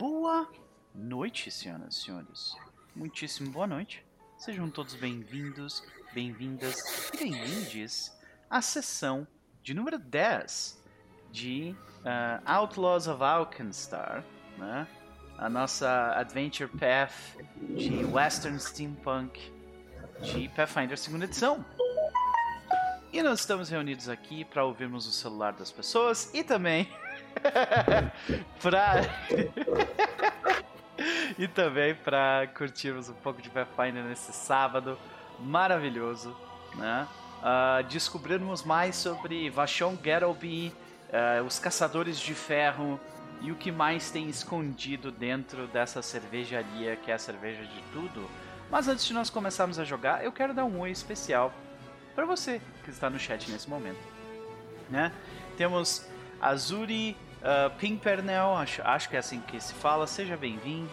Boa noite, senhoras e senhores. Muitíssimo boa noite. Sejam todos bem-vindos, bem-vindas e bem-vindes à sessão de número 10 de uh, Outlaws of Alkenstar, né? a nossa Adventure Path de Western Steampunk de Pathfinder 2 edição. E nós estamos reunidos aqui para ouvirmos o celular das pessoas e também para e também para curtirmos um pouco de Pathfinder nesse sábado maravilhoso, né? Uh, descobrirmos mais sobre Vashon Geralby, uh, os Caçadores de Ferro e o que mais tem escondido dentro dessa cervejaria que é a cerveja de tudo. Mas antes de nós começarmos a jogar, eu quero dar um oi especial para você que está no chat nesse momento. Né? Temos Azuri uh, Pimpernel, acho, acho que é assim que se fala, seja bem-vindo.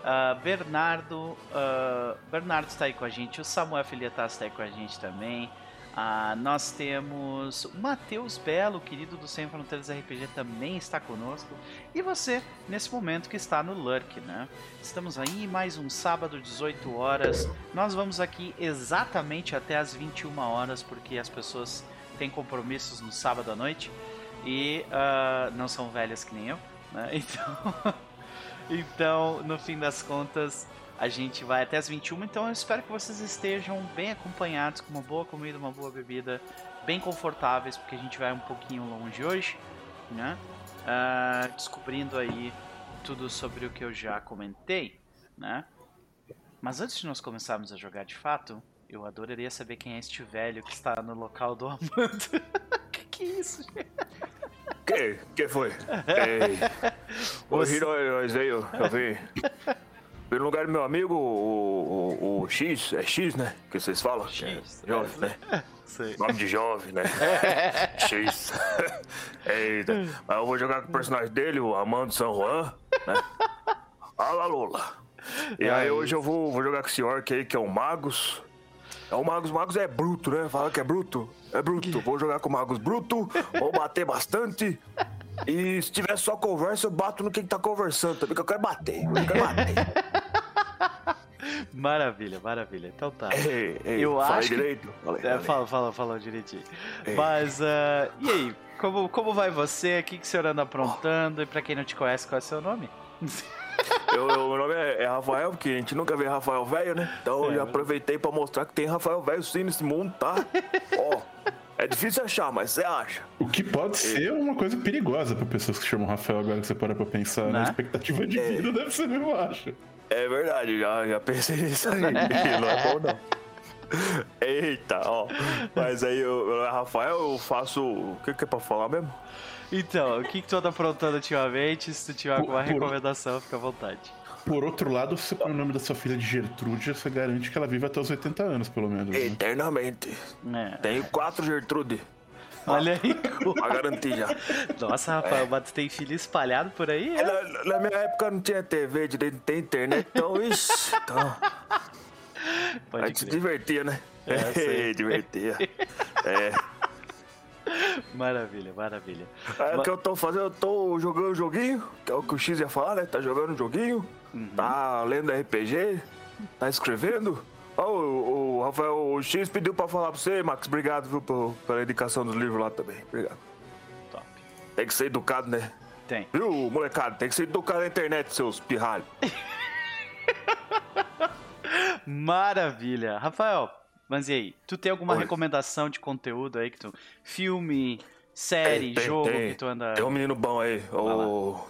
Uh, Bernardo, uh, Bernardo está aí com a gente, o Samuel Filietas está aí com a gente também. Uh, nós temos Matheus Belo, querido do Sem Fronteiras RPG, também está conosco. E você, nesse momento que está no Lurk, né? Estamos aí, mais um sábado, 18 horas. Nós vamos aqui exatamente até as 21 horas, porque as pessoas têm compromissos no sábado à noite e uh, não são velhas que nem eu, né? Então, então, no fim das contas, a gente vai até as 21, então eu espero que vocês estejam bem acompanhados, com uma boa comida, uma boa bebida, bem confortáveis, porque a gente vai um pouquinho longe hoje, né? Uh, descobrindo aí tudo sobre o que eu já comentei, né? Mas antes de nós começarmos a jogar de fato, eu adoraria saber quem é este velho que está no local do Amando. que que é isso, gente? Que? Que foi? Ei, o Hiro veio, eu vi. Pelo lugar do meu amigo, o, o, o, X, é X, né? Que vocês falam? X. É, jovem, né? Sei. Nome de jovem, né? X. Eita. Mas eu vou jogar com o personagem dele, o Amando San Juan, né? Fala, Lula. E aí é hoje eu vou, vou jogar com esse orc aí, que é o Magus. É o Magus, Magus é bruto, né? Fala que é bruto. É bruto. Vou jogar com o Magus bruto, vou bater bastante. E se tiver só conversa, eu bato no que tá conversando também, que eu quero bater. Eu quero bater. Maravilha, maravilha. Então tá. Ei, ei, eu fala acho direito. Que... Falei, é, fala, fala, fala direitinho. Ei. Mas, uh, e aí? Como, como vai você? O que, que o senhor anda aprontando? Oh. E pra quem não te conhece, qual é o seu nome? Eu, eu, meu nome é, é, Rafael, porque a gente nunca vê Rafael velho, né? Então é, eu já aproveitei pra mostrar que tem Rafael velho sim nesse mundo, tá? Ó, é difícil achar, mas você acha. O que pode e... ser uma coisa perigosa pra pessoas que chamam Rafael agora que você para pra pensar na né? expectativa de vida, é... deve ser mesmo, acho. É verdade, já, já pensei nisso aí. não é bom, não. Eita, ó. Mas aí, eu, Rafael, eu faço. O que, que é pra falar mesmo? Então, o que, que tu anda aprontando ultimamente? Se tu tiver alguma por, recomendação, fica à vontade. Por outro lado, se põe o nome da sua filha de Gertrude, você garante que ela vive até os 80 anos, pelo menos. Né? Eternamente. É. Tenho quatro Gertrude. Olha aí. Pra garantir já. Nossa, Rafael, é. mas tu tem filho espalhado por aí? É? Na, na, minha época não tinha TV, direito, não tem internet, então, ixi. Então... Pode a gente se divertia, né? É, divertia. É. Maravilha, maravilha. É o que eu tô fazendo, eu tô jogando um joguinho, que é o que o X ia falar, né? Tá jogando um joguinho, uhum. tá lendo RPG, tá escrevendo. Oh, o, o, Rafael o X pediu pra falar pra você, Max. Obrigado, viu, por, pela indicação dos livros lá também. Obrigado. Top. Tem que ser educado, né? Tem. Viu, molecada? Tem que ser educado na internet, seus pirralhos. Maravilha. Rafael, mas e aí? Tu tem alguma Oi. recomendação de conteúdo aí que tu. Filme, série, tem, jogo tem, que tu anda. Tem um menino bom aí.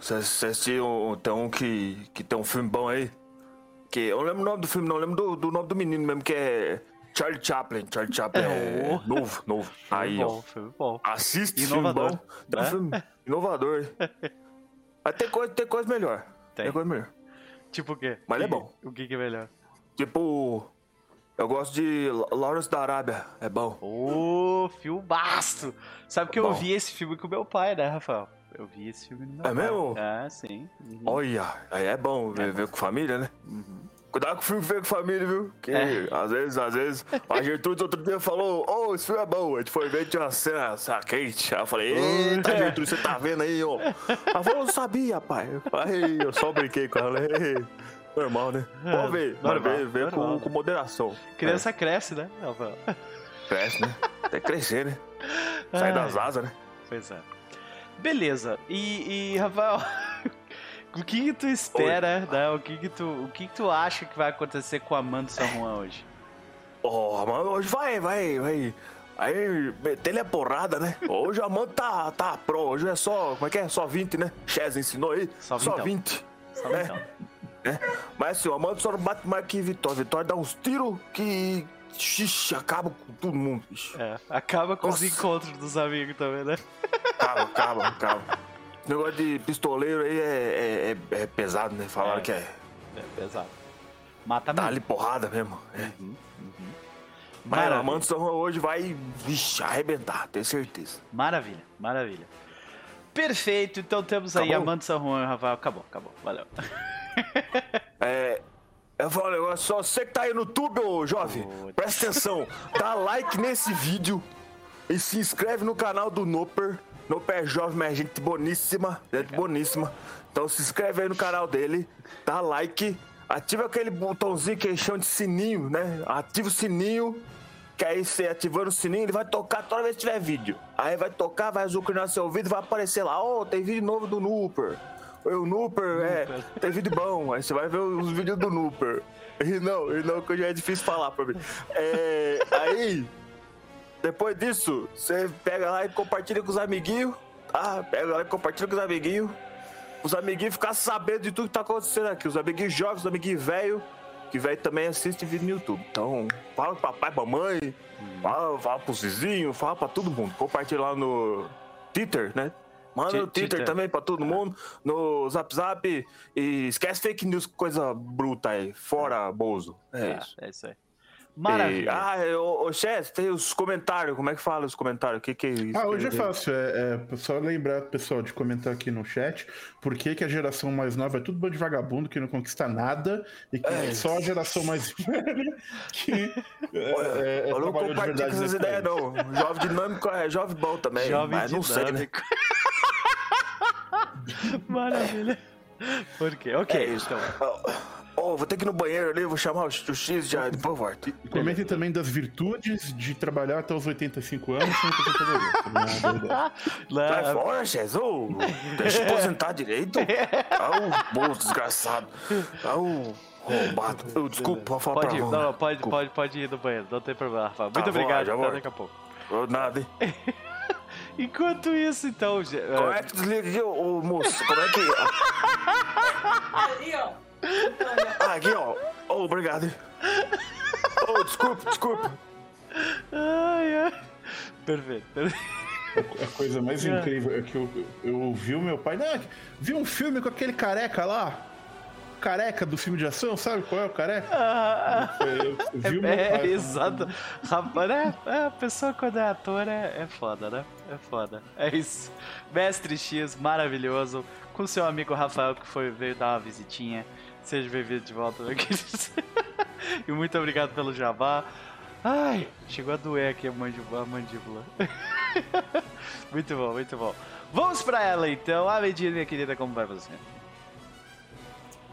Você assistiu. Tem um que, que tem um filme bom aí. Que, eu não lembro o nome do filme, não. Eu lembro do, do nome do menino mesmo, que é. Charlie Chaplin. Charlie Chaplin é, é novo, novo. Filme aí, bom, ó. Filme bom. Assiste Inovador, filme bom. Um né? filme inovador. Mas tem coisa, tem coisa melhor. Tem. tem coisa melhor. Tipo o quê? Mas que, é bom. O que, que é melhor? Tipo. Eu gosto de Lawrence da Arábia, é bom. Ô, oh, filmaço! Sabe que eu vi esse filme com meu pai, né, Rafael? Eu vi esse filme no meu É pai. mesmo? Ah, sim. Uhum. Olha, aí é bom ver, é ver com família, né? Uhum. Cuidado com o filme feio com família, viu? Que é. às vezes, às vezes, a Gertrude outro dia falou, ô, oh, esse filme é bom. A gente foi ver, tinha uma cena, cena quente. Aí eu falei, eita, Gertrude, você tá vendo aí, ó. Ela falou, não sabia, pai. Aí eu só brinquei com ela. Normal, né? É, Pode ver, normal, ver, ver com, com, moderação. Criança é. cresce, né, Cresce, né? Até crescer, né? Sai das asas, né? Pois é. Beleza. E, e Rafael, o que, que tu espera, né? O que que tu, o que que tu acha que vai acontecer com a Amanda San Juan hoje? Oh, mano, hoje vai, vai, vai. Aí, meter a porrada, né? Hoje a Amanda tá, tá pro. Hoje é só, como é que é? Só 20, né? Chaz ensinou aí? Só 20. Só 20. Só 20. Né? É. Mas assim, o Amanda só não bate mais que Vitória. Vitória dá uns tiros que. Xixi, acaba com todo mundo, bicho. É, acaba com Nossa. os encontros dos amigos também, né? Acaba, acaba, acaba. O negócio de pistoleiro aí é, é, é, é pesado, né? Falaram é, que é. É pesado. Mata mesmo. Tá ali porrada mesmo. É. Uhum, uhum. Mas a Manson hoje vai vixe, arrebentar, tenho certeza. Maravilha, maravilha. Perfeito, então temos aí acabou? a Manson Juan, Rafael. Acabou, acabou, valeu. É, eu falo um negócio, só você que tá aí no YouTube, ô jovem, presta atenção, dá like nesse vídeo e se inscreve no canal do Noper. Noper é jovem, mas é gente boníssima, gente boníssima. Então se inscreve aí no canal dele, dá like, ativa aquele botãozinho que eles chamam de sininho, né? Ativa o sininho, que aí você ativando o sininho, ele vai tocar toda vez que tiver vídeo. Aí vai tocar, vai azucrinar seu vídeo, vai aparecer lá, ó, oh, tem vídeo novo do Nooper. O Nooper, é, tem vídeo bom. Aí você vai ver os vídeos do Nooper. E não, e não, que já é difícil falar pra mim. É, aí, depois disso, você pega lá e compartilha com os amiguinhos, tá? Pega lá e compartilha com os amiguinhos. Os amiguinhos ficar sabendo de tudo que tá acontecendo aqui. Os amiguinhos jovens, os amiguinhos velhos, que velho também assiste vídeo no YouTube. Então, fala pro papai, pra mãe, fala, fala pro vizinho, fala pra todo mundo. Compartilha lá no Twitter, né? Manda no Twitter também pra todo mundo, no Zap Zap. E esquece fake news, coisa bruta aí. Fora Bozo. É, é isso. É isso aí. Maravilha. E, ah, ô, ô Chess, tem os comentários. Como é que fala os comentários? O que, que é isso? Ah, hoje é fácil. É, é só lembrar, pessoal, de comentar aqui no chat por que, que a geração mais nova é tudo bando de vagabundo que não conquista nada e que é só a geração mais velha que. É, é, eu não compartilho com essas ideias, não. Jovem dinâmico é jovem bom também. Jovem mas dinâmico. não sei, né? Maravilha. Por quê? Ok, é então. Oh, vou ter que ir no banheiro ali, vou chamar o X já, depois volto. Comentem também das virtudes de trabalhar até os 85 anos sem aposentadoria. Sai fora, Jesus! Deixa eu aposentar direito. Ah, o bolso desgraçado. Ah, o roubado. Eu, desculpa, pode falar pode ir, não, pode, pode, pode ir no banheiro, não tem problema, Rafael. Muito tá, obrigado, já até daqui a pouco. Nada, hein? Enquanto isso, então. Como é que desliga aqui, ô moço? Como é que. Ali, ó. Ah, aqui, ó. Oh, obrigado. Oh, desculpa, desculpa. Ai, ai. Perfeito, perfeito. A coisa mais é. incrível é que eu, eu ouvi o meu pai. Né, vi um filme com aquele careca lá. Careca do filme de ação, sabe qual é o careca? Ah, eu, eu vi é, o meu pai. É, exato. Rapaz, né? É, a pessoa quando é ator é, é foda, né? É foda. É isso. Mestre X, maravilhoso. Com seu amigo Rafael que foi veio dar uma visitinha. Seja bem-vindo de volta, meu e muito obrigado pelo jabá. Ai, chegou a doer aqui a mandíbula. A mandíbula. muito bom, muito bom. Vamos pra ela então. A Medina, minha querida, como vai você?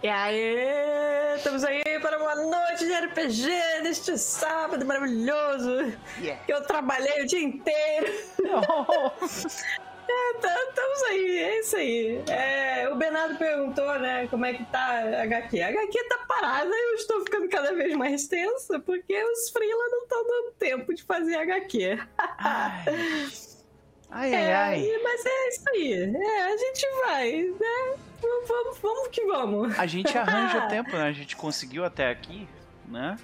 E aí, estamos aí para uma noite de RPG neste sábado maravilhoso. Yeah. Que eu trabalhei o dia inteiro. Oh. É, estamos aí, é isso aí. É, o Bernardo perguntou, né, como é que tá a HQ. A HQ tá parada e eu estou ficando cada vez mais tensa porque os freela não estão dando tempo de fazer HQ. Ai, ai, é, ai. Mas é isso aí. É, a gente vai, né? Vamos, vamos que vamos. A gente arranja tempo, né? A gente conseguiu até aqui, né?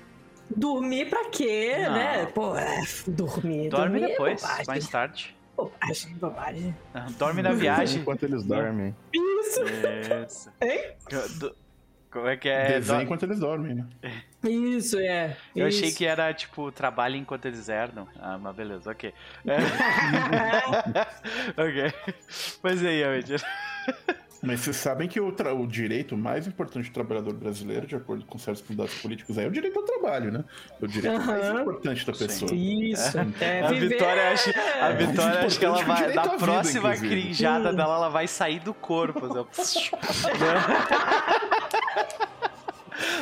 Dormir pra quê, não. né? Pô, é, dormir. Dorme dormir é depois, é mais tarde. Bobagem, bobagem. Dorme na viagem. Enquanto eles dormem. Isso. Isso. Hein? Como é que é? Desenho enquanto eles dormem, né? Isso, é. Eu Isso. achei que era, tipo, trabalho enquanto eles herdam. Ah, mas beleza, ok. É. ok. Mas aí, Amedir. Mas vocês sabem que o, o, direito mais importante do trabalhador brasileiro, de acordo com certos candidatos políticos, é o direito ao trabalho, né? O direito uhum. mais importante da pessoa. Sim. Isso. É. É, a Vitória, acho, a Vitória acho que ela vai. Na próxima vida, crinjada hum. dela, ela vai sair do corpo.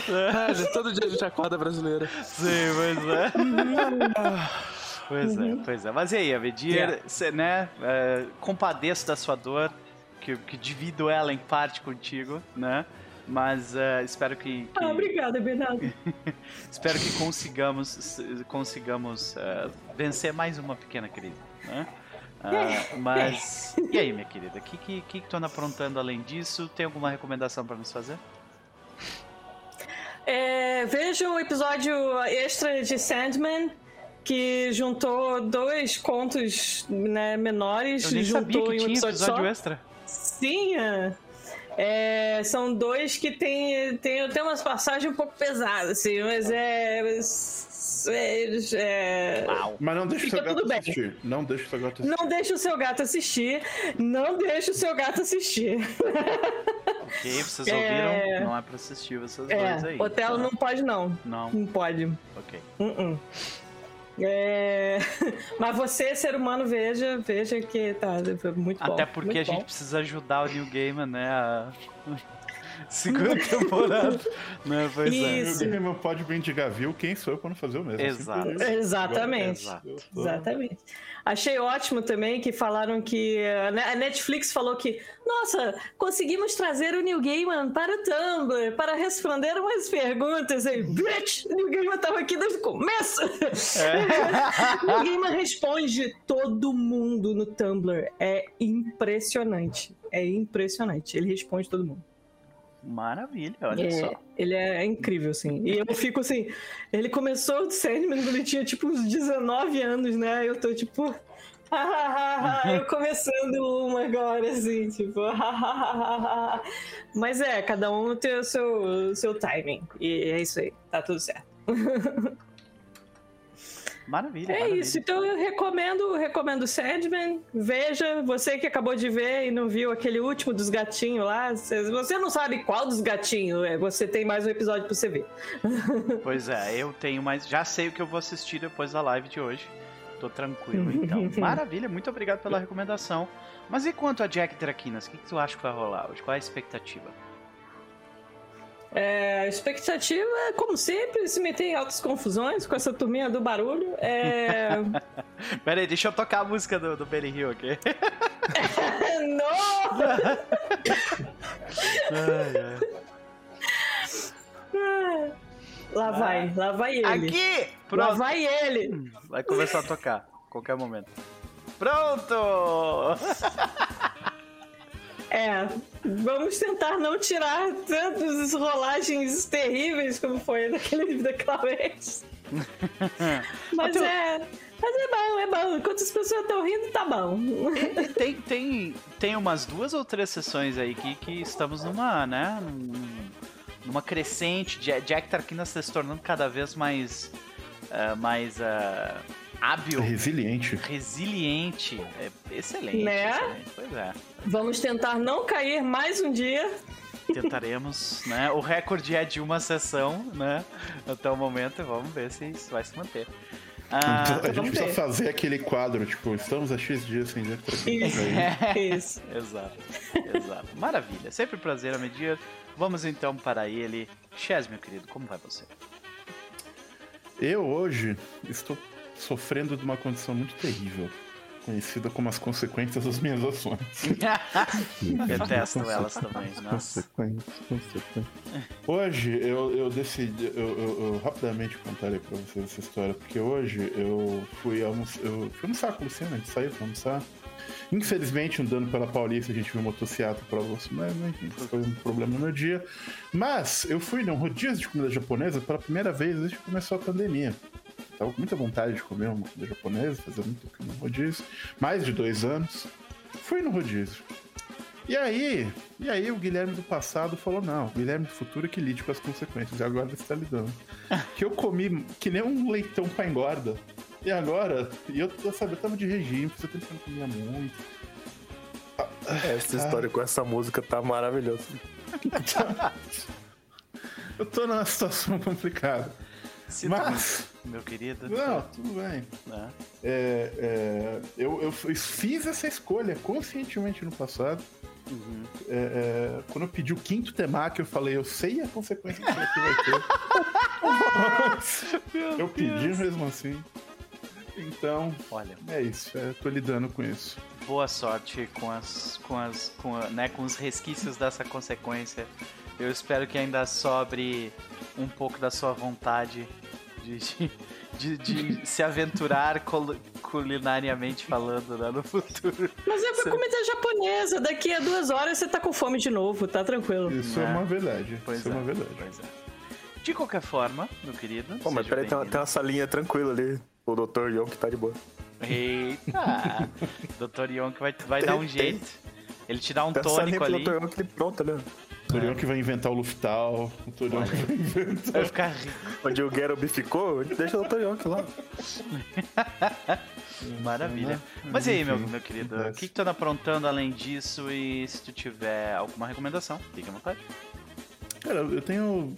é, todo dia a gente acorda brasileira. Sim, pois é. pois é, pois é. Mas e aí, Avedir, yeah. né? É, compadeço da sua dor que, que divido ela em parte contigo, né? Mas uh, espero que, que... Ah, obrigada, Bernardo. espero que consigamos, consigamos uh, vencer mais uma pequena crise, né? Uh, mas e aí, minha querida, o que, que, que, que tu anda aprontando além disso? Tem alguma recomendação para nos fazer? É, veja o episódio extra de Sandman, que juntou dois contos né, menores. Eu nem juntou sabia que em um tinha episódio, episódio só. extra. Sim, é. é, são dois que tem, tem, tem umas passagens um pouco pesadas, assim, mas é. é, é mas não deixa o seu gato assistir. Não deixa o seu gato assistir. Não deixa o seu gato assistir. Não deixa o seu gato assistir. Ok, vocês ouviram? É... Não é pra assistir vocês é, dois aí. Hotel tá? não pode, não. Não. Não pode. Ok. Uh -uh. É... Mas você, ser humano, veja, veja que tá muito bom. Até porque a gente bom. precisa ajudar o New Gamer, né? A... Segunda temporada. né? Pois Isso. É. O Gamer pode mendigar, viu? Quem sou eu pra não fazer o mesmo? Exato. Exatamente. Exato. Exatamente. Achei ótimo também que falaram que a Netflix falou que, nossa, conseguimos trazer o New Gaiman para o Tumblr para responder umas perguntas. E, bitch, o New Gaiman estava aqui desde o começo. É. New Gaiman responde todo mundo no Tumblr. É impressionante. É impressionante. Ele responde todo mundo. Maravilha, olha é, só. Ele é incrível, assim. E eu fico assim. Ele começou o Sandman quando ele tinha tipo uns 19 anos, né? Eu tô tipo. eu começando uma agora, assim, tipo. Mas é, cada um tem o seu, o seu timing. E é isso aí, tá tudo certo. Maravilha. É maravilha. isso, então eu recomendo, recomendo Sandman. Veja, você que acabou de ver e não viu aquele último dos gatinhos lá, você não sabe qual dos gatinhos é, você tem mais um episódio pra você ver. Pois é, eu tenho mais. Já sei o que eu vou assistir depois da live de hoje. Tô tranquilo, então. Maravilha, muito obrigado pela recomendação. Mas e quanto a Jack Traquinas? O que, que tu acha que vai rolar hoje? Qual é a expectativa? É, a expectativa é, como sempre, se meter em altas confusões com essa turminha do barulho. É... Pera aí, deixa eu tocar a música do, do Benny Hill aqui. Não! Lá vai, lá vai ele. Aqui! Pronto. Lá vai ele. Vai começar a tocar, a qualquer momento. Pronto! É, vamos tentar não tirar tantas rolagens terríveis como foi naquele daquela vez. Mas é. Mas é bom, é bom. Enquanto as pessoas estão rindo, tá bom. Tem, tem, tem umas duas ou três sessões aí que, que estamos numa, né? Numa crescente. Jack Tarquina se tornando cada vez mais. Uh, mais. Uh, hábil. Resiliente. Resiliente. É excelente. Né? Excelente. Pois é. Vamos tentar não cair mais um dia. Tentaremos, né? O recorde é de uma sessão, né? Até o momento, vamos ver se isso vai se manter. Ah, a gente precisa ver. fazer aquele quadro, tipo, estamos a X dias sem dia Isso. Isso. exato, exato. Maravilha. Sempre um prazer a medir. Vamos então para ele. Chess, meu querido, como vai você? Eu hoje estou sofrendo de uma condição muito terrível conhecida como as consequências das minhas ações. Detesto elas também, nossa. Consequências, consequências. Hoje eu, eu decidi, eu, eu, eu, rapidamente contarei pra vocês essa história, porque hoje eu fui almoçar, eu fui almoçar com o Luciano, a gente saiu pra almoçar. Infelizmente, andando pela Paulista, a gente viu motocicleta para almoço, mas enfim, foi um problema no dia. Mas eu fui num rodízio de comida japonesa pela primeira vez desde que começou a pandemia. Tava com muita vontade de comer uma comida japonesa, fazer muito tempo no rodízio. Mais de dois anos. Fui no rodízio. E aí, e aí o Guilherme do passado falou: não, o Guilherme do futuro é que lide com as consequências. E agora você tá lidando. que eu comi que nem um leitão pra engorda. E agora, e eu, eu sabe, eu tava de regime, eu tentando comer muito. Essa história com essa música tá maravilhosa. Eu tô numa situação complicada. Mas- meu querido. Não, tudo bem. Né? É, é, eu, eu fiz essa escolha conscientemente no passado. Uhum. É, é, quando eu pedi o quinto temaki, eu falei, eu sei a consequência que isso aqui vai ter. eu pedi mesmo assim. Então, Olha, é isso. É, tô lidando com isso. boa sorte com as, com as, com, a- né, com os resquícios dessa consequência. Eu espero que ainda sobre um pouco da sua vontade de, de, de- de se aventurar cul- culinariamente falando né, no futuro. Mas é pra comida japonesa. Daqui a duas horas você tá com fome de novo, tá tranquilo. Isso é, É. uma verdade. Pois isso é, é, uma verdade. Pois é. De qualquer forma, meu querido. Pô, mas peraí, tem uma, tem uma salinha tranquila ali. O Dr. Yon que tá de boa. Eita! Dr. Yonk vai, vai Tem- dar um tem. jeito. Ele te dá um Tem tônico ali. Dr. Yon que ele pronto ali. Torion que vai inventar o Luftal. O Torion que vai inventar. Vai ficar rico. Onde o Garobi ficou, deixa o Dr. Yon lá. Maravilha. Mas e aí, meu, meu querido? O que, que tu anda aprontando além disso? E se tu tiver alguma recomendação, fica à vontade. Cara, eu tenho.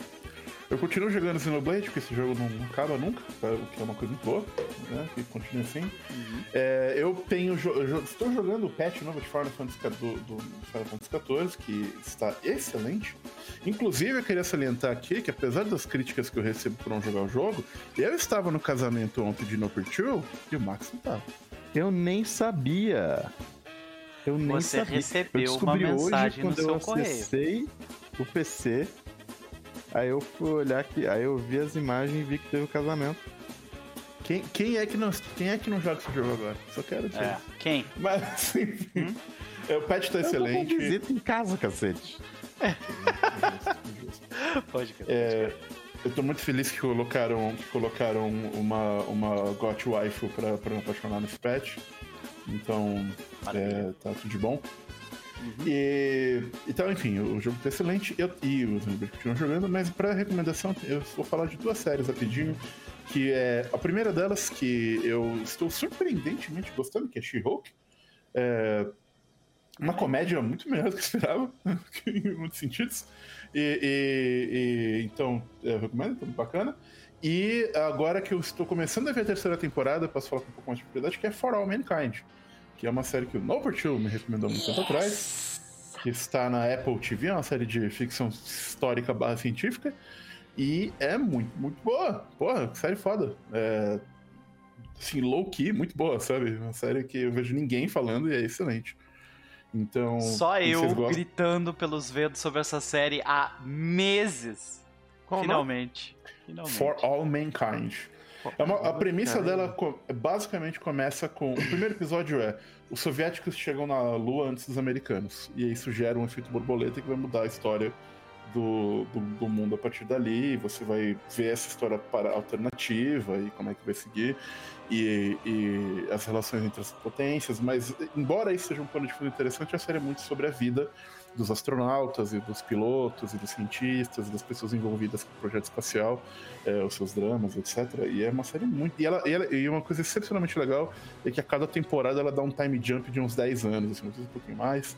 Eu continuo jogando Xenoblade, porque esse jogo não acaba nunca, tá? o que é uma coisa muito boa, né? Que continue assim. É, eu tenho. jo- eu estou jogando o patch novo de Final Fantasy, do, do Final Fantasy XIV, que está excelente. Inclusive, eu queria salientar aqui que, apesar das críticas que eu recebo por não jogar o jogo, eu estava no casamento ontem de No Two e o Max não estava. Eu nem sabia. Eu nem Você sabia. recebeu eu uma descobri mensagem hoje no quando seu eu correio. acessei o PC. Aí eu fui olhar aqui, aí eu vi as imagens e vi que teve o casamento. Quem, quem, é que não, quem é que não joga esse jogo agora? Só quero dizer. É. Quem? Mas, enfim. é, o patch tá Eu excelente. visita em casa, cacete. Pode crer. É, eu tô muito feliz que colocaram, que colocaram uma, uma Got Waifu pra, pra me apaixonar nesse patch. Então, é, tá tudo de bom. E, então, enfim, o jogo tá excelente eu, e os membros continuam jogando, mas pra recomendação eu vou falar de duas séries rapidinho. Que é a primeira delas, que eu estou surpreendentemente gostando, que é She-Hulk. É uma comédia muito melhor do que eu esperava, em muitos sentidos. E, e- e- então, eu recomendo, tá muito bacana. E agora que eu estou começando a ver a terceira temporada, posso falar com um pouco mais de propriedade, que é For All Mankind, que é uma série que o Noverchill me recomendou muito tempo atrás, que está na Apple TV, é uma série de ficção histórica barra científica, e é muito, muito boa. Porra, que série foda. É, assim, low-key, muito boa, sabe? Uma série que eu vejo ninguém falando e é excelente. Então, Só eu gritando pelos ventos sobre essa série há meses. Qual Finalmente. Finalmente. For All Mankind. É uma- a premissa dela basicamente começa com. O primeiro episódio é: os soviéticos chegam na Lua antes dos americanos. E isso gera um efeito borboleta que vai mudar a história do, do, do mundo a partir dali. Você vai ver essa história para alternativa e como é que vai seguir. E, e as relações entre as potências. Mas, embora isso seja um pano de fundo interessante, a série é muito sobre a vida dos astronautas e dos pilotos e dos cientistas e das pessoas envolvidas com o projeto espacial é, os seus dramas, etc. E é uma série muito. E, ela, e, ela- e uma coisa excepcionalmente legal é que a cada temporada ela dá um time jump de uns 10 anos, assim, vezes um pouquinho mais.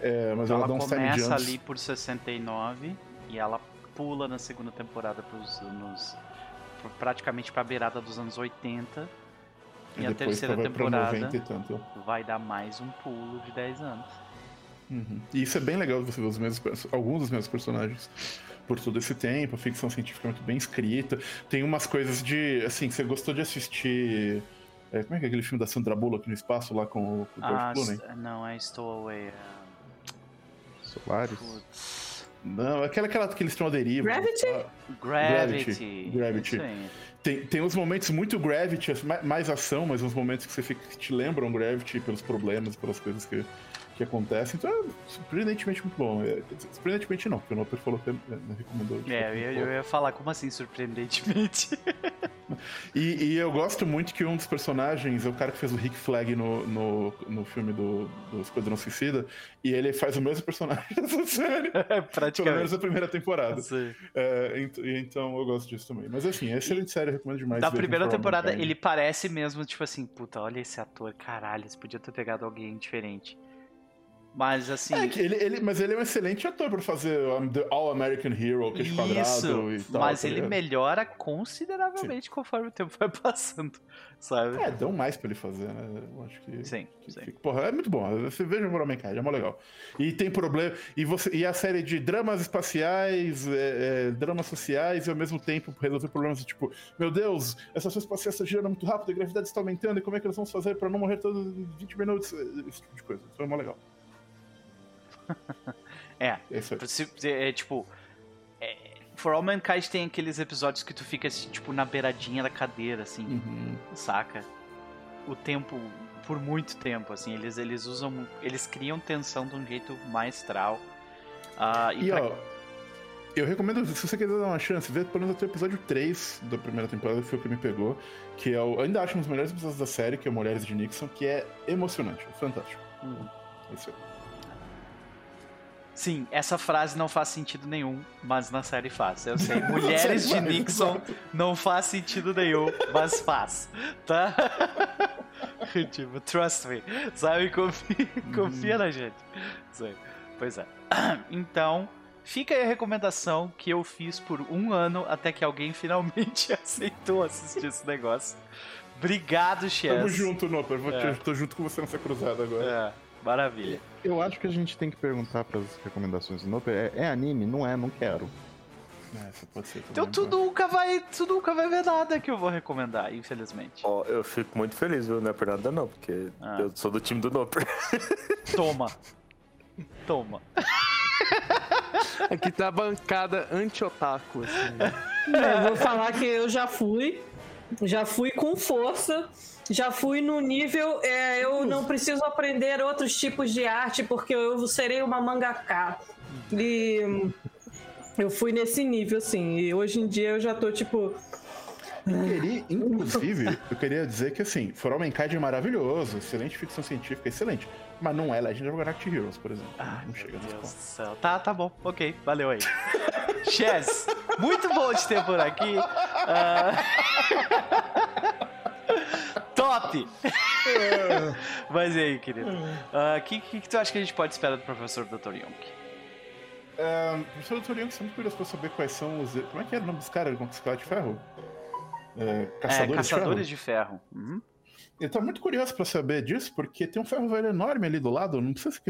É, mas ela, Ela dá uns time começa jumps. ali por 69 e ela pula na segunda temporada pros anos. pra- praticamente pra beirada dos anos 80. E, a depois terceira temporada 90 e tanto. vai dar mais um pulo de 10 anos. Uhum. E isso é bem legal você ver os mesmos, alguns dos mesmos personagens por todo esse tempo. A ficção científica é muito bem escrita. Tem umas coisas de. Assim, você gostou de assistir. é, como é que é aquele filme da Sandra Bullock no espaço lá com o, com o George Ah, Clooney? não, é Stowaway. é- Solaris. Putz. Não, aquela, aquela que eles estão à deriva. Gravity? Ah, Gravity. Gravity. Isso aí. Tem, tem uns momentos muito Gravity, mais, mais ação, mas uns momentos que você fica, que te lembram Gravity pelos problemas, pelas coisas que, que acontecem. Então é surpreendentemente muito bom. É, surpreendentemente não, porque o Noper falou que é, é, recomendou. É, eu ia, eu ia falar, como assim, surpreendentemente? E, e eu gosto muito que um dos personagens é o cara que fez o Rick Flag no, no, no filme do, do Esquadrão Suicida, e ele faz o mesmo personagem dessa série. Pelo menos Praticamente. a primeira temporada. Sim. É, ent- então eu gosto disso também. Mas assim, é excelente série, eu recomendo demais. Da primeira temporada, ele parece mesmo, tipo assim, puta, olha esse ator, caralho, você podia ter pegado alguém diferente. Mas assim. É que ele, ele, mas ele é um excelente ator pra fazer um, The All American Hero, queixo Isso, quadrado e tal. mas tá ele ligado? melhora consideravelmente conforme o tempo vai passando, sabe? É, dão mais pra ele fazer, né? Eu acho que. Sim, que- sim. que- porra, é muito bom. Você veja o Moral Card, é mó legal. E tem problema. E, você, e a série de dramas espaciais, é, é, dramas sociais e ao mesmo tempo resolver problemas tipo, meu Deus, essa estação espacial está girando muito rápido, a gravidade está aumentando, e como é que nós vamos fazer pra não morrer todos em 20 minutos? Esse tipo de coisa. Isso é mó legal. É, É É, tipo. é, For All Mankind tem aqueles episódios que tu fica assim, tipo na beiradinha da cadeira, assim, Uhum. saca? O tempo, por muito tempo, assim, eles, eles usam. Eles criam tensão de um jeito maestral. Ah, e E pra- ó, eu recomendo, se você quiser dar uma chance, ver pelo menos até o episódio 3 da primeira temporada, que foi o que me pegou, que é o, eu ainda acho um dos melhores episódios da série, que é Mulheres de Nixon, que é emocionante, fantástico. Hum. É isso aí. Sim, essa frase não faz sentido nenhum, mas na série faz. Eu sei, mulheres de Nixon não faz sentido nenhum, mas faz, tá? tipo, trust me, sabe? Confia, confia na gente. Aí. Pois é. Então, fica aí a recomendação que eu fiz por um ano até que alguém finalmente aceitou assistir esse negócio. Obrigado, Chess. Tamo junto, Noper. É. Tô junto com você nessa cruzada agora. É, maravilha. Eu acho que a gente tem que perguntar pras recomendações do Noper. É, é anime? Não é, não quero. É, essa pode ser. Então tu nunca vai, tu nunca vai ver nada que eu vou recomendar, infelizmente. Ó, eu fico muito feliz, viu? Não é por nada não, porque Ah. eu sou do time do Noper. Toma. Toma. Aqui tá a bancada anti-otaku, assim. É, eu vou falar que eu já fui. Já fui com força. Já fui no nível. é, eu não preciso aprender outros tipos de arte porque eu serei uma mangaká. E eu fui nesse nível, assim. E hoje em dia eu já tô tipo. Queria, inclusive, eu queria dizer que assim, For All Mankind é maravilhoso, excelente ficção científica, excelente. Mas não é Legend of Galactic Heroes, por exemplo. não chega nesse ponto. céu. Tá, tá bom. Ok, valeu aí. Chess, muito bom te ter por aqui. Ah, Top! Mas e aí, querido? O que, que, que tu acha que a gente pode esperar do professor Dr. Young? É, professor Dr. Young, você é muito curioso pra saber quais são os. Como é que era o nome dos caras com escala de ferro? É, caçadores, é, Caçadores de de Ferro. Uhum. Eu tô muito curioso pra saber disso, porque tem um ferro velho enorme ali do lado. Não precisa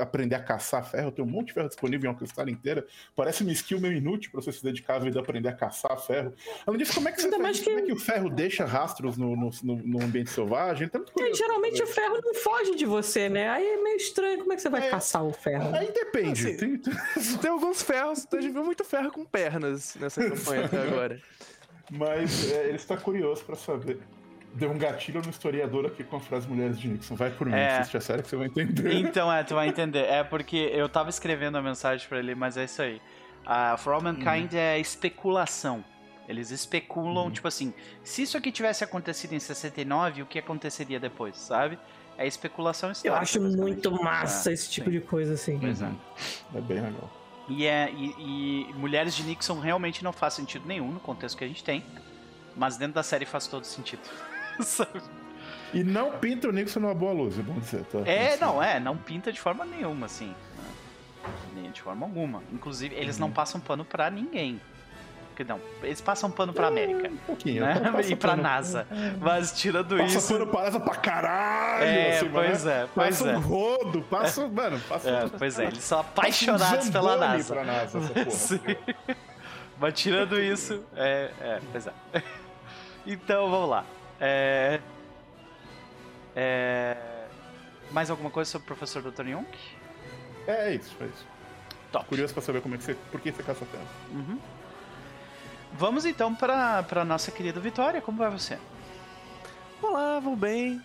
aprender a caçar ferro, tem um monte de ferro disponível em uma cristal inteira. Parece uma skill meio inútil pra você se dedicar a vida a aprender a caçar ferro. Além disso, como é que, você Ainda faz- mais como que- é que o ferro deixa rastros no, no, no- ambiente selvagem? Tá muito É, curioso. geralmente pra o ferro não foge de você, né? Aí é meio estranho. Como é que você vai É. caçar o ferro? Aí depende. Assim, tem- Tem alguns ferros, a gente viu muito ferro com pernas nessa campanha até agora. Mas é, ele está curioso pra saber. Deu um gatilho no historiador aqui com a frase Mulheres de Nixon. Vai por mim, É. assiste a série que você vai entender. Então, é, tu vai entender. É porque eu tava escrevendo a mensagem pra ele, mas é isso aí. A For All Mankind é especulação. Eles especulam, tipo assim, se isso aqui tivesse acontecido em 69, o que aconteceria depois, sabe? É especulação Eu histórica. acho basicamente. muito massa É, esse tipo sim. de coisa, assim. Pois é. Uhum. É bem legal. E, é, e, e Mulheres de Nixon realmente não faz sentido nenhum no contexto que a gente tem, mas dentro da série faz todo sentido. Sabe? E não pinta o Nixon numa boa luz, é bom dizer, tá? É, não, é, não pinta de forma nenhuma, assim. né? Nem de forma alguma. Inclusive, eles Uhum. não passam pano pra ninguém. Não, eles passam pano pra América, Um pouquinho. né? passa E pra pano- NASA. Mas tirando Passa isso. pano para asa pra caralho! É, assim, pois né? é, pois passa é. um rodo, passa. Mano, passa. É, pois é, eles são passa um apaixonados pela NASA. Pra NASA essa porra. Sim. Mas tirando isso, é, é, pois é. Então, vamos lá. É, é, mais alguma coisa sobre o professor Dr. Young? É, é isso, é isso. Top. Curioso pra saber como é que você. Por que você caça ferro. Uhum. Vamos então para para nossa querida Vitória. Como vai você? Olá, vou bem.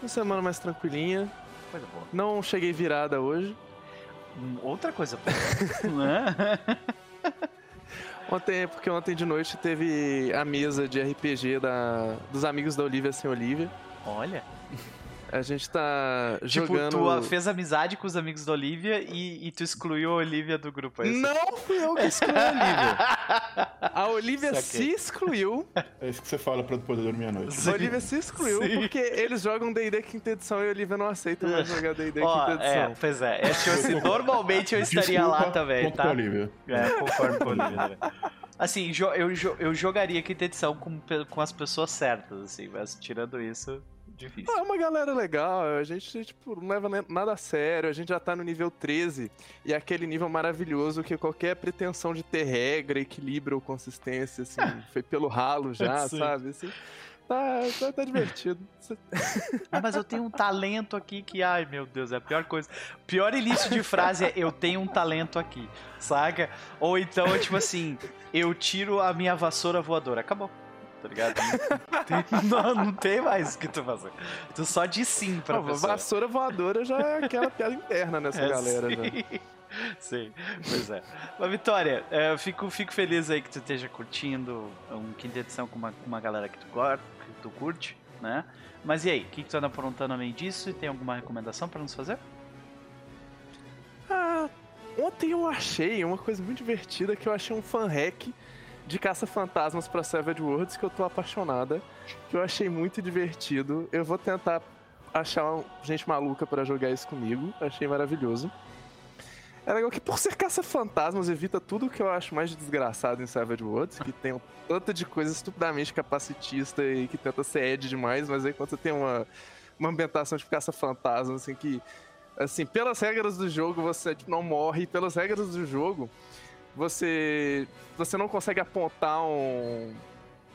Uma semana mais tranquilinha. Coisa boa. Não cheguei virada hoje. Hum, Outra coisa boa. Ontem, porque ontem de noite teve a mesa de RPG da, dos amigos da Olivia sem Olivia. Olha. A gente tá Tipo, jogando. tu ah, fez amizade com os amigos da Olivia e, e tu excluiu a Olivia do grupo. É? Não fui eu que escolhi a Olivia. A Olivia se excluiu. É isso que você fala pra poder dormir à noite. A Olivia se excluiu Sim. porque eles jogam D&D quinta edição e a Olivia não aceita mais jogar D&D Ó, quinta é, edição. pois é. é tipo assim, normalmente eu estaria Desculpa, lá também, tá? com a Olivia. É, concordo com a Olivia também. Assim, eu, jo- eu jogaria quinta edição com, com as pessoas certas, assim, mas tirando isso, difícil. É uma galera legal, a gente tipo, não leva nada a sério, a gente já tá no nível 13 e é aquele nível maravilhoso que qualquer pretensão de ter regra, equilíbrio ou consistência, assim, foi pelo ralo já, Sim. sabe? Assim, tá, tá, tá divertido. Ah, mas eu tenho um talento aqui que, ai meu Deus, é a pior coisa. Pior início de frase é eu tenho um talento aqui, saca? Ou então é tipo assim, eu tiro a minha vassoura voadora. Acabou. Tá ligado? Não tem, não, tem mais o que tu fazer. Tu só diz sim pra Não, pessoa. vassoura voadora já é aquela piada interna nessa É, galera. Já. sim. Sim, pois é. Mas, Vitória, é, eu fico, fico feliz aí que tu esteja curtindo um quinta edição com uma, com uma galera que tu, gosta, que tu curte, né? Mas e aí, o que, que tu anda aprontando além disso? E tem alguma recomendação pra nos fazer? Ah, ontem eu achei uma coisa muito divertida que eu achei um fan hack de caça-fantasmas pra Savage Worlds que eu tô apaixonada, que eu achei muito divertido. Eu vou tentar achar gente maluca pra jogar isso comigo, achei maravilhoso. É legal que por ser caça-fantasmas evita tudo que eu acho mais de desgraçado em Savage Worlds, que tem um tanto de coisa estupidamente capacitista e que tenta ser Ed demais, mas aí quando você tem uma, uma ambientação de caça-fantasmas, assim, que assim, pelas regras do jogo você não morre, pelas regras do jogo você você não consegue apontar um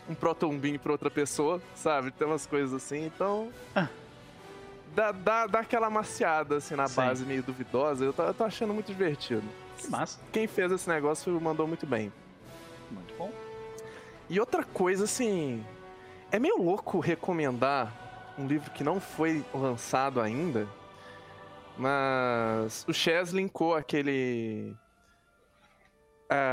um Proton Beam pra outra pessoa, sabe? Tem umas coisas assim, então dá, dá, dá aquela maciada assim na Sim. base meio duvidosa. Eu tô, eu tô achando muito divertido. Que massa. Quem fez esse negócio mandou muito bem. Muito bom. E outra coisa, assim. É meio louco recomendar um livro que não foi lançado ainda. Mas o Chess linkou aquele.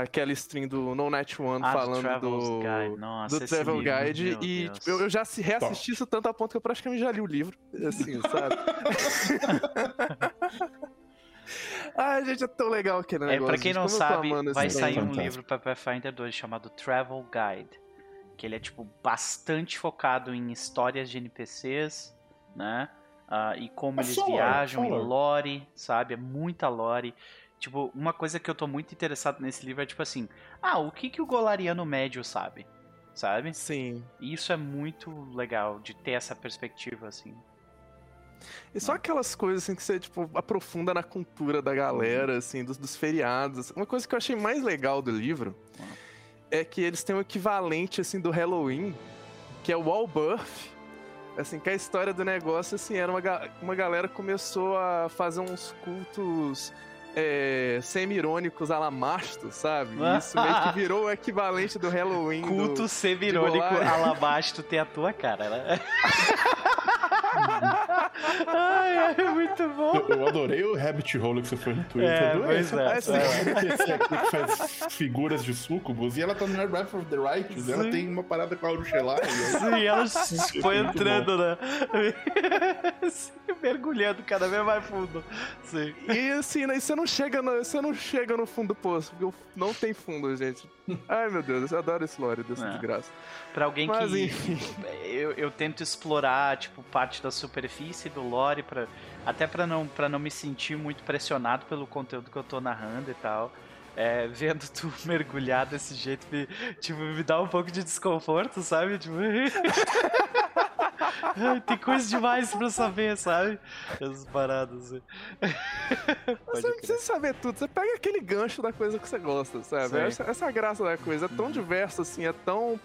Aquela stream do No Night One Ah, do falando do. Guide. Nossa, do Travel livro, Guide. E tipo, eu, eu já se reassisti isso tanto a ponto que eu praticamente já li o livro. Assim, sabe? Ai, gente, é tão legal aquele É, negócio. pra quem gente, não tô sabe, vai sair um fantástico. livro pra Pathfinder 2 chamado Travel Guide. Que ele é, tipo, bastante focado em histórias de NPCs, né? Ah, e como É eles lore, viajam, lore. lore, sabe? É muita lore. Tipo, uma coisa que eu tô muito interessado nesse livro é, tipo assim... Ah, o que, que o Golariano médio sabe? Sabe? Sim. E isso é muito legal, de ter essa perspectiva, assim. E só aquelas coisas assim que você, tipo, aprofunda na cultura da galera, assim, dos, dos feriados. Uma coisa que eu achei mais legal do livro é que eles têm um equivalente, assim, do Halloween, que é o Wallbirth. Assim, que a história do negócio, assim, era uma, uma galera começou a fazer uns cultos é, semi-irônicos a la Masto, sabe? Isso meio que virou o equivalente do Halloween. Culto semirônico Golarion. alabasto tem a tua cara, né? ai, ai, muito bom. Eu, eu adorei o rabbit hole que você foi no Twitter. É, adorei pois é. essa- aqui que faz figuras de sucubus e ela tá no Wrath of the Righteous. Ela tem uma parada com a Urushelai. Sim, ela se foi entrando, né? Sim, mergulhando cada vez mais fundo. Sim. E assim, né, você não chega no, você não chega no fundo do poço, porque não tem fundo, gente. Ai, meu Deus, eu adoro esse lore dessa É. desgraça. Pra alguém Mas, que. enfim. Eu, eu tento explorar, tipo, parte da superfície do lore, pra, até pra não, pra não me sentir muito pressionado pelo conteúdo que eu tô narrando e tal. É, vendo tu mergulhar desse jeito, me, tipo, me dá um pouco de desconforto, sabe? Tipo... Tem coisa demais pra eu saber, sabe? Essas paradas. assim. Você não precisa saber tudo, você pega aquele gancho da coisa que você gosta, sabe? Essa, essa graça da coisa, é tão diverso assim, é tão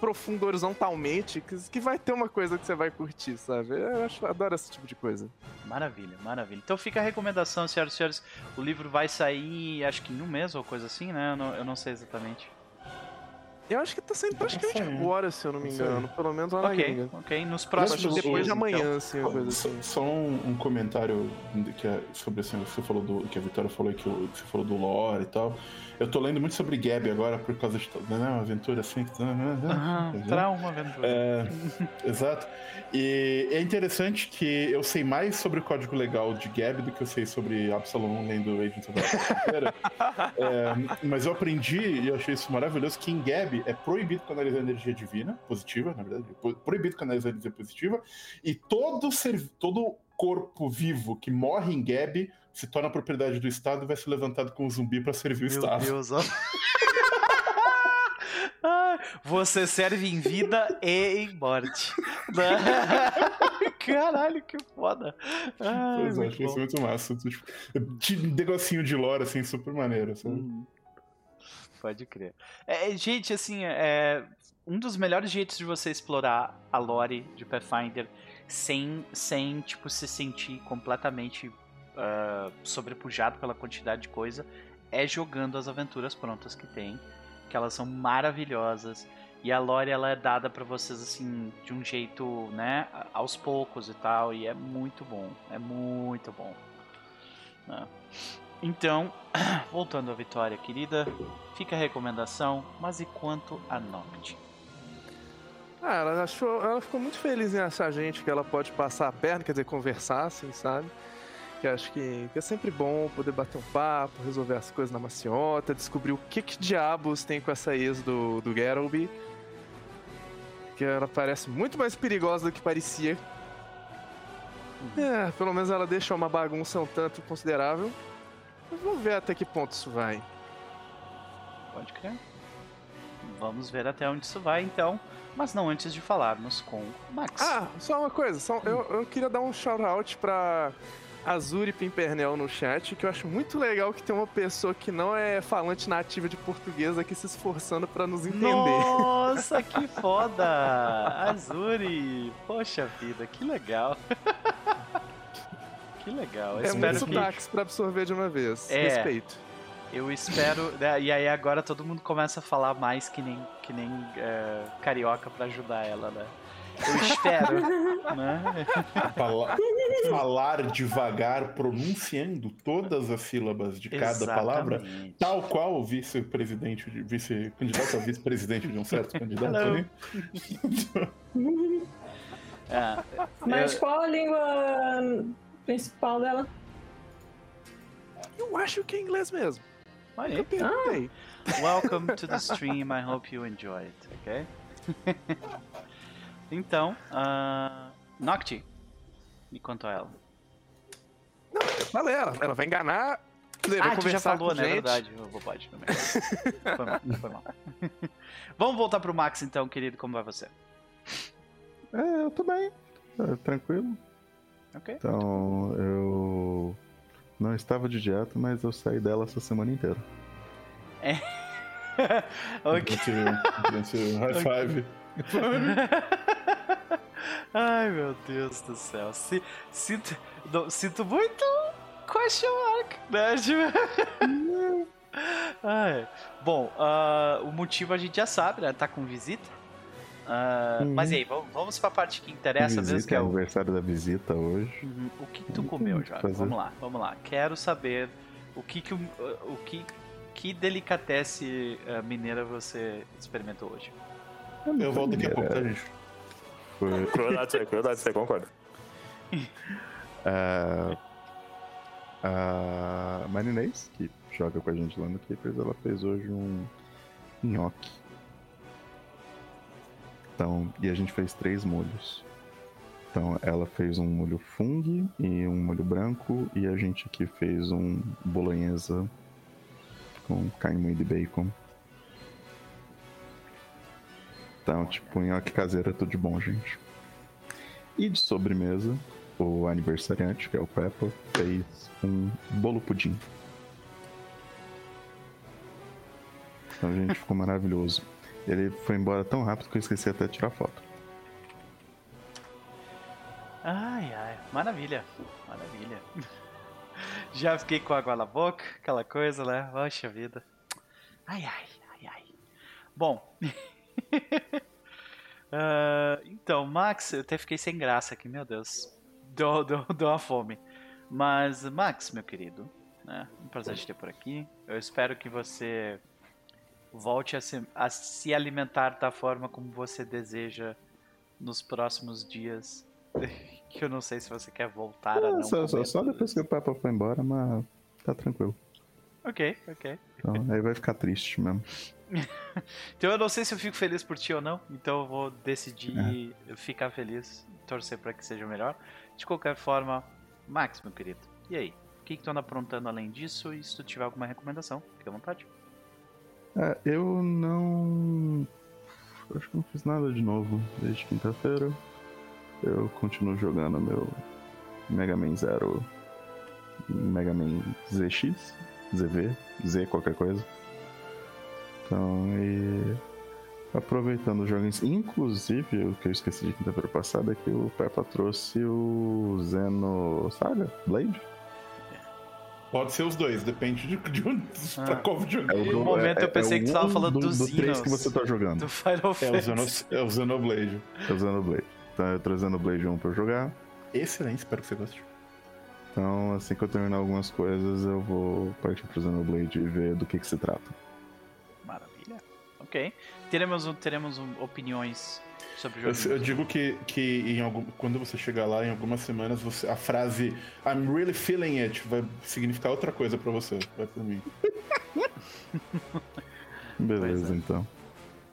profundo horizontalmente que, que vai ter uma coisa que você vai curtir, sabe? Eu acho, adoro esse tipo de coisa. Maravilha, maravilha. Então fica a recomendação, senhoras e senhores. O livro vai sair, acho que em um mês ou coisa assim, né? Eu não, eu não sei exatamente. Eu acho que tá saindo praticamente saindo. agora, se eu não me Tá engano. Pelo menos lá na Ok, gringa. ok. Nos próximos depois dias, de amanhã, então. assim, uma coisa Só, assim. só um, um comentário que é sobre assim, que você falou do. que a Vitória falou que, o- que você falou do lore e tal. Eu tô lendo muito sobre Gab agora por causa de né, uma aventura assim. que- Aham, trauma, aventura. É, exato. E é interessante que eu sei mais sobre o código legal de Gab do que eu sei sobre Absalom lendo Agents of Frontier. é, Mas eu aprendi, e eu achei isso maravilhoso, que em Gab é proibido canalizar energia divina, positiva, na verdade, é proibido canalizar energia positiva, e todo, ser, todo corpo vivo que morre em Gab se torna propriedade do Estado e vai ser levantado como zumbi para servir o Meu Estado. Deus, ó. Você serve em vida e em morte. Caralho, que foda. Ai, Pois é, muito achei isso muito massa. Tipo, de negocinho de lore, assim, super maneiro, sabe? Hum, Pode crer. É, é, gente, assim, é um dos melhores jeitos de você explorar a lore de Pathfinder sem, sem tipo, se sentir completamente ah, sobrepujado pela quantidade de coisa é jogando as aventuras prontas que tem, que elas são maravilhosas. E a lore ela é dada pra vocês assim de um jeito, né, aos poucos e tal, e é muito bom, é muito bom. né? Então, voltando à vitória, querida, fica a recomendação, mas e quanto a Noct? Ah, ela, achou, ela ficou muito feliz em achar gente que ela pode passar a perna, quer dizer, conversar, assim, sabe? Que acho que, que é sempre bom poder bater um papo, resolver as coisas na maciota, descobrir o que, que diabos tem com essa ex do, do Geralby. Que ela parece muito mais perigosa do que parecia. É, pelo menos ela deixa uma bagunça um tanto considerável. Mas vamos ver até que ponto isso vai. Pode crer. Vamos ver até onde isso vai, então. Mas não antes de falarmos com o Max. Ah, só uma coisa, só- eu, eu queria dar um shout-out pra Azuri Pimpernel no chat, que eu acho muito legal que tem uma pessoa que não é falante nativa de português aqui se esforçando pra nos entender. Nossa, que foda! Azuri! Poxa vida, que legal! que legal. Eu É espero muitos que. sotaques pra absorver de uma vez. É. Respeito. Eu espero. né, E aí agora todo mundo começa a falar mais que nem, que nem é, carioca pra ajudar ela, né? Eu espero. né? Fala- falar devagar, pronunciando todas as sílabas de cada palavra, Exatamente. tal qual o vice-presidente, de- vice-candidato a vice-presidente de um certo candidato ali. É, Mas eu- qual a língua principal dela? Eu acho que é inglês mesmo. olha Eu perguntei. Welcome to the stream. I hope you enjoy it, ok? então, uh, Nocti. E quanto a ela? Falei, ela, ela vai enganar. dizer, vai Ah, tu já falou, né? É gente. verdade. Eu vou pode também. Foi mal, foi mal. Vamos voltar pro Max então, querido. Como vai você? É, eu tô bem. É, tranquilo. Ok. Então, eu não estava de dieta, mas eu saí dela essa semana inteira. ok. Esse, esse high five. Ai, meu Deus do céu. Si- Sinto, não, sinto muito question mark, né? Ai. Bom, ah, o motivo a gente já sabe, né? Tá com visita. Uhum. Mas e aí, vamos, vamos pra parte que interessa mesmo, visita, que é o, aniversário da visita hoje. Uhum. o que, que tu comeu, Jorge? Vamos lá, vamos lá. Quero saber o que que o, o que que delicatesse ah, mineira você experimentou hoje. Eu volto daqui a pouco, tá, gente? Crueldade, você, crueldade, você concorda? é, a Marinês, que joga com a gente lá no Keepers, ela fez hoje um nhoque. Então, e a gente fez três molhos. Então, ela fez um molho fungo e um molho branco, e a gente aqui fez um bolonhesa com carne moída e bacon. Então, tipo, nhoque caseiro é tudo de bom, gente. E de sobremesa, o aniversariante, que é o Peppa, fez um bolo pudim. Então, gente, ficou maravilhoso. Ele foi embora tão rápido que eu esqueci até de tirar foto. Ai, ai, maravilha, maravilha. Já fiquei com água na boca, aquela coisa, né? Poxa vida. Ai, ai, ai, ai. Bom. uh, então, Max, eu até fiquei sem graça aqui, meu Deus. Deu, deu, deu uma fome. Mas, Max, meu querido, né? Um prazer te ter por aqui. Eu espero que você volte a se, a se alimentar da forma como você deseja nos próximos dias. que eu não sei se você quer voltar é, a não só, só, só, depois que o Papa foi embora, mas tá tranquilo. Ok, ok. Então, aí vai ficar triste mesmo. então eu não sei se eu fico feliz por ti ou não, então eu vou decidir é. ficar feliz, torcer para que seja melhor. De qualquer forma, Max, meu querido, e aí? O que, que tu anda aprontando além disso? E se tu tiver alguma recomendação, fica à vontade. É, eu não. Acho que não fiz nada de novo desde quinta-feira. Eu continuo jogando meu Mega Man Zero, Mega Man ZX, ZV, Z qualquer coisa. Então, e aproveitando os jogos, inclusive o que eu esqueci de quinta-feira passada é que o Peppa trouxe o Zeno Saga Blade. Pode ser os dois, depende de, de onde ah. pra qual videogame. É no momento é, eu pensei é que você tava falando do, dos do três que você tá jogando. Do Final Fantasy. É o, Xenoblade. É o Xenoblade. Então eu tô Xenoblade 1 pra jogar. Excelente, espero que você goste. Então, assim que eu terminar algumas coisas, eu vou partir pro Xenoblade e ver do que que se trata. Ok. Teremos, teremos opiniões sobre o jogo. Eu, eu digo que, que em algum, quando você chegar lá, em algumas semanas, você, a frase I'm really feeling it vai significar outra coisa pra você. Vai por mim. Beleza, é. então.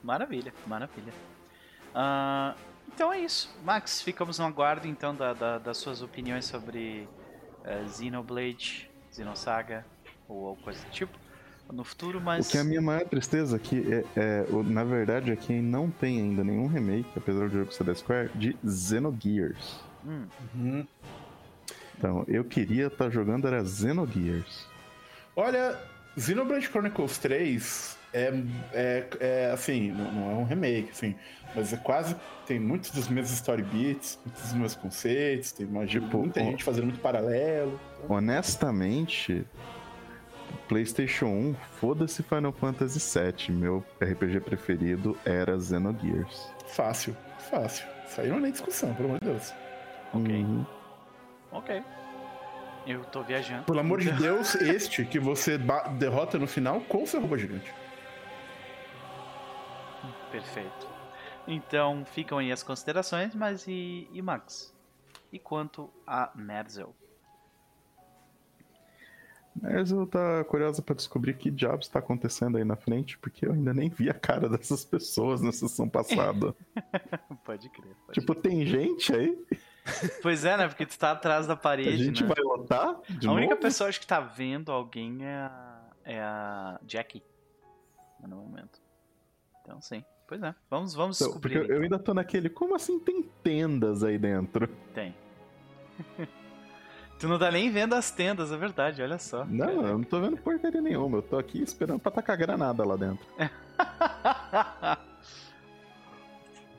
Maravilha, maravilha. Uh, então é isso. Max, ficamos no aguardo então da, da, das suas opiniões sobre uh, Xenoblade, Xenosaga ou, ou coisa do tipo no futuro, mas. O que é a minha maior tristeza aqui é, é, na verdade, é que não tem ainda nenhum remake, apesar do jogo ser da Square, de Xenogears. Hum. Uhum. Então, eu queria estar tá jogando era Xenogears. Olha, Xenoblade Chronicles 3 é, é, é assim, não, não, é um remake, assim, mas é quase. Tem muitos dos mesmos story beats, muitos dos mesmos conceitos, tem uma, tipo, muita gente fazendo muito paralelo. Honestamente, PlayStation 1, foda-se Final Fantasy VII. Meu RPG preferido era Xenogears. Fácil, fácil. Isso aí não é nem discussão, pelo amor de Deus. Ok. Uhum. Ok. Eu tô viajando. Pelo amor de Deus, este que você derrota no final com o seu robô gigante. Perfeito. Então ficam aí as considerações, mas e, e Max? E quanto a Merzel? Mas eu tá curiosa para descobrir que diabos está acontecendo aí na frente, porque eu ainda nem vi a cara dessas pessoas na sessão passada. pode crer. Pode tipo, crer. tem gente aí? Pois é, né? Porque tu tá atrás da parede. A gente né? vai lotar? a novo? única pessoa acho que tá vendo alguém é a, é a Jackie. No momento. Então, sim. Pois é. Vamos, vamos então, descobrir. Porque então. eu ainda tô naquele. Como assim tem tendas aí dentro? Tem. Tu não tá nem vendo as tendas, é verdade, olha só. Não, Caraca. eu não tô vendo porcaria nenhuma. Eu tô aqui esperando pra tacar granada lá dentro.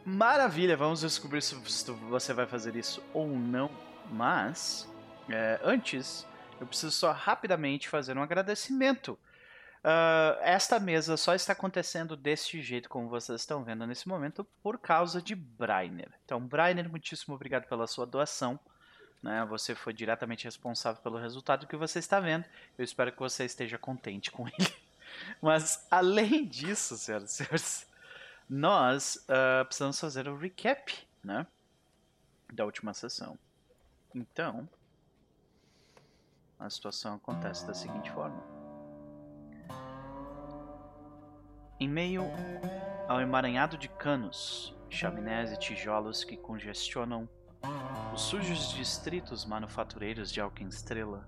Maravilha, vamos descobrir se você vai fazer isso ou não. Mas, é, antes, eu preciso só rapidamente fazer um agradecimento. Uh, esta mesa só está acontecendo deste jeito, como vocês estão vendo nesse momento, por causa de Brainer. Então, Brainer, muitíssimo obrigado pela sua doação né? Você foi diretamente responsável pelo resultado que você está vendo. Eu espero que você esteja contente com ele. Mas além disso, senhoras e senhores, nós uh, precisamos fazer o recap, né? Da última sessão. Então, a situação acontece da seguinte forma. Em meio ao emaranhado de canos, chaminés e tijolos que congestionam os sujos distritos manufatureiros de Alquestrela.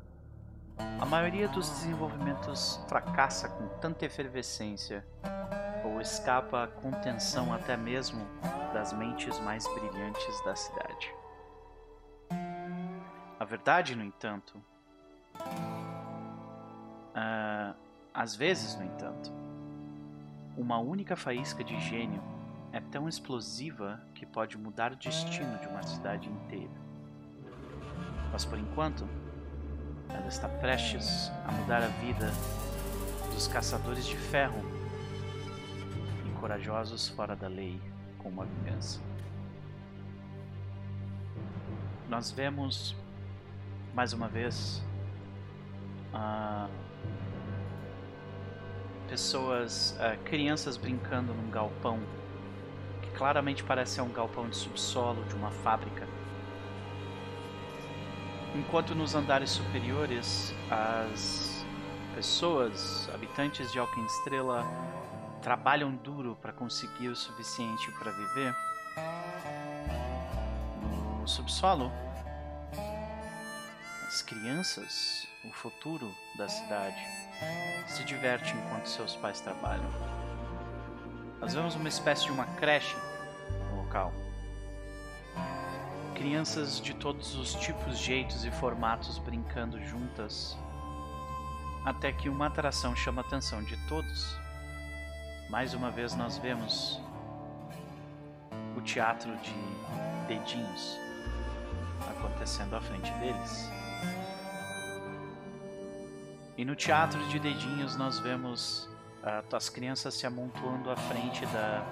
A maioria dos desenvolvimentos fracassa com tanta efervescência ou escapa à contenção até mesmo das mentes mais brilhantes da cidade. A verdade, no entanto, uh, às vezes, no entanto, uma única faísca de gênio é tão explosiva que pode mudar o destino de uma cidade inteira. Mas por enquanto, ela está prestes a mudar a vida dos caçadores de ferro, corajosos fora da lei com uma vingança. Nós vemos mais uma vez pessoas, crianças brincando num galpão claramente parece ser um galpão de subsolo de uma fábrica. Enquanto nos andares superiores as pessoas, habitantes de Alken Estrela, trabalham duro para conseguir o suficiente para viver. No subsolo, as crianças, o futuro da cidade, se divertem enquanto seus pais trabalham. Nós vemos uma espécie de uma creche no local. Crianças de todos os tipos, jeitos e formatos brincando juntas, até que uma atração chama a atenção de todos. Mais uma vez nós vemos o teatro de dedinhos acontecendo à frente deles. E no teatro de dedinhos nós vemos as crianças se amontoando à frente da,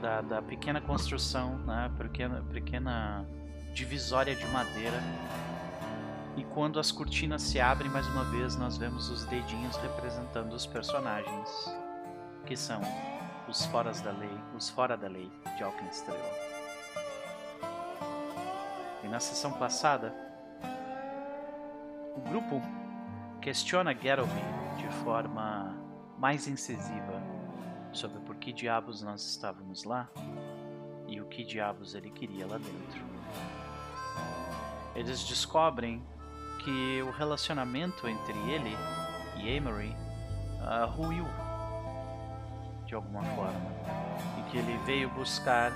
da, da pequena construção, né, pequena, pequena divisória de madeira. E quando as cortinas se abrem mais uma vez, nós vemos os dedinhos representando os personagens, que são os foras da lei, os fora da lei de Alkenstrela. E na sessão passada, o grupo questiona Geralby de forma mais incisiva sobre por que diabos nós estávamos lá e o que diabos ele queria lá dentro. Eles descobrem que o relacionamento entre ele e Amory uh, ruiu de alguma forma e que ele veio buscar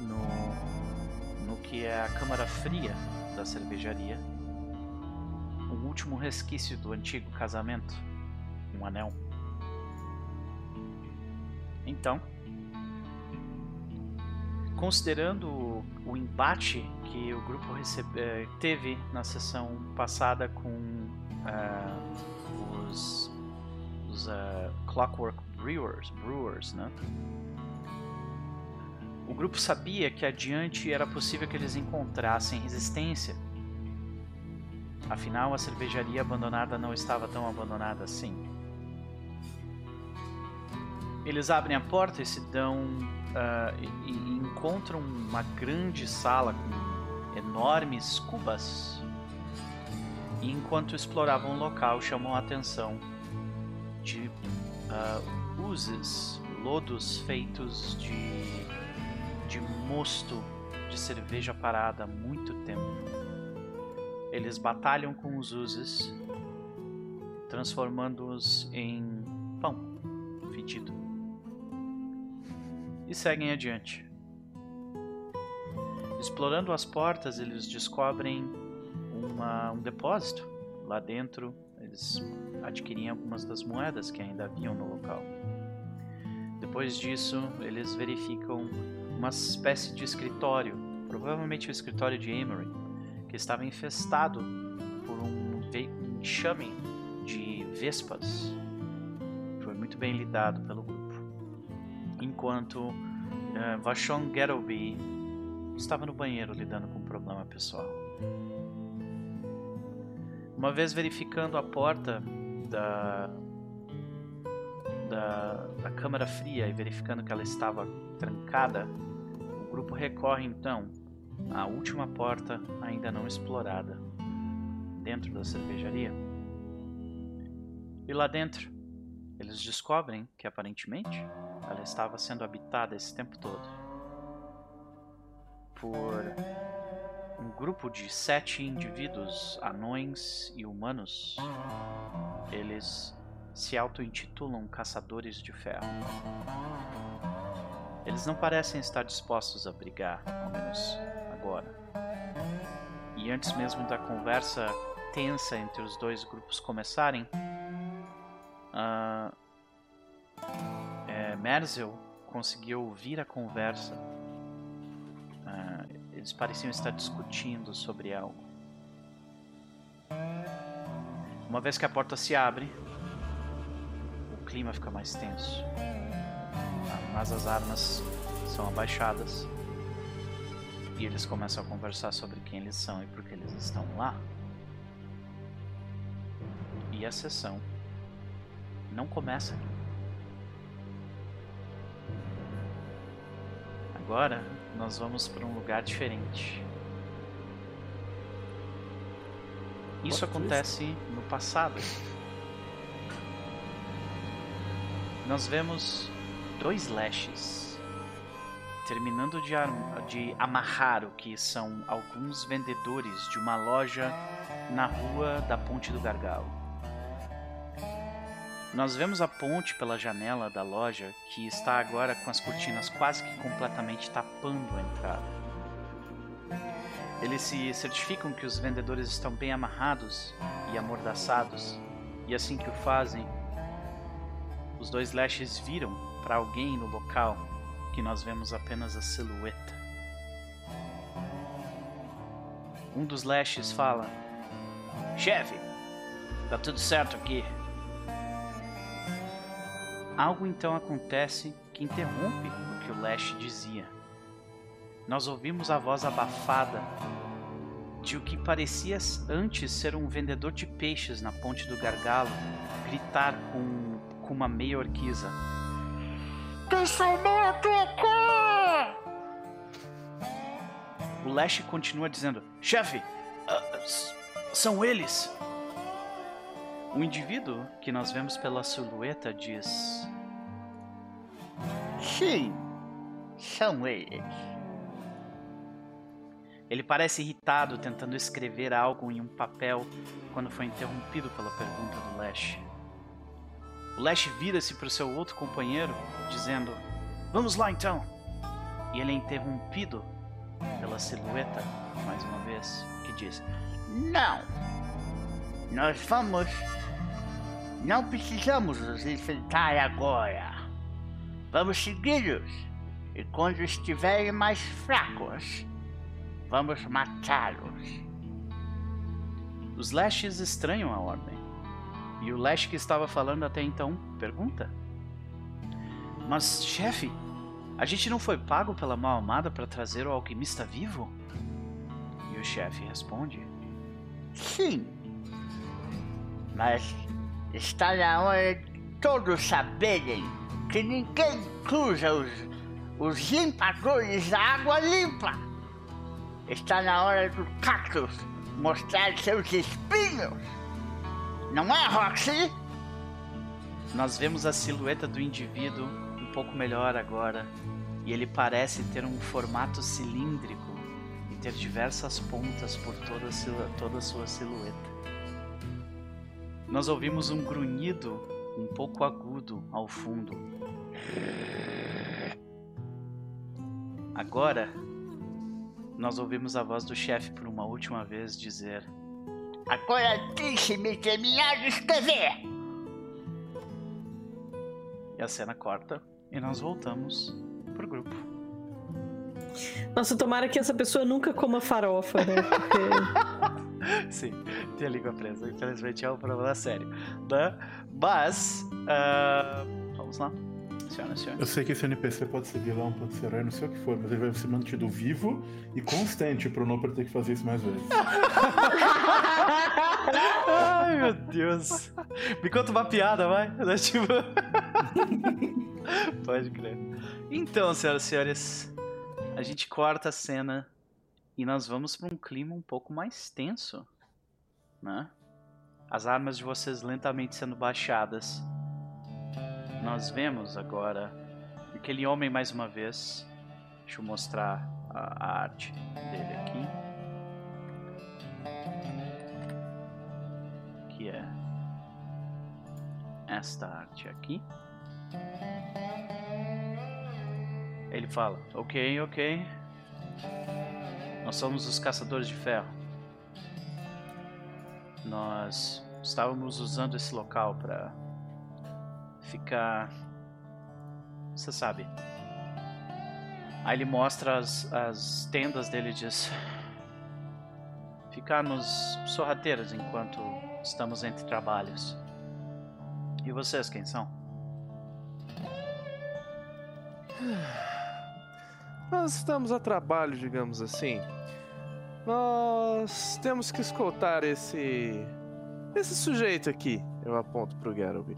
no, no que é a câmara fria da cervejaria um último resquício do antigo casamento, um anel. Então, considerando o embate que o grupo recebe, eh, teve na sessão passada com uh, os, os uh, Clockwork Brewers, Brewers, né? O grupo sabia que adiante era possível que eles encontrassem resistência Afinal, a cervejaria abandonada não estava tão abandonada assim. Eles abrem a porta e se dão. Uh, e, e encontram uma grande sala com enormes cubas. E enquanto exploravam o local, chamam a atenção de uh, uses, lodos feitos de, de mosto de cerveja parada há muito tempo. Eles batalham com os Uzes, transformando-os em pão fedido. E seguem adiante. Explorando as portas, eles descobrem uma, um depósito. Lá dentro, eles adquirem algumas das moedas que ainda haviam no local. Depois disso, eles verificam uma espécie de escritório, provavelmente o escritório de Amory, que estava infestado por um enxame de vespas. Foi muito bem lidado pelo grupo. Enquanto uh, Vashon Gettleby estava no banheiro lidando com um problema pessoal. Uma vez verificando a porta da, da, da câmara fria e verificando que ela estava trancada, o grupo recorre então a última porta ainda não explorada, dentro da cervejaria. E lá dentro, eles descobrem que aparentemente ela estava sendo habitada esse tempo todo por um grupo de sete indivíduos anões e humanos. Eles se auto-intitulam Caçadores de Ferro. Eles não parecem estar dispostos a brigar, ao menos agora. E antes mesmo da conversa tensa entre os dois grupos começarem, uh, Merzel conseguiu ouvir a conversa. Uh, eles pareciam estar discutindo sobre algo. Uma vez que a porta se abre, o clima fica mais tenso. Mas as armas são abaixadas. E eles começam a conversar sobre quem eles são e por que eles estão lá. E a sessão não começa aqui. Agora nós vamos para um lugar diferente. Isso acontece no passado. Nós vemos dois lashes terminando de, de amarrar o que são alguns vendedores de uma loja na rua da Ponte do Gargalo. Nós vemos a ponte pela janela da loja que está agora com as cortinas quase que completamente tapando a entrada. Eles se certificam que os vendedores estão bem amarrados e amordaçados, e assim que o fazem, os dois lashes viram para alguém no local que nós vemos apenas a silhueta. Um dos lashes fala: Chefe, tá tudo certo aqui. Algo então acontece que interrompe o que o Lash dizia nós ouvimos a voz abafada de o que parecia antes ser um vendedor de peixes na ponte do gargalo gritar com, com uma meia orquiza. O Lash continua dizendo: Chefe, uh, são eles. O indivíduo que nós vemos pela silhueta diz: Sim, são eles. Ele parece irritado tentando escrever algo em um papel quando foi interrompido pela pergunta do Lash. O Lash vira-se para o seu outro companheiro, dizendo: Vamos lá então! E ele é interrompido pela silhueta, mais uma vez, que diz: Não! Nós vamos. Não precisamos nos enfrentar agora. Vamos segui-los. E quando estiverem mais fracos, Vamos matá-los. Os Lashes estranham a ordem. E o Lash que estava falando até então pergunta: Mas, chefe, a gente não foi pago pela mal-amada para trazer o alquimista vivo? E o chefe responde: Sim. Mas está na hora de todos saberem que ninguém cruza os, os limpadores da água limpa. Está na hora do cactus mostrar seus espinhos. Não é, Roxy? Nós vemos a silhueta do indivíduo um pouco melhor agora. E ele parece ter um formato cilíndrico e ter diversas pontas por toda toda a sua silhueta. Nós ouvimos um grunhido um pouco agudo ao fundo. Agora nós ouvimos a voz do chefe por uma última vez dizer: Agora deixe-me terminar de escrever! E a cena corta e nós voltamos pro grupo. Nossa, tomara que essa pessoa nunca coma farofa, né? Porque... Sim, tem a língua presa. Infelizmente é um problema sério. Né? Mas, uh... vamos lá. Senhora, senhora. Eu sei que esse NPC pode ser vilão, pode ser herói, não sei o que for, mas ele vai ser mantido vivo e constante pro Noper ter que fazer isso mais vezes. Ai, meu Deus. Me conta uma piada, vai. Tipo... pode crer. Então, senhoras e senhores, a gente corta a cena e nós vamos para um clima um pouco mais tenso, né? As armas de vocês lentamente sendo baixadas nós vemos agora aquele homem mais uma vez. Deixa eu mostrar a, a arte dele aqui. Que é esta arte aqui. Ele fala: Ok, ok. Nós somos os caçadores de ferro. Nós estávamos usando esse local para ficar. Você sabe. Aí ele mostra as, as tendas dele e diz: Ficar nos sorrateiros enquanto estamos entre trabalhos. E vocês quem são? Nós estamos a trabalho, digamos assim. Nós temos que escoltar esse. esse sujeito aqui. Eu aponto pro Garoby.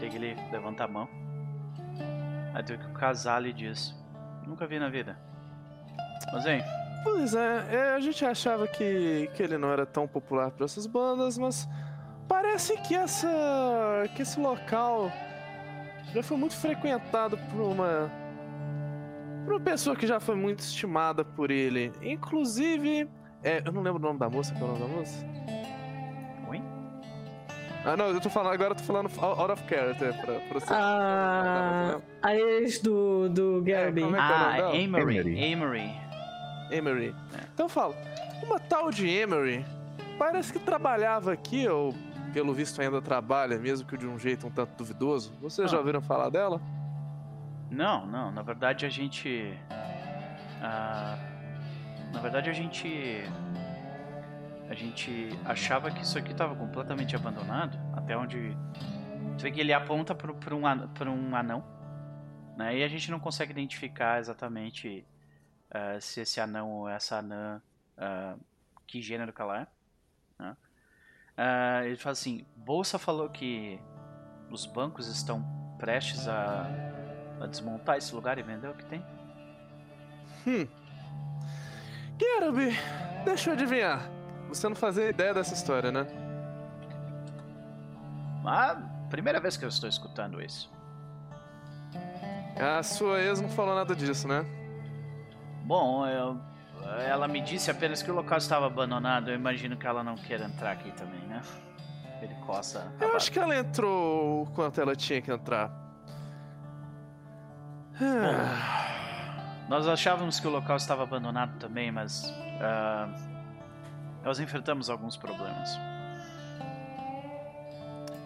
Tem que levanta a mão. Tem que o Casale diz: Nunca vi na vida. Mas hein, Pois é, é, a gente achava que, que ele não era tão popular para essas bandas, mas parece que essa que esse local já foi muito frequentado por uma por uma pessoa que já foi muito estimada por ele. Inclusive, é, eu não lembro o nome da moça, qual é o nome da moça? Oi? Ah, não, eu tô falando agora, eu tô falando out of character pra, pra você. Ah, a ex do, do como é é nome Ah. Emery. Amory. Emery. É. Então eu falo, uma tal de Emery parece que trabalhava aqui, ou pelo visto ainda trabalha, mesmo que de um jeito um tanto duvidoso. Vocês já Ah. ouviram falar dela? Não, não. Na verdade a gente. ah, na verdade a gente. A gente achava que isso aqui estava completamente abandonado. Até onde. Tu vê que ele aponta para um, anão. Né? E a gente não consegue identificar exatamente ah, se esse anão ou essa anã. ah, que gênero que ela é. né? Ah, ele fala assim: Bolsa falou que os bancos estão prestes a a desmontar esse lugar e vender o que tem? Garoby, deixa eu adivinhar. Você não fazia ideia dessa história, né? Ah, primeira vez que eu estou escutando isso. A sua ex não falou nada disso, né? Bom, eu- ela me disse apenas que o local estava abandonado. Eu imagino que ela não queira entrar aqui também, né? Ele coça. Eu acho que ela entrou quanto ela tinha que entrar. Nós achávamos que o local estava abandonado também, mas ah, nós enfrentamos alguns problemas.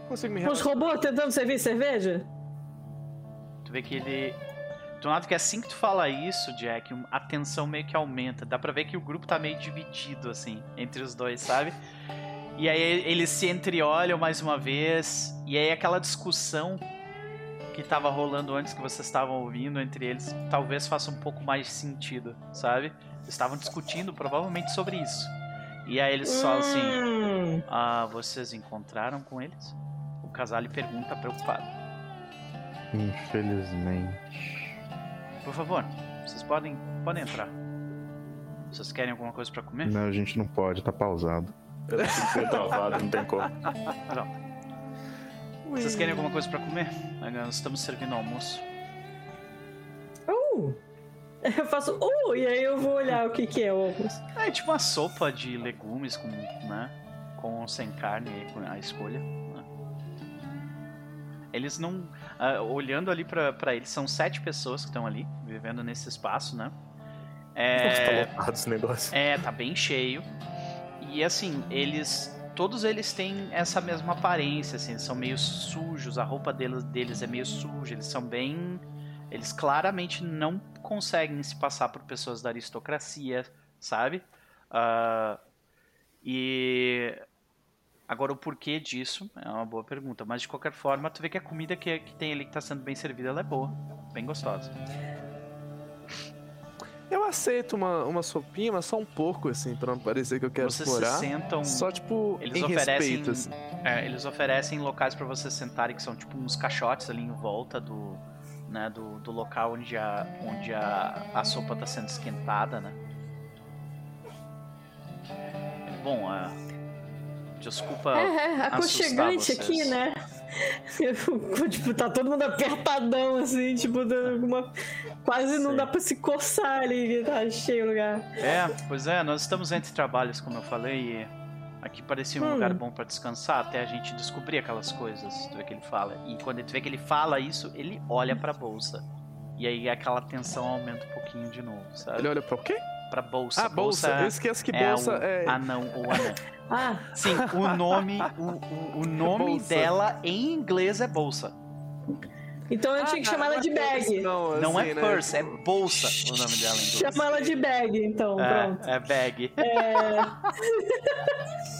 consigo me Os robôs tentando servir cerveja? Tu vê que ele. Do lado que assim que tu fala isso, Jack, a tensão meio que aumenta. Dá pra ver que o grupo tá meio dividido, assim, entre os dois, sabe? E aí eles se entreolham mais uma vez. E aí aquela discussão que tava rolando antes que vocês estavam ouvindo entre eles, talvez faça um pouco mais sentido, sabe? Eles estavam discutindo provavelmente sobre isso. E aí eles falam assim: Hum, Ah, vocês encontraram com eles? O casal lhe pergunta preocupado. Infelizmente. Por favor, vocês podem, podem entrar. Vocês querem alguma coisa pra comer? Não, a gente não pode, tá pausado. Eu travado, não tem como. Pronto. Vocês querem alguma coisa pra comer? Nós estamos servindo almoço. uh. Eu faço, uh, e aí eu vou olhar o que que é o almoço. É tipo uma sopa de legumes com, né? Com ou sem carne aí, com a escolha. né? Eles não. ah, olhando ali pra, pra eles, são sete pessoas que estão ali, vivendo nesse espaço, né? Nossa, É, tá lotado esse negócio. É, tá bem cheio. E assim, eles. Todos eles têm essa mesma aparência, assim, eles são meio sujos, a roupa deles, deles é meio suja, eles são bem. Eles claramente não conseguem se passar por pessoas da aristocracia, sabe? Ah, e. Agora, o porquê disso é uma boa pergunta, mas de qualquer forma, tu vê que a comida que, que tem ali que tá sendo bem servida, ela é boa, bem gostosa. Eu aceito uma, uma sopinha, mas só um pouco, assim, pra não parecer que eu quero Vocês explorar. se sentam. Só, tipo, Eles em oferecem, respeito, assim. é, eles oferecem locais pra vocês sentarem que são tipo uns caixotes ali em volta do, né, do, do local onde a onde a, a sopa tá sendo esquentada, né? Bom, ah, desculpa. É, é, assustar aconchegante vocês. aqui, né? tipo, tá todo mundo apertadão, assim, tipo, dando alguma... quase não Sei. dá pra se coçar ali, que tá cheio o lugar. É, pois é, nós estamos entre trabalhos, como eu falei, e aqui parecia um Hum. lugar bom pra descansar até a gente descobrir aquelas coisas, tu vê que ele fala. E quando tu vê que ele fala isso, ele olha pra bolsa. E aí aquela tensão aumenta um pouquinho de novo, sabe? Ele olha pra o quê? Pra bolsa. Ah, bolsa. Eu esqueço que é bolsa o é. anão ou anã. Ah, Sim, o nome, o, o, o nome Bolsa. dela em inglês é bolsa. então eu tinha que chamar ela de bag. Não, Não assim, é né? purse, é bolsa o nome dela em inglês. Chama ela de bag, então, pronto. É, é bag. É,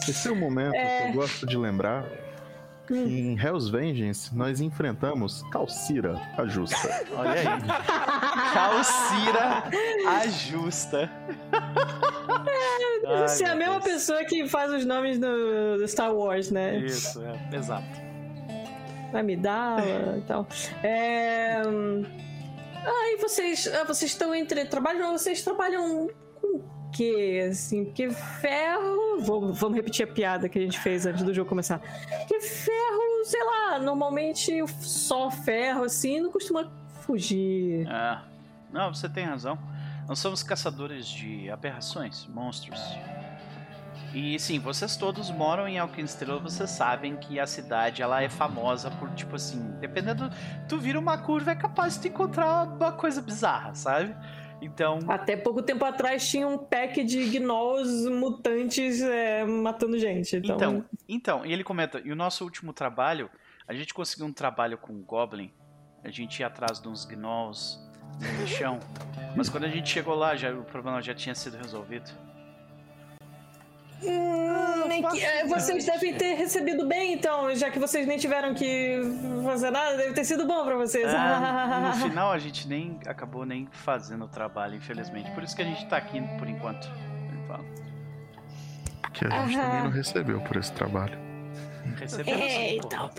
Esse é o momento que eu gosto de lembrar Em Hell's Vengeance, nós enfrentamos Calcira, a justa. Olha aí. Calcira a justa. Você é a mesma pessoa que faz os nomes do, do Star Wars, né? Isso, é, exato. Amidala e tal. É... Ah, e vocês, ah, vocês estão entre trabalham, vocês trabalham com o quê, assim? Porque ferro, vamos, vamos repetir a piada que a gente fez antes do jogo começar. Porque ferro, sei lá, normalmente só ferro assim não costuma fugir. É. Não, você tem razão. Nós somos caçadores de aberrações, monstros. E sim, vocês todos moram em Alquinstrela, vocês sabem que a cidade ela é famosa por tipo assim, dependendo, tu vira uma curva é capaz de tu encontrar uma coisa bizarra, sabe? Então, Até pouco tempo atrás tinha um pack de gnolls mutantes é, matando gente. Então, então, então, e ele comenta, e o nosso último trabalho, a gente conseguiu um trabalho com o Goblin, a gente ia atrás de uns gnolls no chão, mas quando a gente chegou lá, já, o problema já tinha sido resolvido. Hum, nem que- é, vocês devem ter recebido bem, então, já que vocês nem tiveram que fazer nada, deve ter sido bom pra vocês. Ah, no final a gente nem acabou nem fazendo o trabalho, infelizmente. Por isso que a gente tá aqui por enquanto. Que a gente Aham. também não recebeu por esse trabalho. Recebemos um Eita, pouco.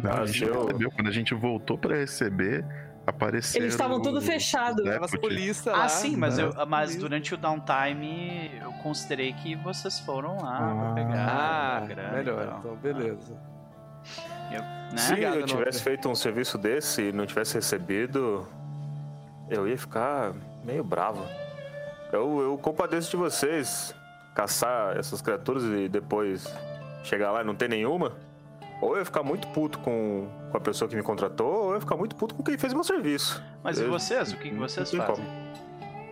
Não, a gente eu- recebeu. Quando a gente voltou pra receber, apareceram... Eles estavam tudo fechado. Tava as polícia lá. Ah, sim, mas, né? eu, mas durante o downtime eu considerei que vocês foram lá pra Ah. pegar Ah, a grana. melhor, tal. então, beleza. Eu, né? Se Obrigado, eu tivesse Nobre. feito um serviço desse e não tivesse recebido, eu ia ficar meio bravo. Eu, eu compadeço de vocês caçar essas criaturas e depois chegar lá e não ter nenhuma. Ou eu ia ficar muito puto com, com a pessoa que me contratou, ou eu ia ficar muito puto com quem fez meu serviço. Mas e Eu- vocês? O que, que vocês fazem?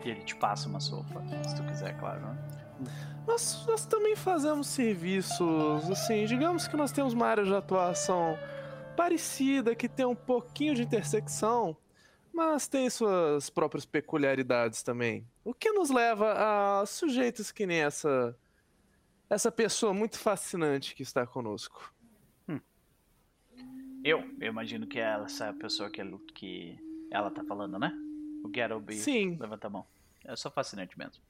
E ele te passa uma sopa, se tu quiser, claro. Né? Nós, nós também fazemos serviços, assim, digamos que nós temos uma área de atuação parecida, que tem um pouquinho de intersecção, mas tem suas próprias peculiaridades também. O que nos leva a sujeitos que nem essa, essa pessoa muito fascinante que está conosco. Eu, eu imagino que é essa pessoa que, que ela tá falando, né? O Garoby. Sim. Levanta a mão. É só fascinante mesmo.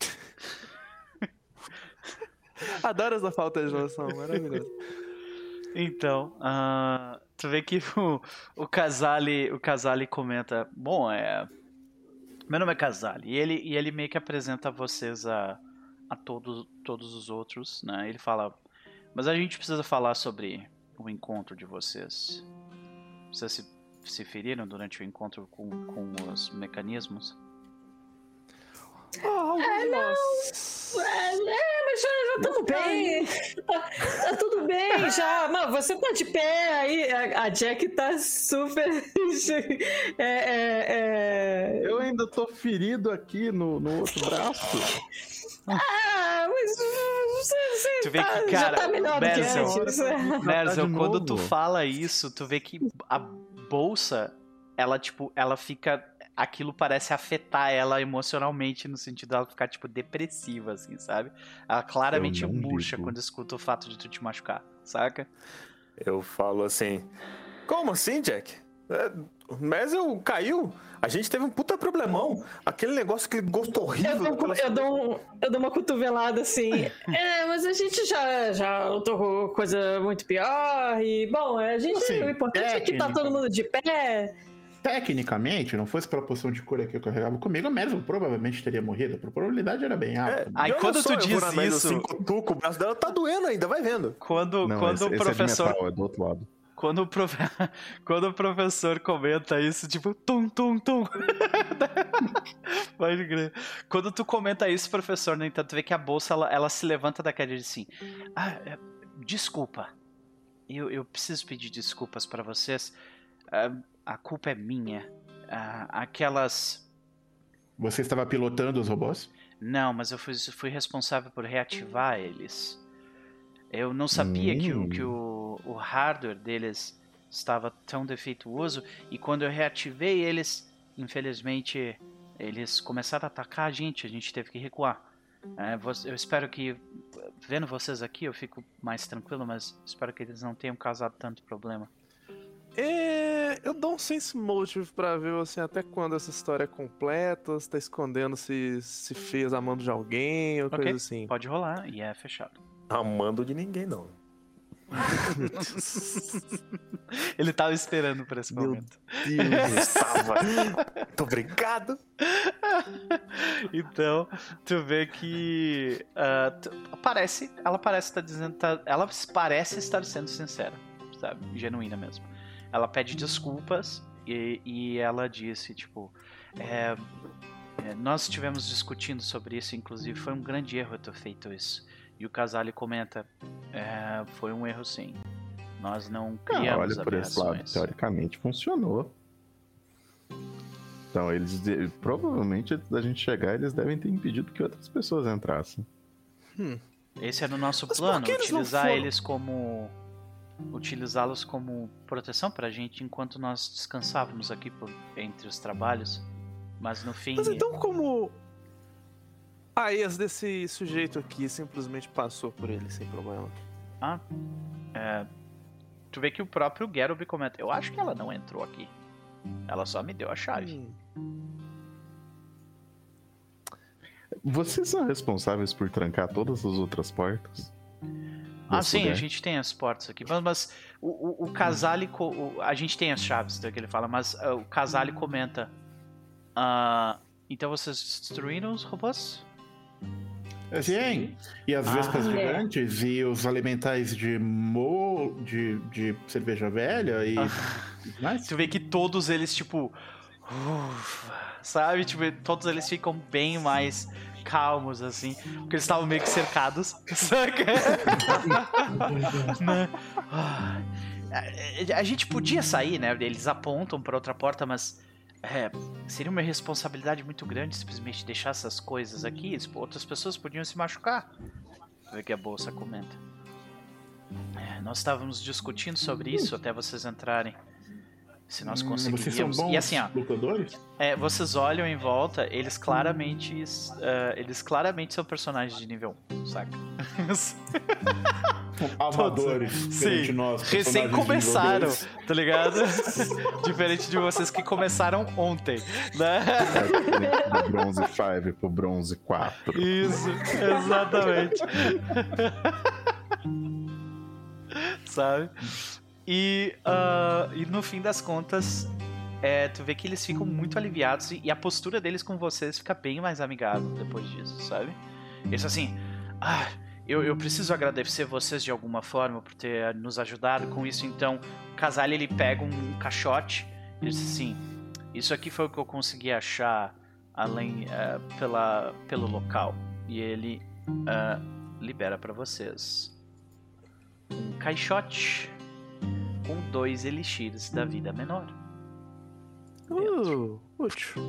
Adoro essa falta de noção, maravilhoso. Então, ah, tu vê que o, o Casale, o Casale comenta, bom, é, meu nome é Casale, e ele, e ele meio que apresenta vocês a, a todos, todos os outros, né? Ele fala, mas a gente precisa falar sobre o encontro de vocês. Vocês se, se feriram durante o encontro com, com os mecanismos? Oh, de nós. É, mas já, já estamos bem. Tá, tá tudo bem já. Mano, você tá de pé aí. A, a Jack tá super. é, é, é... Eu ainda tô ferido aqui no, no outro braço. Ah, mas Tu vê tá, que, já cara, tá. Merzel, de quando tu novo. fala isso, tu vê que a bolsa, ela, tipo, ela fica. Aquilo parece afetar ela emocionalmente, no sentido dela ficar, tipo, depressiva, assim, sabe? Ela claramente murcha quando escuta o fato de tu te machucar, saca? Eu falo assim: Como assim, Jack? É, mas eu caiu. A gente teve um puta problemão. Aquele negócio, aquele gosto Eu horrível. dou, aquelas- eu, dou um- eu dou uma cotovelada assim. É, mas a gente já, já com coisa muito pior. E, bom, a gente. Assim, o importante é que tá todo mundo de pé. Tecnicamente, não fosse pela poção de cura que eu carregava comigo, a Merzel provavelmente teria morrido. A probabilidade era bem alta. Aí Eu quando tu eu diz isso- assim, cutuco, o braço dela tá doendo ainda, vai vendo. Quando, Não, quando esse, o esse é de professor. metal, é do outro lado. Quando o, profe... quando o professor comenta isso, tipo, tum, tum, tum. Pode crer. Quando tu comenta isso, professor, no entanto, tu vê que a bolsa ela, ela se levanta da cadeira e diz assim: Ah, é, desculpa. Eu, eu preciso pedir desculpas pra vocês. Ah, a culpa é minha. Ah, aquelas. Você estava pilotando os robôs? Não, mas eu fui, fui responsável por reativar eles. Eu não sabia que, o, Hum. que o, o hardware deles estava tão defeituoso e quando eu reativei eles, infelizmente, eles começaram a atacar a gente, a gente teve que recuar. É, eu espero que, vendo vocês aqui, eu fico mais tranquilo, mas espero que eles não tenham causado tanto problema. É, eu dou um sense motive pra ver assim, até quando essa história é completa, se tá escondendo se se fez amando de alguém ou okay. coisa assim. Pode rolar e é fechado. Amando de ninguém, não. Ele tava esperando por esse Meu momento. Deus, estava. Muito obrigado. Então, tu vê que uh, tu, parece, ela parece estar dizendo, tá, ela parece estar sendo sincera, sabe, genuína mesmo. Ela pede desculpas e, e ela disse tipo, é, é, nós estivemos discutindo sobre isso, inclusive foi um grande erro eu ter feito isso. E o Casale comenta: é, foi um erro sim. Nós não criamos ah, olha por esse lado, teoricamente funcionou. Então eles provavelmente antes da gente chegar eles devem ter impedido que outras pessoas entrassem. Hum. Esse era o nosso Mas plano, utilizar eles como utilizá-los como proteção pra gente enquanto nós descansávamos aqui por, entre os trabalhos. Mas no fim. Mas então como a ex desse sujeito aqui simplesmente passou por ele sem problema. Ah, é. Tu vê que o próprio Geralt comenta: Eu acho que ela não entrou aqui. Ela só me deu a chave. Hum. Vocês são responsáveis por trancar todas as outras portas? Ah, sim, lugar? a gente tem as portas aqui. Mas, mas o, o, o Casale. O, a gente tem as chaves, do que ele fala, mas uh, o Casale comenta. Uh, então vocês destruíram os robôs? Sim. E as vespas ah, gigantes é. e os alimentais de mo... de, de cerveja velha e. Ah. Tu vê que todos eles, tipo. Ufa, sabe? Tipo, todos eles ficam bem mais calmos, assim. Porque eles estavam meio que cercados. Saca? né? A gente podia sair, né? Eles apontam para outra porta, mas é, seria uma responsabilidade muito grande simplesmente deixar essas coisas aqui. Outras pessoas podiam se machucar. Vê que a bolsa comenta. É, nós estávamos discutindo sobre isso até vocês entrarem. Se nós conseguiríamos. Hum, vocês são bons e assim, ó, lutadores? É, vocês olham em volta, eles claramente. Uh, eles claramente são personagens de nível 1, saca? Amadores. Sim. Nós, Recém começaram, tá ligado? Diferente de vocês que começaram ontem, né? Do bronze 5 pro bronze 4. Isso, exatamente. Sabe? E, uh, e no fim das contas, é, tu vê que eles ficam muito aliviados e, e, a postura deles com vocês fica bem mais amigável depois disso, sabe? Eles assim, ah, eu, eu preciso agradecer vocês de alguma forma por ter nos ajudado com isso. Então, o casal ele pega um caixote e diz assim: Isso aqui foi o que eu consegui achar além uh, pela, pelo local. E ele uh, libera para vocês um caixote com dois elixires da vida menor. Uh, útil.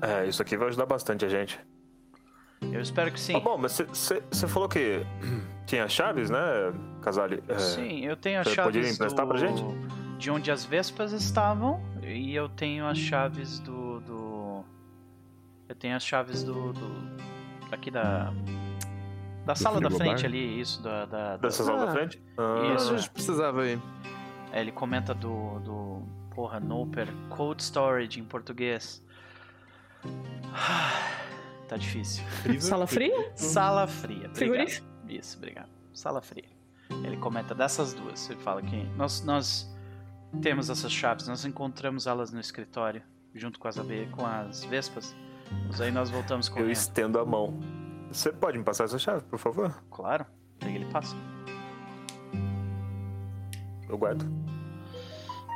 É, isso aqui vai ajudar bastante a gente. Eu espero que sim. Ah, bom, mas você falou que tinha chaves, né, Casale? É, sim, eu tenho as chaves. Poderia emprestar do... pra gente? De onde as Vespas estavam, e eu tenho as chaves do. do... Eu tenho as chaves do. do... Aqui da. Da do sala da frente ali, isso, da. da, da... Dessa sala ah, da frente? Ah. Isso. A gente precisava aí. É, ele comenta do. do porra, Noper, Cold Storage em português. Tá difícil. Sala fria? Sala fria. Frigorífico? Isso, obrigado. Sala fria. Ele comenta dessas duas. Ele fala que nós, nós temos essas chaves, nós encontramos elas no escritório, junto com as, com as vespas. Mas aí nós voltamos com Eu estendo a mão. Você pode me passar essa chave, por favor? Claro. Aí ele passa. Eu guardo.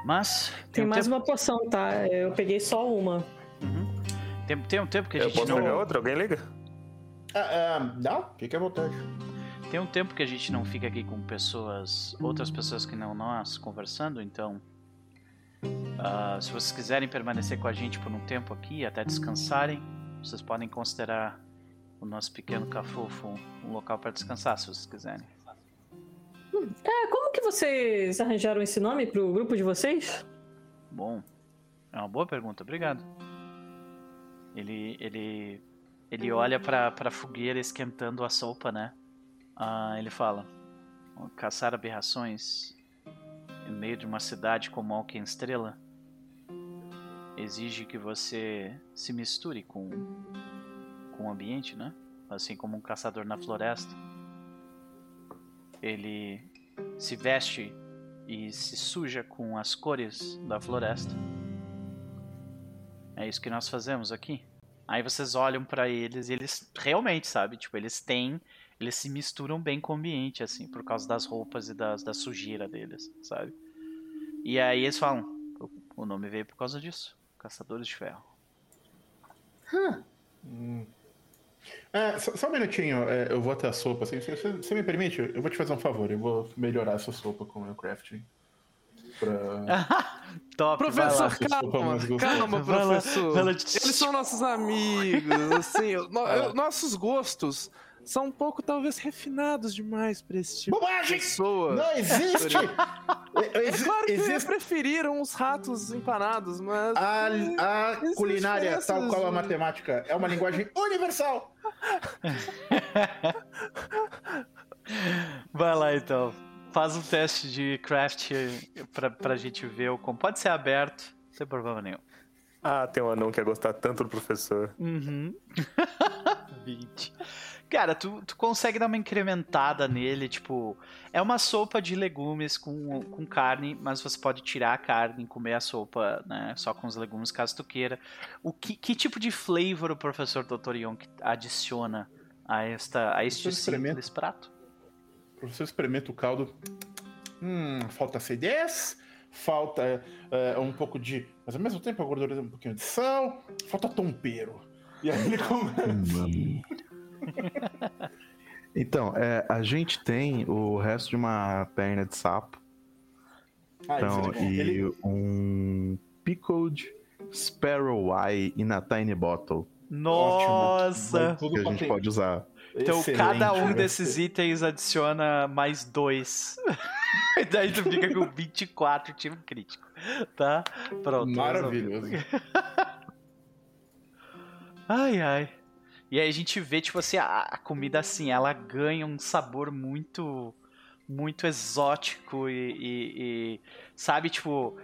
Mas. Tem, tem mais tempo... uma poção, tá? Eu peguei só uma. Uhum. Tem, tem um tempo que a gente Eu posso não... pegar outra? Alguém liga? Ah, ah, não, fique à vontade. Tem um tempo que a gente não fica aqui com pessoas, outras pessoas que não nós, conversando, então... Uh, se vocês quiserem permanecer com a gente por um tempo aqui, até descansarem, vocês podem considerar o nosso pequeno cafofo um local para descansar, se vocês quiserem. É, como que vocês arranjaram esse nome pro grupo de vocês? Bom, é uma boa pergunta, obrigado. Ele, ele, ele olha pra, pra fogueira esquentando a sopa, né? Ah, ele fala: caçar aberrações em meio de uma cidade como Alken Estrela exige que você se misture com, com o ambiente, né? Assim como um caçador na floresta. Ele se veste e se suja com as cores da floresta. É isso que nós fazemos aqui. Aí vocês olham para eles e eles realmente, sabe? Tipo, eles têm. Eles se misturam bem com o ambiente, assim, por causa das roupas e das, da sujeira deles, sabe? E aí eles falam: o nome veio por causa disso Caçadores de Ferro. Hum. É, só, só, um minutinho, é, eu vou até a sopa. Assim, se você me permite, eu vou te fazer um favor. Eu vou melhorar essa sopa com o meu crafting. Pra... Top, professor, calma, calma, professor. Eles são nossos amigos, assim, no, nossos gostos são um pouco, talvez, refinados demais pra esse tipo Bobagem! de pessoa. Não existe! é claro que existe... preferiram os ratos empanados, mas... A, a culinária, tal qual a matemática, é uma linguagem universal! Vai lá, então. Faz um teste de craft pra, pra gente ver o como. Pode ser aberto, não tem problema nenhum. Ah, tem um anão que ia gostar tanto do professor. Uhum. 20. Cara, tu, tu consegue dar uma incrementada nele, tipo, é uma sopa de legumes com, com carne, mas você pode tirar a carne e comer a sopa, né, só com os legumes, caso tu queira. O que, que tipo de flavor o professor Dr. Young adiciona a, esta, a este simples prato? professor experimenta o caldo. Hum, falta acidez, falta é, um pouco de. Mas ao mesmo tempo a gordura um pouquinho de sal, falta tompeiro. E aí ele começa. então, é, a gente tem o resto de uma perna de sapo. Ah, então, é e ele... um pickled sparrow eye in a tiny bottle. Nossa! Ótimo. Que a gente pode usar. Então Excelente, cada um desses itens adiciona mais dois. e daí tu fica com 24 tiro crítico. Tá? Pronto. Maravilhoso. ai, ai. E aí a gente vê, tipo assim, a, a comida assim, ela ganha um sabor muito. Muito exótico e, e, e sabe, tipo,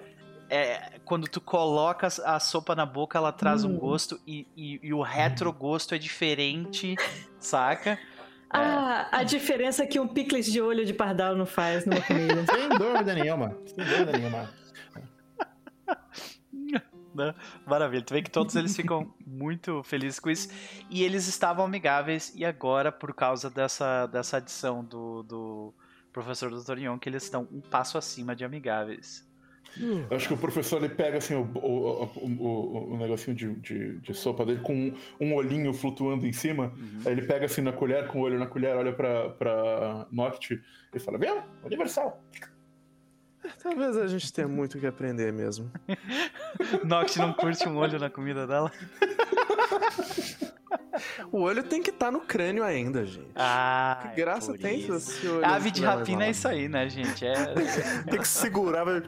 é, quando tu coloca a sopa na boca, ela traz um hum. gosto e, e, e o retrogosto é diferente, saca? Ah, a diferença que um picles de olho de pardal não faz numa comida. Sem dúvida nenhuma. Sem dúvida nenhuma. Né? Maravilha. Tu vê que todos eles ficam muito felizes com isso. E eles estavam amigáveis, e agora, por causa dessa, dessa adição do, do professor Dr. Young, que eles estão um passo acima de amigáveis. Eu acho que o professor ele pega assim o, o, o, o negocinho de, de, de, sopa dele com um, um, olhinho flutuando em cima. Uhum. Aí ele pega assim na colher, com o olho na colher, olha pra, pra Noct e fala: Viu? Universal. Talvez a gente tenha muito que aprender mesmo. Noct não curte um olho na comida dela. O olho tem que estar tá no crânio ainda, gente. Ah, que graça é tem esse olho. Ave de rapina é isso aí, né, gente? É... tem que segurar, né?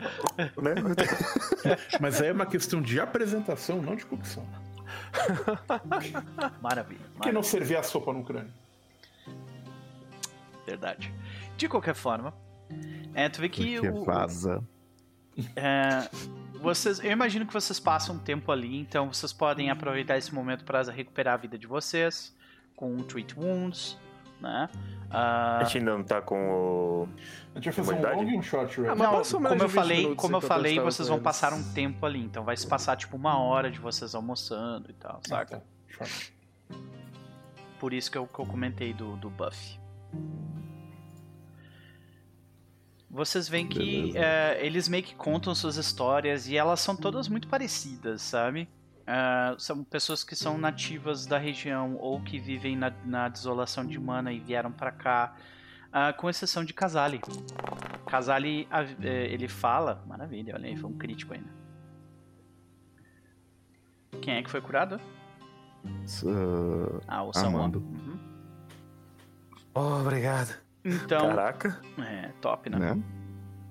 Mas aí é uma questão de apresentação, não de cocção. Maravilha. Por que não servir a sopa no crânio? Verdade. De qualquer forma, é, tu vê que Porque o. Vaza. É, vocês, eu imagino que vocês passam um tempo ali, então vocês podem aproveitar esse momento para recuperar a vida de vocês com um Treat Wounds, né? Uh... A gente ainda não tá com o. A gente vai fazer um long e um short ah, não, como eu falei, como eu falei, vocês vão passar um tempo ali, então vai se passar tipo uma hora de vocês almoçando e tal, saca? Ah, tá. Por isso que eu, que eu comentei do, do buff vocês veem que é, eles meio que contam suas histórias e elas são todas muito parecidas, sabe? Uh, são pessoas que são nativas da região ou que vivem na, na desolação de Mana e vieram para cá, uh, com exceção de Casali. Casali, uh, ele fala, maravilha, olha aí, foi um crítico ainda. Quem é que foi curado? ah, o Samuel. Uhum. Oh, obrigado. Então, Caraca. É, top, né? né?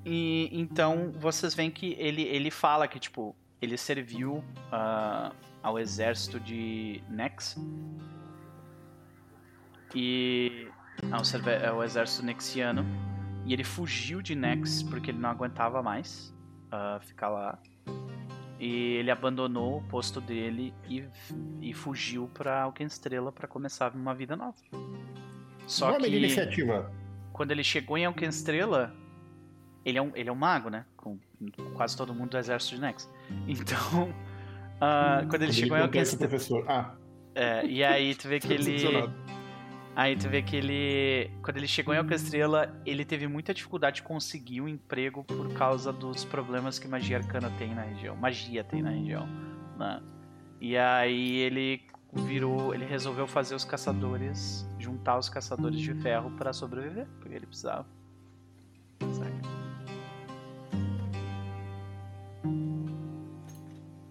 E então vocês veem que ele, ele fala que, tipo, ele serviu uh, ao exército de Nex. E. Ao, ao exército nexiano. E ele fugiu de Nex porque ele não aguentava mais uh, ficar lá. E ele abandonou o posto dele e, e fugiu pra Alquestrela para começar uma vida nova. Só Nome que de iniciativa. quando ele chegou em Alquestrela, ele é um, ele é um mago, né? Com quase todo mundo do exército de Nex. Então, uh, quando ele Quando chegou em Alquestrela... professor. Ah, É, e aí tu vê que ele... Aí tu vê que ele. Quando ele chegou em Alcastrela, ele teve muita dificuldade de conseguir um emprego por causa dos problemas que magia arcana tem na região. Magia tem na região. Né? E aí ele virou. Ele resolveu fazer os caçadores. juntar os caçadores de ferro para sobreviver. Porque ele precisava. Saca?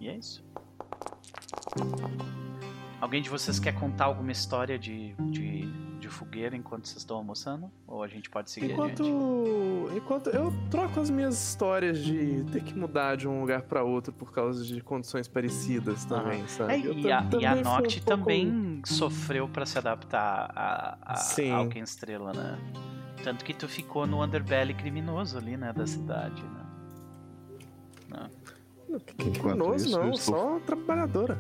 E é isso. Alguém de vocês quer contar alguma história de, de, de fogueira enquanto vocês estão almoçando? Ou a gente pode seguir Enquanto, adiante? enquanto eu troco as minhas histórias de ter que mudar de um lugar pra outro por causa de condições parecidas também, sabe? É, e, a, e a também fui um Noct pouco- também sofreu pra se adaptar a, a, Sim. ao Ken Estrela, né? Tanto que tu ficou no underbelly criminoso ali, né? Da cidade, né? Não. Que, criminoso, isso, não, estou- só trabalhadora.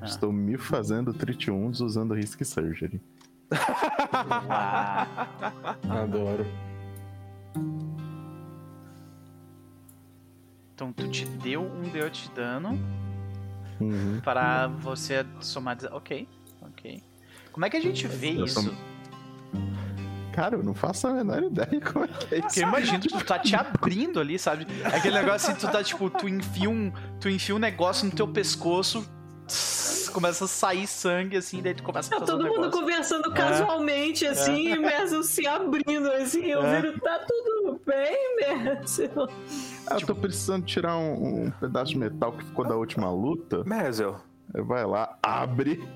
Ah. Estou me fazendo tritiuns usando Risk Surgery. Adoro. Então tu te deu um D8 de dano Uhum. para você somar. Ok, ok. Como é que a gente vê Eu isso? Cara, eu não faço a menor ideia como é que é isso. Porque eu imagino, tipo, tu tá te abrindo ali, sabe? Aquele negócio assim, tu tá, tipo, tu enfia um, tu enfia um negócio no teu pescoço, tss, começa a sair sangue, assim, daí tu começa a Tá todo um mundo conversando casualmente, assim, e Merzel se abrindo, assim. Eu É. viro, tá tudo bem, Merzel? Ah, eu tô precisando tirar um, um pedaço de metal que ficou da última luta. Merzel, Aí Vai lá, abre,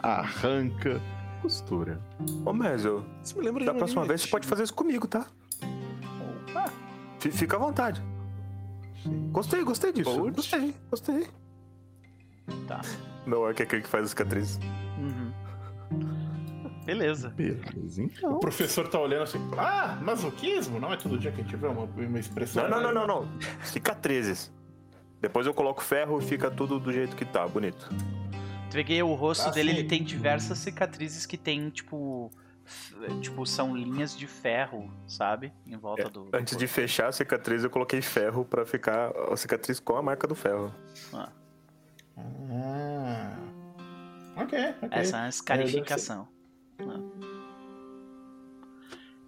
arranca, costura. ô Merzel, Isso me lembra da próxima vez você pode fazer isso comigo, tá? Opa, Fica à vontade. Gostei, gostei disso. Bold. Gostei, gostei. tá. Meu orc é aquele que faz as cicatrizes. Uhum. Beleza. Beleza, O então. professor tá olhando assim. Ah, masoquismo? Não é todo dia que a gente vê uma, uma expressão. Não, não, não, não, não. Cicatrizes. Depois eu coloco ferro e fica tudo do jeito que tá, bonito. Que o rosto Ah, dele, sim. ele tem diversas cicatrizes que tem, tipo... Tipo, são linhas de ferro, sabe? Em volta É, do... do Antes de fechar a cicatriz, eu coloquei ferro pra ficar a cicatriz com a marca do ferro. Ah, Ah. Ok, ok. essa é a escarificação. Ah.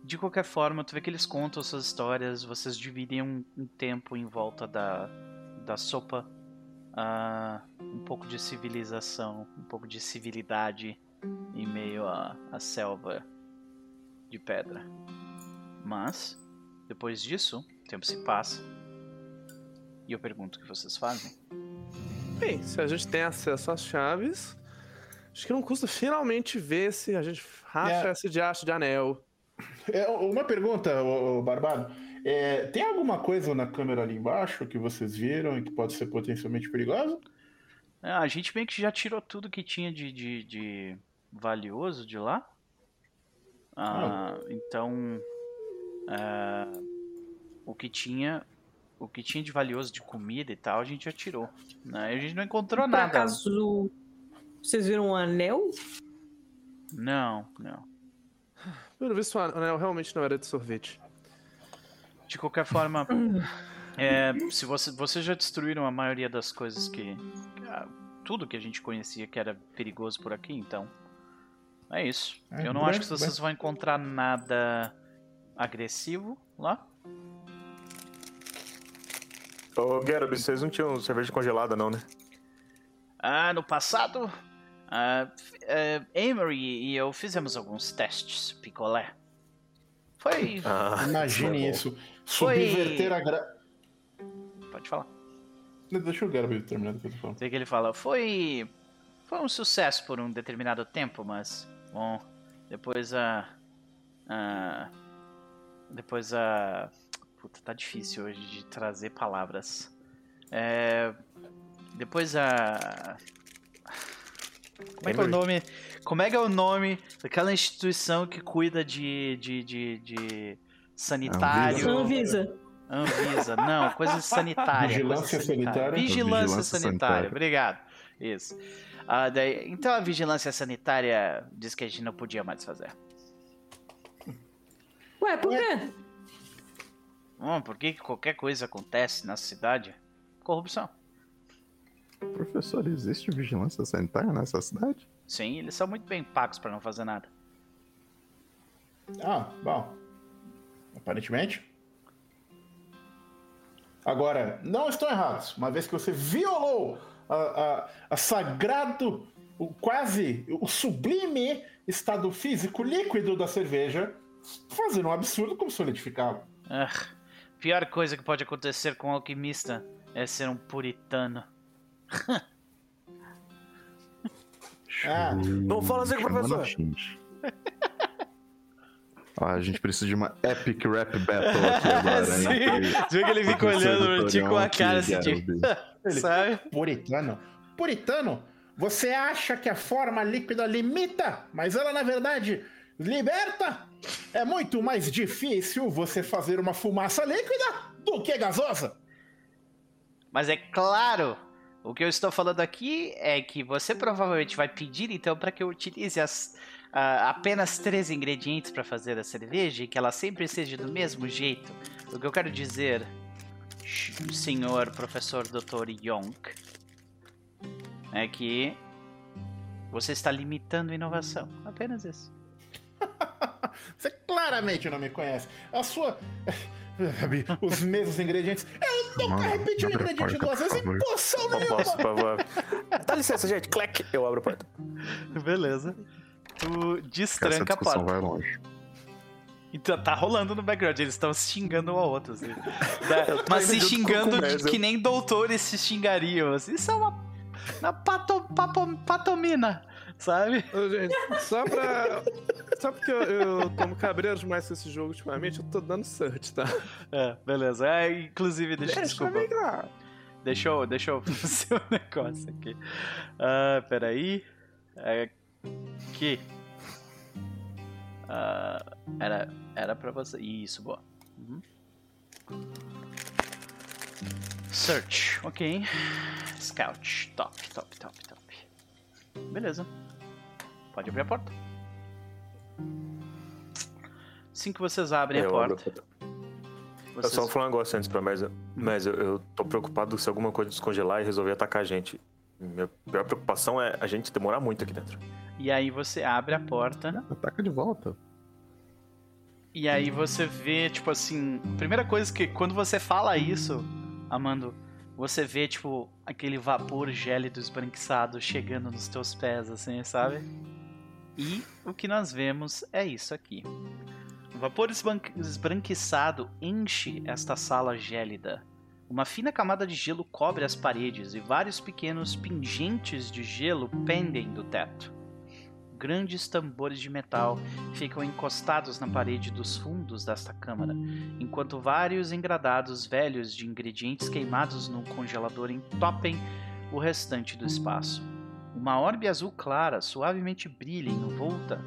De qualquer forma, tu vê que eles contam suas histórias, vocês dividem um, um tempo em volta da, da sopa. ah, um pouco de civilização, um pouco de civilidade em meio à, à selva de pedra. Mas, depois disso, o tempo se passa. E eu pergunto o que vocês fazem. Bem, se a gente tem acesso às chaves, acho que não custa finalmente ver se a gente racha É. esse diacho de anel. É, uma pergunta, ô, ô, Barbado. É, tem alguma coisa na câmera ali embaixo que vocês viram e que pode ser potencialmente perigosa? É, a gente meio que já tirou tudo que tinha de, de, de valioso de lá. Ah, Então, é, o que tinha, o que tinha de valioso de comida e tal, a gente já tirou. Né? A gente não encontrou Por nada. acaso, vocês viram um anel? Não, não. Pelo visto, o anel realmente não era de sorvete. De qualquer forma, é, se você, vocês já destruíram a maioria das coisas que, tudo que a gente conhecia que era perigoso por aqui, então é isso. É, Eu não bem, acho que vocês vão encontrar nada agressivo lá. Ô, Garob, vocês não tinham cerveja congelada, não, né? Ah, no passado, ah, f- eh, Emery e eu fizemos alguns testes picolé. Foi. Ah, Imagine bom. isso. Foi- Subverter a gra... Pode falar. Deixa o Garob terminar do que eu tô falando. Sei que ele fala, foi. Foi um sucesso por um determinado tempo, mas. Bom, depois a. a depois a. Puta, tá difícil hoje de trazer palavras. É, depois a. Como é que é o nome? Como é que é o nome daquela instituição que cuida de, de, de, de sanitário? Anvisa. Anvisa, não, coisa sanitária. Vigilância coisa sanitária. Vigilância, Vigilância sanitária. sanitária. obrigado. Isso. Ah, daí, então a vigilância sanitária diz que a gente não podia mais fazer. Ué, por quê? Hum, por que que qualquer coisa acontece na cidade? Corrupção. Professor, existe vigilância sanitária nessa cidade? Sim, eles são muito bem pagos pra não fazer nada. Ah, bom. Aparentemente. Agora, não estão errados. Uma vez que você violou a, a, a sagrado, o quase, o sublime estado físico líquido da cerveja, fazendo um absurdo como solidificá-lo. Ah, pior coisa que pode acontecer com um alquimista é ser um puritano. Ah, Não fala assim com o professor. a gente. Ah, a gente precisa de uma epic rap battle aqui agora. Sim. entre Você vê que ele fica olhando pra ti com a cara e assim, tipo, Garobi. sabe? puritano. Puritano, você acha que a forma líquida limita, mas ela na verdade liberta? É muito mais difícil você fazer uma fumaça líquida do que gasosa. Mas é claro, o que eu estou falando aqui é que você provavelmente vai pedir então para que eu utilize as, ah, apenas três ingredientes para fazer a cerveja e que ela sempre seja do mesmo jeito. O que eu quero dizer, senhor professor Dr. Yonk, é que você está limitando a inovação. Apenas isso. Você claramente não me conhece. A sua. Sabe, Os mesmos ingredientes. Eu nunca repeti um ingrediente duas vezes em poção Não nenhuma. posso, por favor. Dá licença, gente. Clec. Eu abro a porta. Beleza. Tu Essa destranca a discussão porta. vai longe. Então tá rolando no background, eles estão se xingando um ao outro, assim. Mas se xingando de- que nem doutores se xingariam, assim. Isso é uma. Uma pato, papo- patomina, sabe? Ô, gente, só pra. Só porque eu, eu tomo cabreiro demais com esse jogo ultimamente, eu tô dando search, tá? É, beleza. É, inclusive, deixa, desculpa. eu lá. Deixa eu, deixa eu fazer um negócio aqui. Ah, peraí. É, aqui. Ah, era, era pra você. Isso, boa. Uhum. Search, ok. Scout, top, top, top, top. Beleza. Pode abrir a porta. Assim que vocês abrem a Eu porta. Eu Vocês... só vou falar um negócio antes pra Merza. Mas eu, eu tô preocupado se alguma coisa descongelar e resolver atacar a gente. Minha pior preocupação é a gente demorar muito aqui dentro. E aí você abre a porta. Ataca de volta. E aí você vê, tipo assim, primeira coisa que quando você fala isso, Amando, você vê, tipo, aquele vapor gélido esbranquiçado chegando nos teus pés, assim, sabe? E o que nós vemos é isso aqui. Vapor esbranquiçado enche esta sala gélida. Uma fina camada de gelo cobre as paredes e vários pequenos pingentes de gelo pendem do teto. Grandes tambores de metal ficam encostados na parede dos fundos desta câmara, enquanto vários engradados velhos de ingredientes queimados no congelador entopem o restante do espaço. Uma orbe azul clara suavemente brilha envolta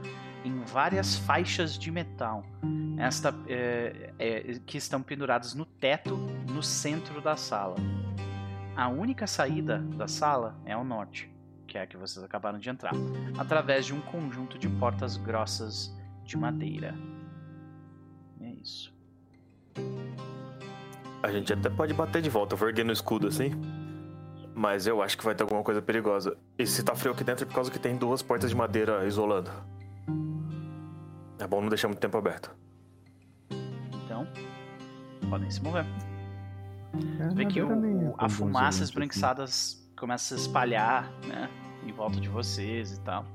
em várias faixas de metal, esta, é, é, que estão penduradas no teto no centro da sala. A única saída da sala é ao norte, que é a que vocês acabaram de entrar, através de um conjunto de portas grossas de madeira. É isso. A gente até pode bater de volta, eu o escudo assim. Mas eu acho que vai ter alguma coisa perigosa. E se tá frio aqui dentro é por causa que tem duas portas de madeira isolando. É bom não deixar muito tempo aberto. Então, podem se mover. É, Vê que o, a fumaça bonzinho assim. esbranquiçada começa a se espalhar, né? Em volta de vocês e tal.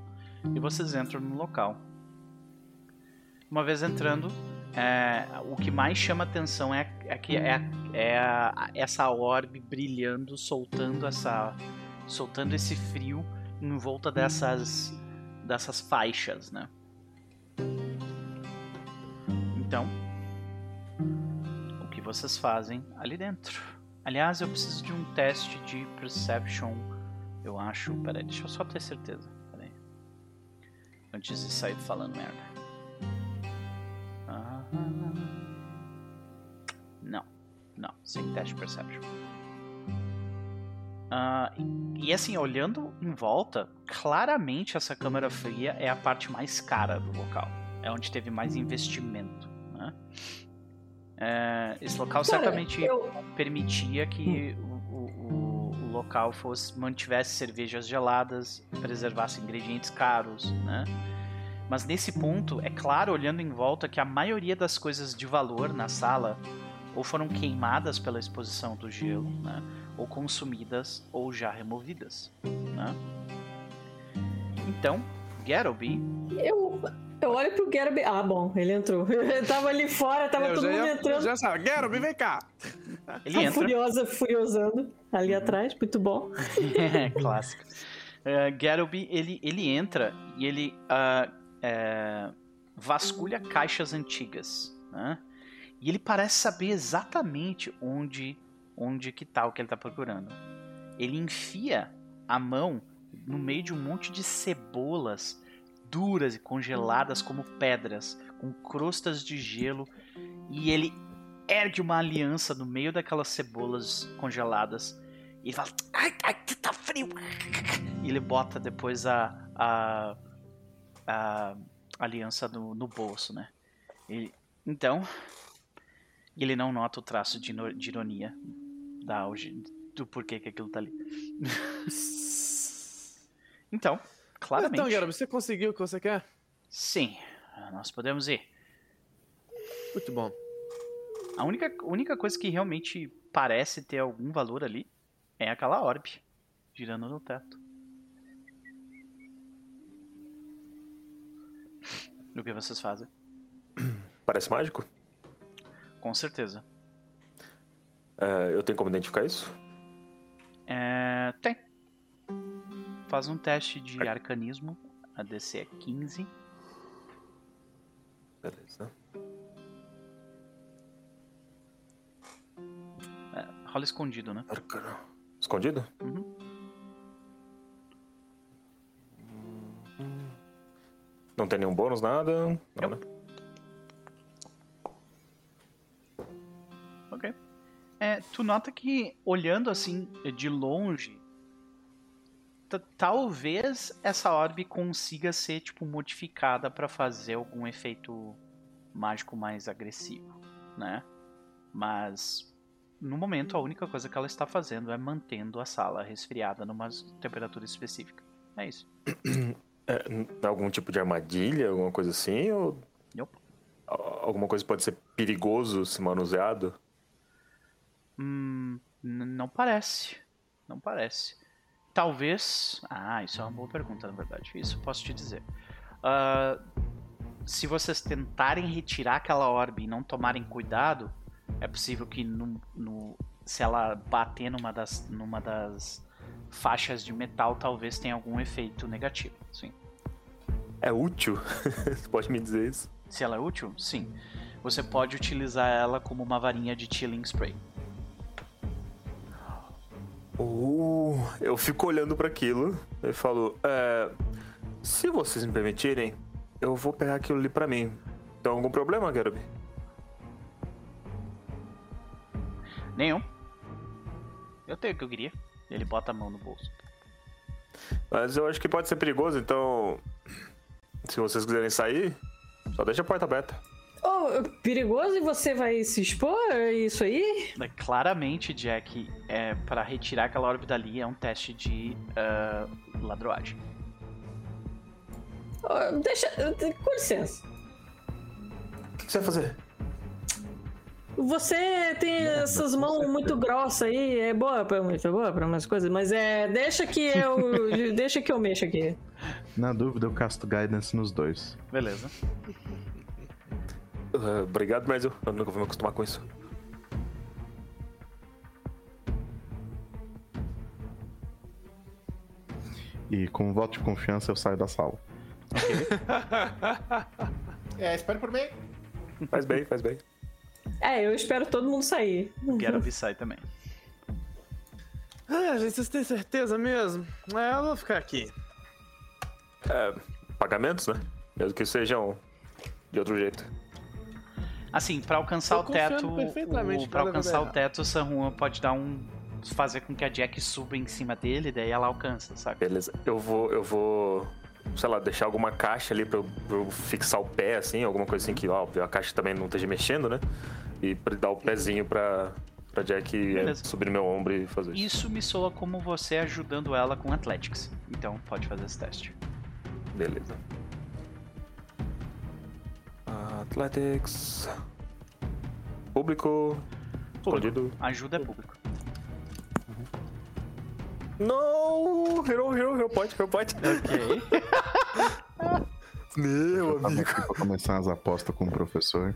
E vocês entram no local. Uma vez entrando, é, o que mais chama atenção é, é que é, é essa orbe brilhando, soltando essa, soltando esse frio em volta dessas, dessas faixas, né? Então, o que vocês fazem ali dentro? Aliás, eu preciso de um teste de perception. Eu acho. Peraí, deixa eu só ter certeza. Antes de sair falando merda. Não, não, sem teste perception. Ah, e, e assim, olhando em volta, claramente essa câmara fria é a parte mais cara do local. É onde teve mais investimento. Né? É, esse local Cara, certamente eu- permitia que o, o- o local fosse mantivesse cervejas geladas, preservasse ingredientes caros, né? Mas nesse ponto, é claro, olhando em volta, que a maioria das coisas de valor na sala ou foram queimadas pela exposição do gelo, né? Ou consumidas ou já removidas, né? Então, Garoby Eu, eu olho pro Garoby. Ah, bom, ele entrou. Eu tava ali fora, tava eu todo já, mundo ia, entrando. já sabe, Garoby, vem cá. ele A entra. Furiosa, furiosando ali atrás, muito bom. É, clássico. Uh, Garoby, ele, ele entra e ele ah, é, vasculha caixas antigas, né? E ele parece saber exatamente onde, onde que tá o que ele tá procurando. Ele enfia a mão no meio de um monte de cebolas duras e congeladas como pedras, com crostas de gelo, e ele ergue uma aliança no meio daquelas cebolas congeladas e ele fala: Ai, ai, tá frio! E ele bota depois a, a, a aliança no, no bolso, né? Ele- então, ele não nota o traço de, de ironia da auge, do porquê que aquilo tá ali. então, claramente. Então, Garoby, você conseguiu o que você quer? Sim, nós podemos ir. Muito bom. A única, única coisa que realmente parece ter algum valor ali é aquela orbe girando no teto. O que vocês fazem? Parece mágico? Com certeza. É, eu tenho como identificar isso? É, tem. Faz um teste de arcanismo. A DC é 15. Beleza. É, rola escondido, né? Arcano. Escondido? Uhum. Não tem nenhum bônus, nada? Não, né? Ok. É, tu nota que, olhando assim de longe, ta- talvez essa orbe consiga ser tipo modificada pra fazer algum efeito mágico mais agressivo, né? Mas no momento a única coisa que ela está fazendo é mantendo a sala resfriada numa temperatura específica. É isso. É, algum tipo de armadilha, alguma coisa assim? Ou Nope. alguma coisa pode ser perigoso se manuseado? Hum, não parece. Não parece. Talvez. Ah, isso é uma boa pergunta, na verdade. Isso eu posso te dizer. Ah, se vocês tentarem retirar aquela orbe e não tomarem cuidado, é possível que no, no- se ela bater numa das, numa das faixas de metal, talvez tenha algum efeito negativo. Sim. É útil? Você pode me dizer isso? Se ela é útil, sim. Você pode utilizar ela como uma varinha de chilling spray. Uh, eu fico olhando para aquilo e falo: é, se vocês me permitirem, eu vou pegar aquilo ali pra mim. Tem algum problema, Garobi? Nenhum. Eu tenho o que eu queria. Ele bota a mão no bolso. Mas eu acho que pode ser perigoso, então. Se vocês quiserem sair, só deixa a porta aberta. Oh, perigoso e você vai se expor? É isso aí? É, Claramente, Jack, é, para retirar aquela orbe dali é um teste de ah, ladroagem. Oh, deixa. Com licença. O que que você vai fazer? Você tem essas mãos muito grossas aí, é boa pra muito, é boa pra umas coisas, mas é. Deixa que eu. deixa que eu mexo aqui. Na dúvida, eu casto Guidance nos dois. Beleza. Uh, obrigado, mas eu, eu nunca vou me acostumar com isso. E com um voto de confiança, eu saio da sala. É, espere por mim. Faz bem, faz bem. É, eu espero todo mundo sair. Quero ouvir sai também. Ah, gente, vocês têm certeza mesmo? É, eu vou ficar aqui. É, pagamentos, né? Mesmo que sejam de outro jeito. Assim, pra alcançar Tô o teto, vai alcançar o teto, o San Juan pode dar um fazer com que a Jack suba em cima dele, daí ela alcança, sabe? Beleza. Eu vou, eu vou, sei lá, deixar alguma caixa ali pra eu, pra eu fixar o pé, assim, alguma coisa assim que, ó, a caixa também não esteja mexendo, né? E pra dar o pezinho pra, pra Jack Beleza. subir no meu ombro e fazer isso. Isso me soa como você ajudando ela com Athletics. Então pode fazer esse teste. Beleza. Athletics. Público. Escondido. Ajuda é público. Não! Virou, virou, virou point, virou point. Ok. Meu amigo. pra começar as apostas com o professor.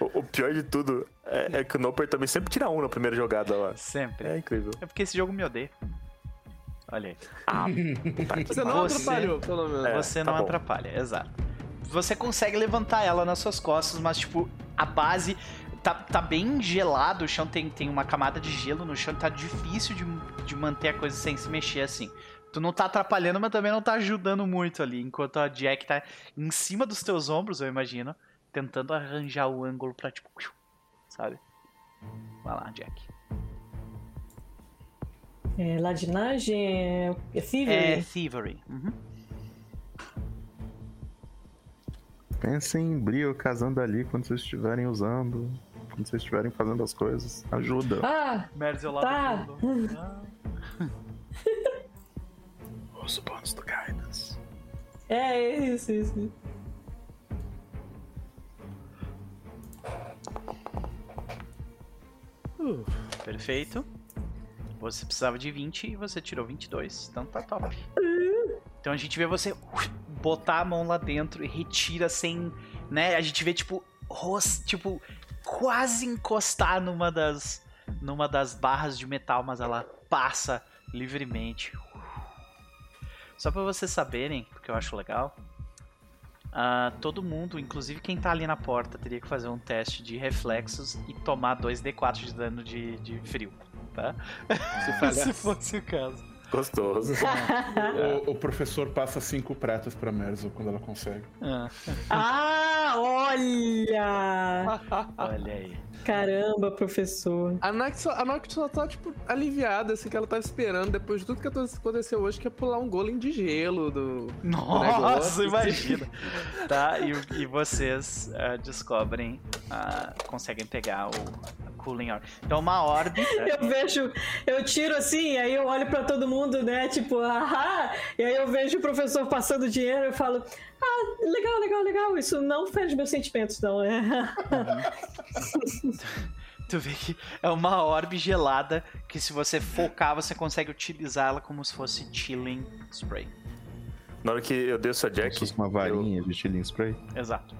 O, o pior de tudo é, é que o Noper também sempre tira um na primeira jogada lá. Sempre. É incrível. É porque esse jogo me odeia. Olha aí. Você não Você- atrapalhou, pelo menos. É, Você tá não bom. atrapalha, exato. Você consegue levantar ela nas suas costas, mas, tipo, a base tá, tá bem gelado, o chão tem, tem uma camada de gelo no chão, tá difícil de, de manter a coisa sem se mexer assim. Tu não tá atrapalhando, mas também não tá ajudando muito ali, enquanto a Jack tá em cima dos teus ombros, eu imagino, tentando arranjar o ângulo pra, tipo, sabe? Vai lá, Jack. É, ladinagem, é, thievery. É Thievery. Uhum. Pensem em Brio casando ali quando vocês estiverem usando. Quando vocês estiverem fazendo as coisas. Ajuda. Ah, Merz é o Tá. lado fundo. Ah. Os bônus do Guidance. é isso, isso. Perfeito. Você precisava de 20 e você tirou 22. Então tá top. Então a gente vê você botar a mão lá dentro e retira sem. né? A gente vê, tipo, ros, tipo, quase encostar numa das. numa das barras de metal, mas ela passa livremente. Só pra vocês saberem, porque eu acho legal. ah, todo mundo, inclusive quem tá ali na porta, teria que fazer um teste de reflexos e tomar 2d4 de dano de, de frio, tá? Se fosse o caso. Gostoso. O, o professor passa cinco pratas pra Merzel quando ela consegue. Ah, Ah, olha! olha aí. Caramba, professor. A Nax só, a Nax só tá, tipo, aliviada, assim, que ela tava esperando, depois de tudo que aconteceu hoje, que é pular um golem de gelo do... Nossa, negócio. imagina. tá, e, e vocês ah, descobrem, ah, conseguem pegar o Cooling Orb. Então uma orbe... Eu vejo, eu tiro assim, aí eu olho pra todo mundo, né? Tipo, ahá! E aí eu vejo o professor passando dinheiro e falo, ah, legal, legal, legal. Isso não fere meus sentimentos, não. É. Tu vê que é uma orbe gelada que se você focar, você consegue utilizá-la como se fosse chilling spray. Na hora que eu desço a Como Jack. se fosse uma eu- varinha de chilling spray. Exato.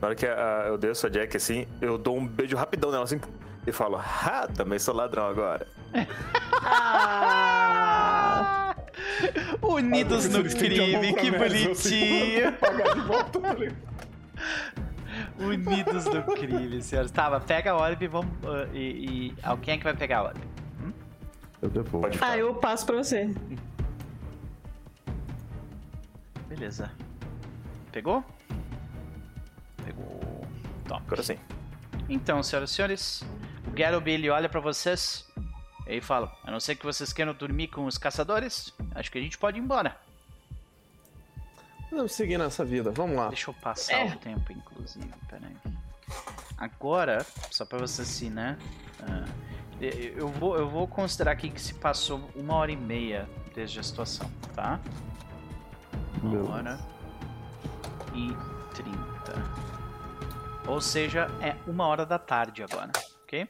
na hora que ah, eu desço a Jack assim, eu dou um beijo rapidão nela assim. E falo, ah, também sou ladrão agora. Ah! Unidos no crime, que bonitinho. Pagar de volta, tá? Unidos no crime, senhores. Tá, mas pega a orbe e vamos. ah, e, e alguém é que vai pegar a orbe? Eu devolvo. Ah, eu passo pra você. Beleza. Pegou? Pegou. Top. Agora sim. Então, senhoras e senhores, o Garoby ele olha pra vocês e fala: A não ser que vocês queiram dormir com os caçadores, acho que a gente pode ir embora. Vamos seguir nessa vida, vamos lá. Deixa eu passar É. o tempo, inclusive. Pera aí. Agora, só pra você assim, né? e- eu, vou, eu vou considerar aqui que se passou uma hora e meia desde a situação, tá? Uma hora e trinta. Ou seja, é uma hora da tarde agora, ok?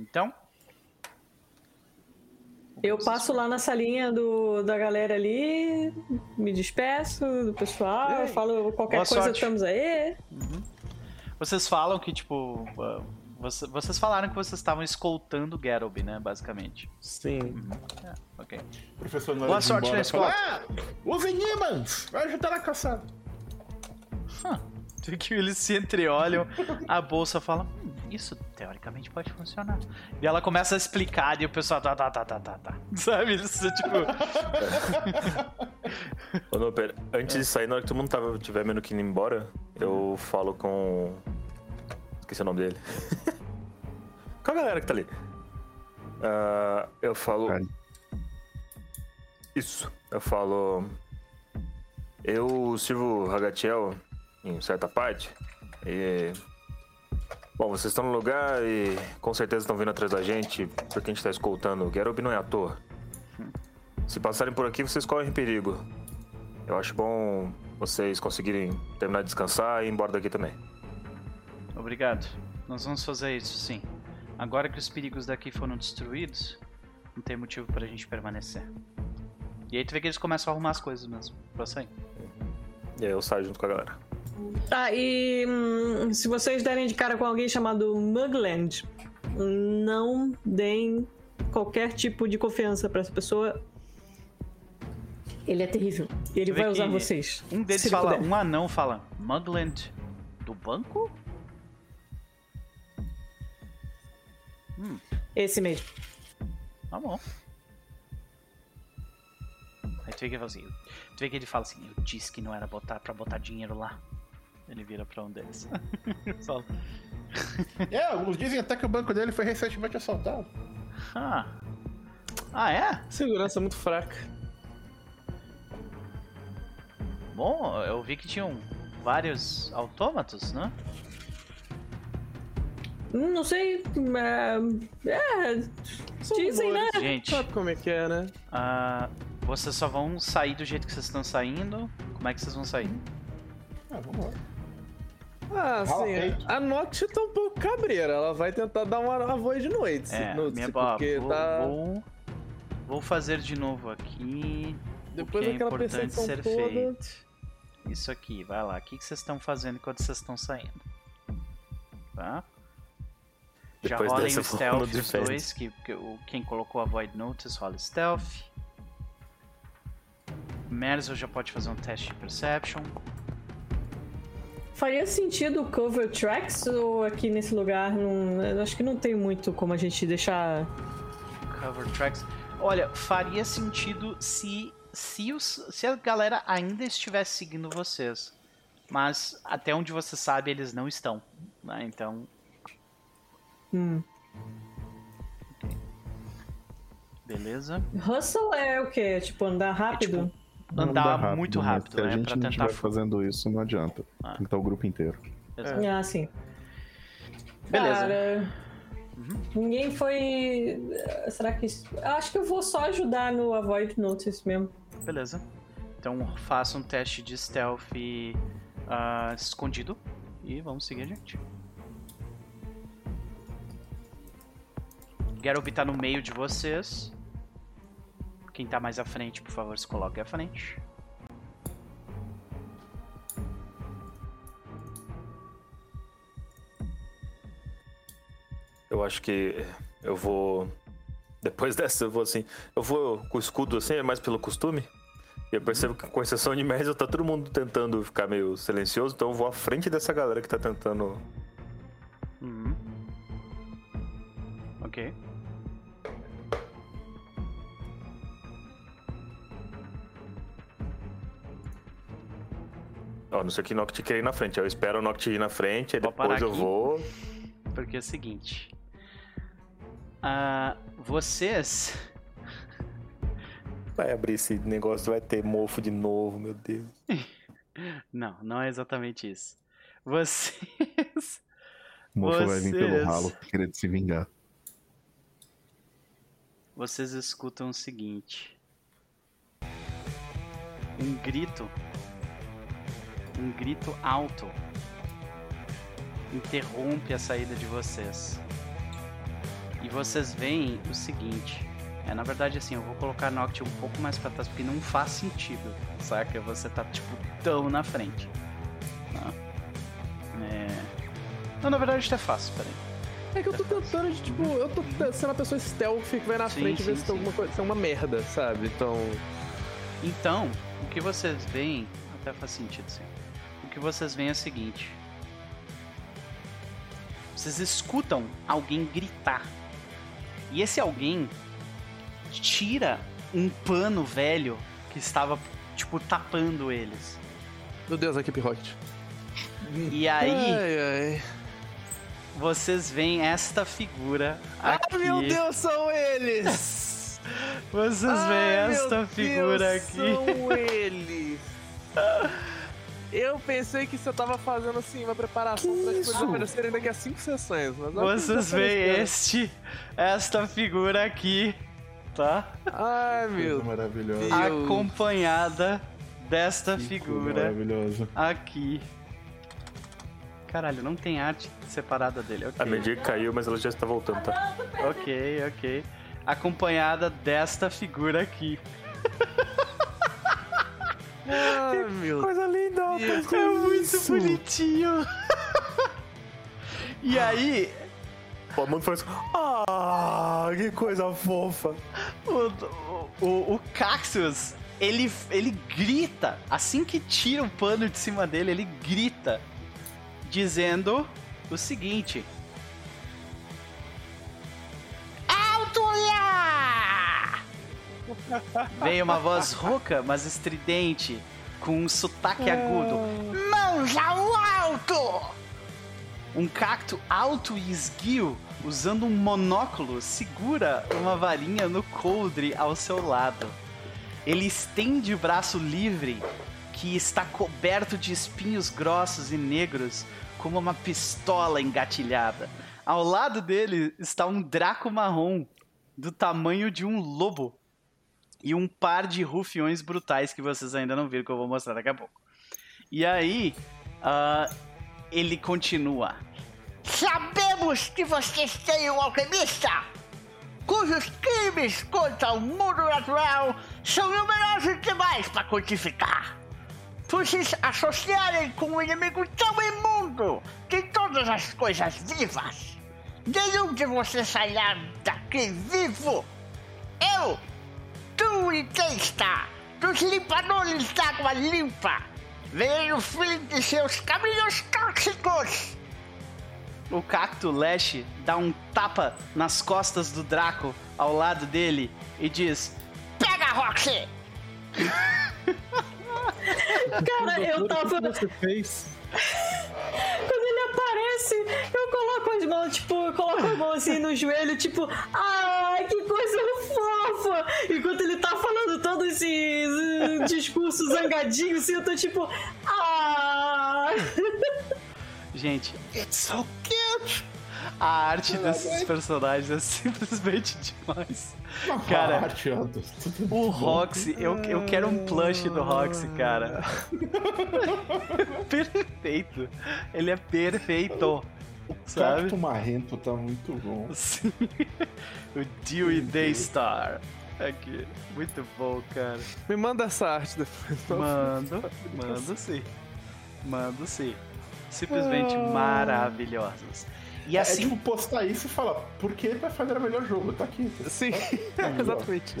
Então, Eu passo lá na salinha do, da galera ali, me despeço do pessoal, falo qualquer Boa coisa, sorte. estamos aí. vocês falam que, tipo. ah, você- vocês falaram que vocês estavam escoltando o Garoby, né? Basicamente. Sim. É, ok. Professor hora Boa sorte embora na fala, escola. Ah, usem imãs! Vai ajudar na caçada. Hã. Tu que eles se entreolham, a bolsa fala: hum, Isso teoricamente pode funcionar. E ela começa a explicar e o pessoal tá, tá, tá, tá, tá, tá. Sabe? Eles tipo. Ô, não, pera. Antes de sair, na hora que todo mundo tava, tiver menos que indo embora, eu falo com. Esqueci o nome dele. com a galera que tá ali. Ah, eu falo. Kai. Isso. Eu falo. Eu sirvo Hagatiel em certa parte. E. Bom, vocês estão no lugar e com certeza estão vindo atrás da gente porque a gente tá escoltando. O Garob não é à toa. Se passarem por aqui, vocês correm perigo. Eu acho bom vocês conseguirem terminar de descansar e ir embora daqui também. Obrigado. Nós vamos fazer isso, sim. Agora que os perigos daqui foram destruídos, não tem motivo pra gente permanecer. E aí tu vê que eles começam a arrumar as coisas mesmo. Pra sair. E aí eu saio junto com a galera. Ah, e hum, se vocês derem de cara com alguém chamado Mugland, não deem qualquer tipo de confiança pra essa pessoa. Ele é terrível. E ele vai usar vocês. Um deles fala, puder. um anão fala, Mugland do banco? Esse mesmo. Tá bom. Aí tu vê que ele fala assim, tu vê que ele fala assim, eu disse que não era botar pra botar dinheiro lá. Ele vira pra um deles. Fala, É, alguns dizem até que o banco dele foi recentemente assaltado. ah. ah, é? Segurança muito fraca. Bom, eu vi que tinham vários autômatos, né? Hum, Não sei. É, é, dizem, né? Gente, Sabe como é que é, né? ah, vocês só vão sair do jeito que vocês estão saindo? Como é que vocês vão sair? Ah, vamos lá. Ah, Fala, sim. A Noct tá um pouco cabreira. Ela vai tentar dar uma, uma voz de noite. É, no, minha porque vou, tá. vou, vou fazer de novo aqui. Depois o que é importante ser toda. feito. Isso aqui, vai lá. O que que vocês estão fazendo enquanto vocês estão saindo? Tá? Já Depois rolem o stealth os defense. dois, que, que o, quem colocou a Void Notice rola stealth. Merzel já pode fazer um teste de Perception. Faria sentido cover tracks ou aqui nesse lugar não, acho que não tem muito como a gente deixar. Cover tracks. Olha, faria sentido se, se, os, se a galera ainda estivesse seguindo vocês. Mas até onde você sabe, eles não estão. né? Então, Hum. beleza. Hustle é o quê? Tipo, andar rápido? Não Andar dá muito mas rápido, Se a né? gente Pra não tentar. fazendo isso, não adianta. Ah. Tem que estar o grupo inteiro. Exato. Ah, sim. Beleza. Cara, ninguém foi. Será que. acho que eu vou só ajudar no Avoid Notice mesmo. Beleza. Então faça um teste de stealth ah, escondido. E vamos seguir adiante. Garobi tá no meio de vocês. Quem tá mais à frente, por favor, se coloque à frente. Eu acho que eu vou. Depois dessa, eu vou assim. Eu vou com o escudo assim, é mais pelo costume. E eu percebo que, com exceção de Merzel, tá todo mundo tentando ficar meio silencioso. Então eu vou à frente dessa galera que tá tentando. Uhum. Ok. Ó, não sei que Noct quer ir na frente. Eu espero o Noct ir na frente, aí depois eu aqui. vou. Porque é o seguinte. Ah, vocês. Vai abrir esse negócio, vai ter mofo de novo, meu Deus. Não, não é exatamente isso. Vocês. O mofo vai vir pelo Vocês- ralo querendo se vingar. Vocês escutam o seguinte: um grito, um grito alto interrompe a saída de vocês. E vocês veem o seguinte: é na verdade assim, eu vou colocar a Noct um pouco mais pra trás porque não faz sentido, saca? Você tá tipo tão na frente. Tá? É... Não, na verdade até fácil, peraí. É que eu tô tentando, de, tipo, eu tô sendo a pessoa stealth que vai na Sim, frente e ver sim, se tem alguma coisa, se é uma merda, sabe? Então. Então, o que vocês veem, até faz sentido sim. Que vocês veem é o seguinte: vocês escutam alguém gritar. E esse alguém tira um pano velho que estava, tipo, tapando eles. Meu Deus, a equipe Rocket. E aí, Ai, ai. vocês veem esta figura aqui. Ah, meu Deus, são eles! Vocês Ai, veem esta figura Deus, aqui. São eles! Eu pensei que você tava fazendo assim uma preparação para eles aparecerem daqui a cinco sessões. Mas não é Vocês veem este, esta figura aqui, tá? Ai, meu maravilhosa. Deus. Acompanhada desta Que figura Maravilhosa. aqui. Caralho, não tem arte separada dele. A Ok, Mendiga caiu, mas ela já está voltando, tá? ok, ok. Acompanhada desta figura aqui. Meu Coisa linda! É muito bonitinho. e aí, O Amando faz. Ah, que coisa fofa! o, o, o Caxius, ele, ele grita. Assim que tira o pano de cima dele, ele grita. Dizendo o seguinte. Veio uma voz rouca, mas estridente, com um sotaque agudo. Mãos ao alto! Um cacto alto e esguio, usando um monóculo, segura uma varinha no coldre ao seu lado. Ele estende o braço livre, que está coberto de espinhos grossos e negros, como uma pistola engatilhada. Ao lado dele está um draco marrom, do tamanho de um lobo, e um par de rufiões brutais que vocês ainda não viram, que eu vou mostrar daqui a pouco. E aí, ah, ele continua. Sabemos que vocês têm um alquimista, cujos crimes contra o mundo natural são numerosos demais para quantificar. Por se associarem com um inimigo tão imundo de todas as coisas vivas, nenhum de vocês sairá daqui vivo. Eu, e Testa, dos limpadores d'água limpa, verei o fim de seus caminhos tóxicos. O cacto Lash dá um tapa nas costas do Draco ao lado dele e diz: Pega, Roxy! Cara, eu tava. Você fez? Quando ele aparece, eu coloco as mãos, tipo, eu coloco a mão assim no joelho, tipo, ai, que coisa fofa! Enquanto ele tá falando todo esse uh, discurso zangadinho, assim, eu tô tipo, ah! Gente, It's so cute! A arte desses personagens é simplesmente demais. Cara, O. Roxy, eu, eu quero um plush do Roxy, cara. perfeito. Ele é perfeito. Sabe? Cacto marrento tá muito bom. Sim. O Dewey Daystar. Aqui. Muito bom, cara. Me manda essa arte depois. Mando, mando sim. Mando sim. Simplesmente maravilhosos. E É assim, tipo postar isso e falar, por que Pathfinder é o melhor jogo? Tá aqui. Sim, ó, exatamente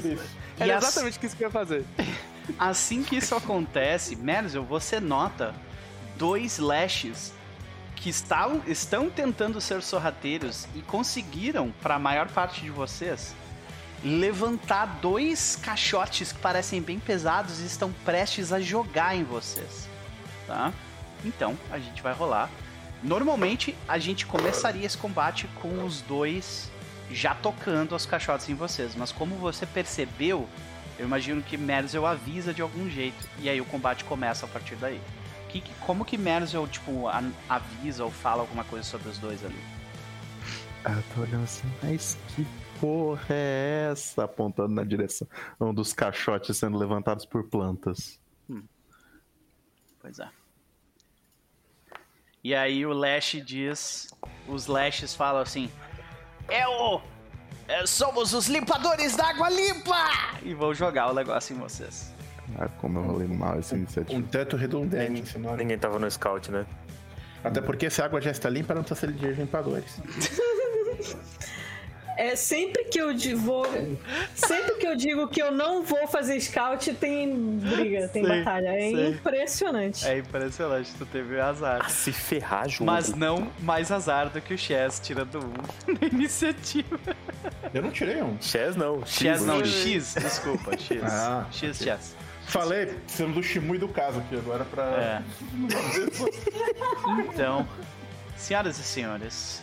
Era as- exatamente o que isso que eu ia fazer. assim que isso acontece, Merzel, você nota dois lashes que estão, estão tentando ser sorrateiros e conseguiram, para a maior parte de vocês, levantar dois caixotes que parecem bem pesados e estão prestes a jogar em vocês. Tá? Então, a gente vai rolar. Normalmente, a gente começaria esse combate com os dois já tocando os caixotes em vocês, mas como você percebeu, eu imagino que Merzel avisa de algum jeito e aí o combate começa a partir daí. Que, como que Merzel, tipo, avisa ou fala alguma coisa sobre os dois ali? Ah, eu tô olhando assim, mas que porra é essa? Apontando na direção um dos caixotes sendo levantados por plantas. Pois é. E aí o Lash diz. Os Lashes falam assim. Eu. eh, somos os limpadores d'água limpa! E vou jogar o negócio em vocês. Ah, como eu rolei mal essa Um iniciativa. teto redundante, esse nome. Ninguém tava no scout, né? Até porque se a água já está limpa, não precisa ser de limpadores. é sempre que eu vou. Sempre que eu digo que eu não vou fazer scout, tem briga, tem Sei, batalha. É sei. impressionante. É impressionante, tu teve azar. Ah, se ferrar, jogo. Mas não mais azar do que o Chess tirando um na iniciativa. Eu não tirei um. Chess não. Chess não, X. Desculpa, X. Ah, X, ok. Chess. Falei, sendo do Shimu e do caso aqui agora pra. É. Então, senhoras e senhores,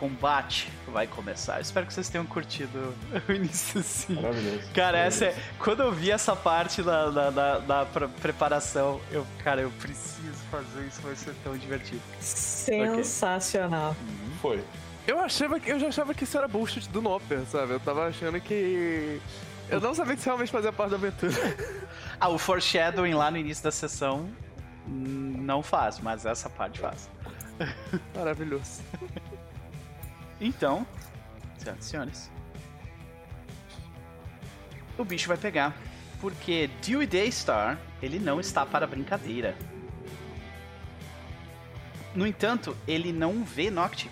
combate vai começar. Espero que vocês tenham curtido o início assim. Maravilhoso. Cara, essa é. Maravilhoso. Quando eu vi essa parte da, da, da, da pre- preparação, eu, cara, eu preciso fazer isso, vai ser tão divertido. Sensacional. Foi. Eu achava que eu já achava que isso era bullshit do Nopper, sabe? Eu tava achando que. Eu não sabia que isso realmente fazia parte da aventura. Ah, o foreshadowing lá no início da sessão hum, não faz, mas essa parte faz. Maravilhoso. Então, senhoras e senhores, o bicho vai pegar. Porque Dewey Daystar, ele não está para brincadeira. No entanto, ele não vê Noct.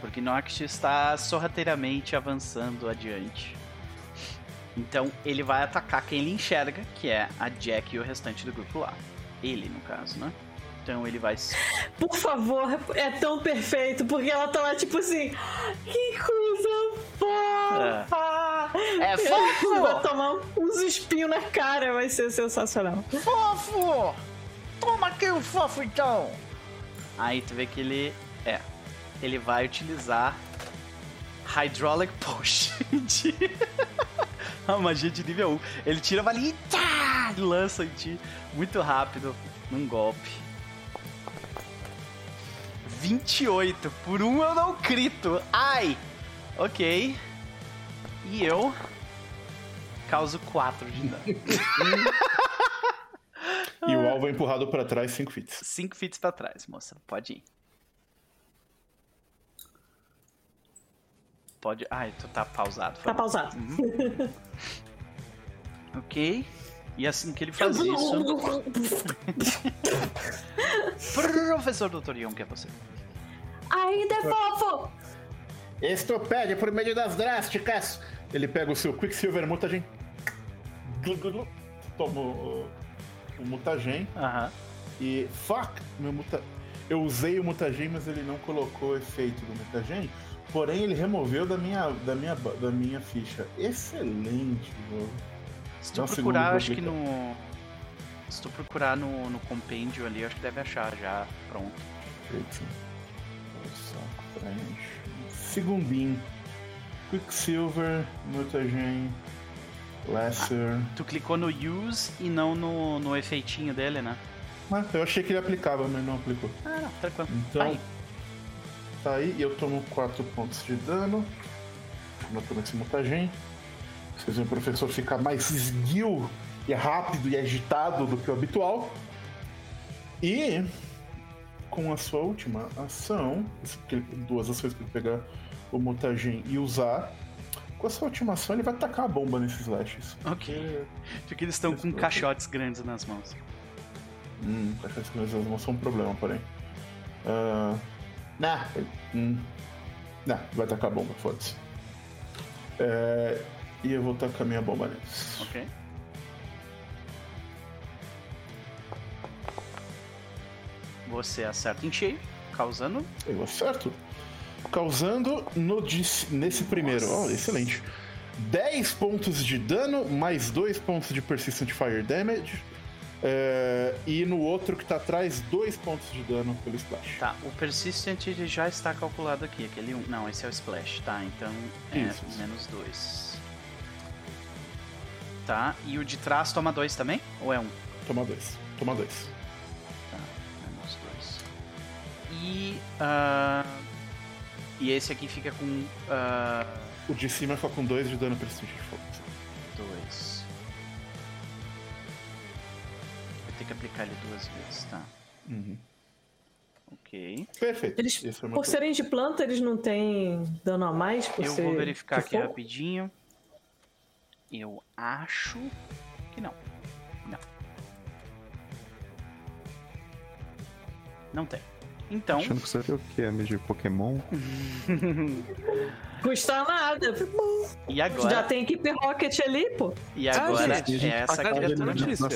Porque Noct está sorrateiramente avançando adiante. Então ele vai atacar quem ele enxerga, que é a Jack e o restante do grupo lá. Ele, no caso, né? Então ele vai Por favor, é tão perfeito, porque ela tá lá tipo assim. Que coisa fofa! É fofo! Vai tomar uns espinhos na cara, vai ser sensacional. Fofo! Toma aqui o fofo então! Aí tu vê que ele. É. Ele vai utilizar Hydraulic Potion de. a magia de nível 1. Ele tira a valinha e tá, lança em ti muito rápido num golpe. 28. Por um eu não crito. Ai! Ok. E eu. Causo 4 de dano. E o alvo é empurrado pra trás 5 fits. 5 fits pra trás, moça. Pode ir. Pode. Ai, tu tá pausado. Tá pausado. Ok. E assim que ele faz isso. Professor Dr. Young, que é você. Ainda é fofo! Estopede por meio das drásticas. Ele pega o seu Quicksilver Mutagen. Toma o, o Mutagen. Aham. E. Fuck! Meu muta... Eu usei o Mutagen, mas ele não colocou o efeito do Mutagen. Porém, ele removeu da minha, da minha, da minha ficha. Excelente, jogo. Se tu um procurar, acho que no. Se tu procurar no, no compêndio ali, acho que deve achar já pronto. Feito. Segundinho. Quicksilver, Mutagen, Lesser. Tu clicou no use e não no, no efeitinho dele, né? Ah, eu achei que ele aplicava, mas não aplicou. Ah, não, tranquilo. Então, Aí. tá aí eu tomo 4 pontos de dano. Eu tomo esse mutagen. Vocês veem o professor ficar mais esguio e rápido e agitado do que o habitual. E com a sua última ação, ele- duas ações para pegar o mutagen e usar. Com a sua última ação, ele vai tacar a bomba nesses slashes. Ok. Porque eles estão com caixotes grandes nas mãos. Hum, acho que as coisas não são um problema, porém. Ah, nah, hum, nah, vai tacar a bomba, foda-se. É, e eu vou tacar minha bomba neles. Ok. Você acerta em cheio, causando Eu acerto. Causando no, nesse primeiro. Ó, excelente. 10 pontos de dano, mais 2 pontos de Persistent Fire Damage. É, e no outro que tá atrás, 2 pontos de dano pelo Splash. Tá, o Persistent já está calculado aqui, aquele um. Não, esse é o Splash, tá? Então é Isso. menos dois. Tá, e o de trás toma dois também? Ou é um? Toma 2. Toma 2. E. ah, e esse aqui fica com. ah, O de cima fica com 2 de dano Persistent de fogo. dois. Vou ter que aplicar ele duas vezes, tá? Uhum. Ok. Perfeito. Eles, é por serem de planta, eles não têm dano a mais? Por Eu ser vou verificar aqui fogo? rapidinho. Eu acho que não. Não. Não tem. Então, Achando que você viu o que é de Pokémon? Custa nada. e Já agora? tem equipe Rocket ali, pô. E agora gente, é essa da na- notícia.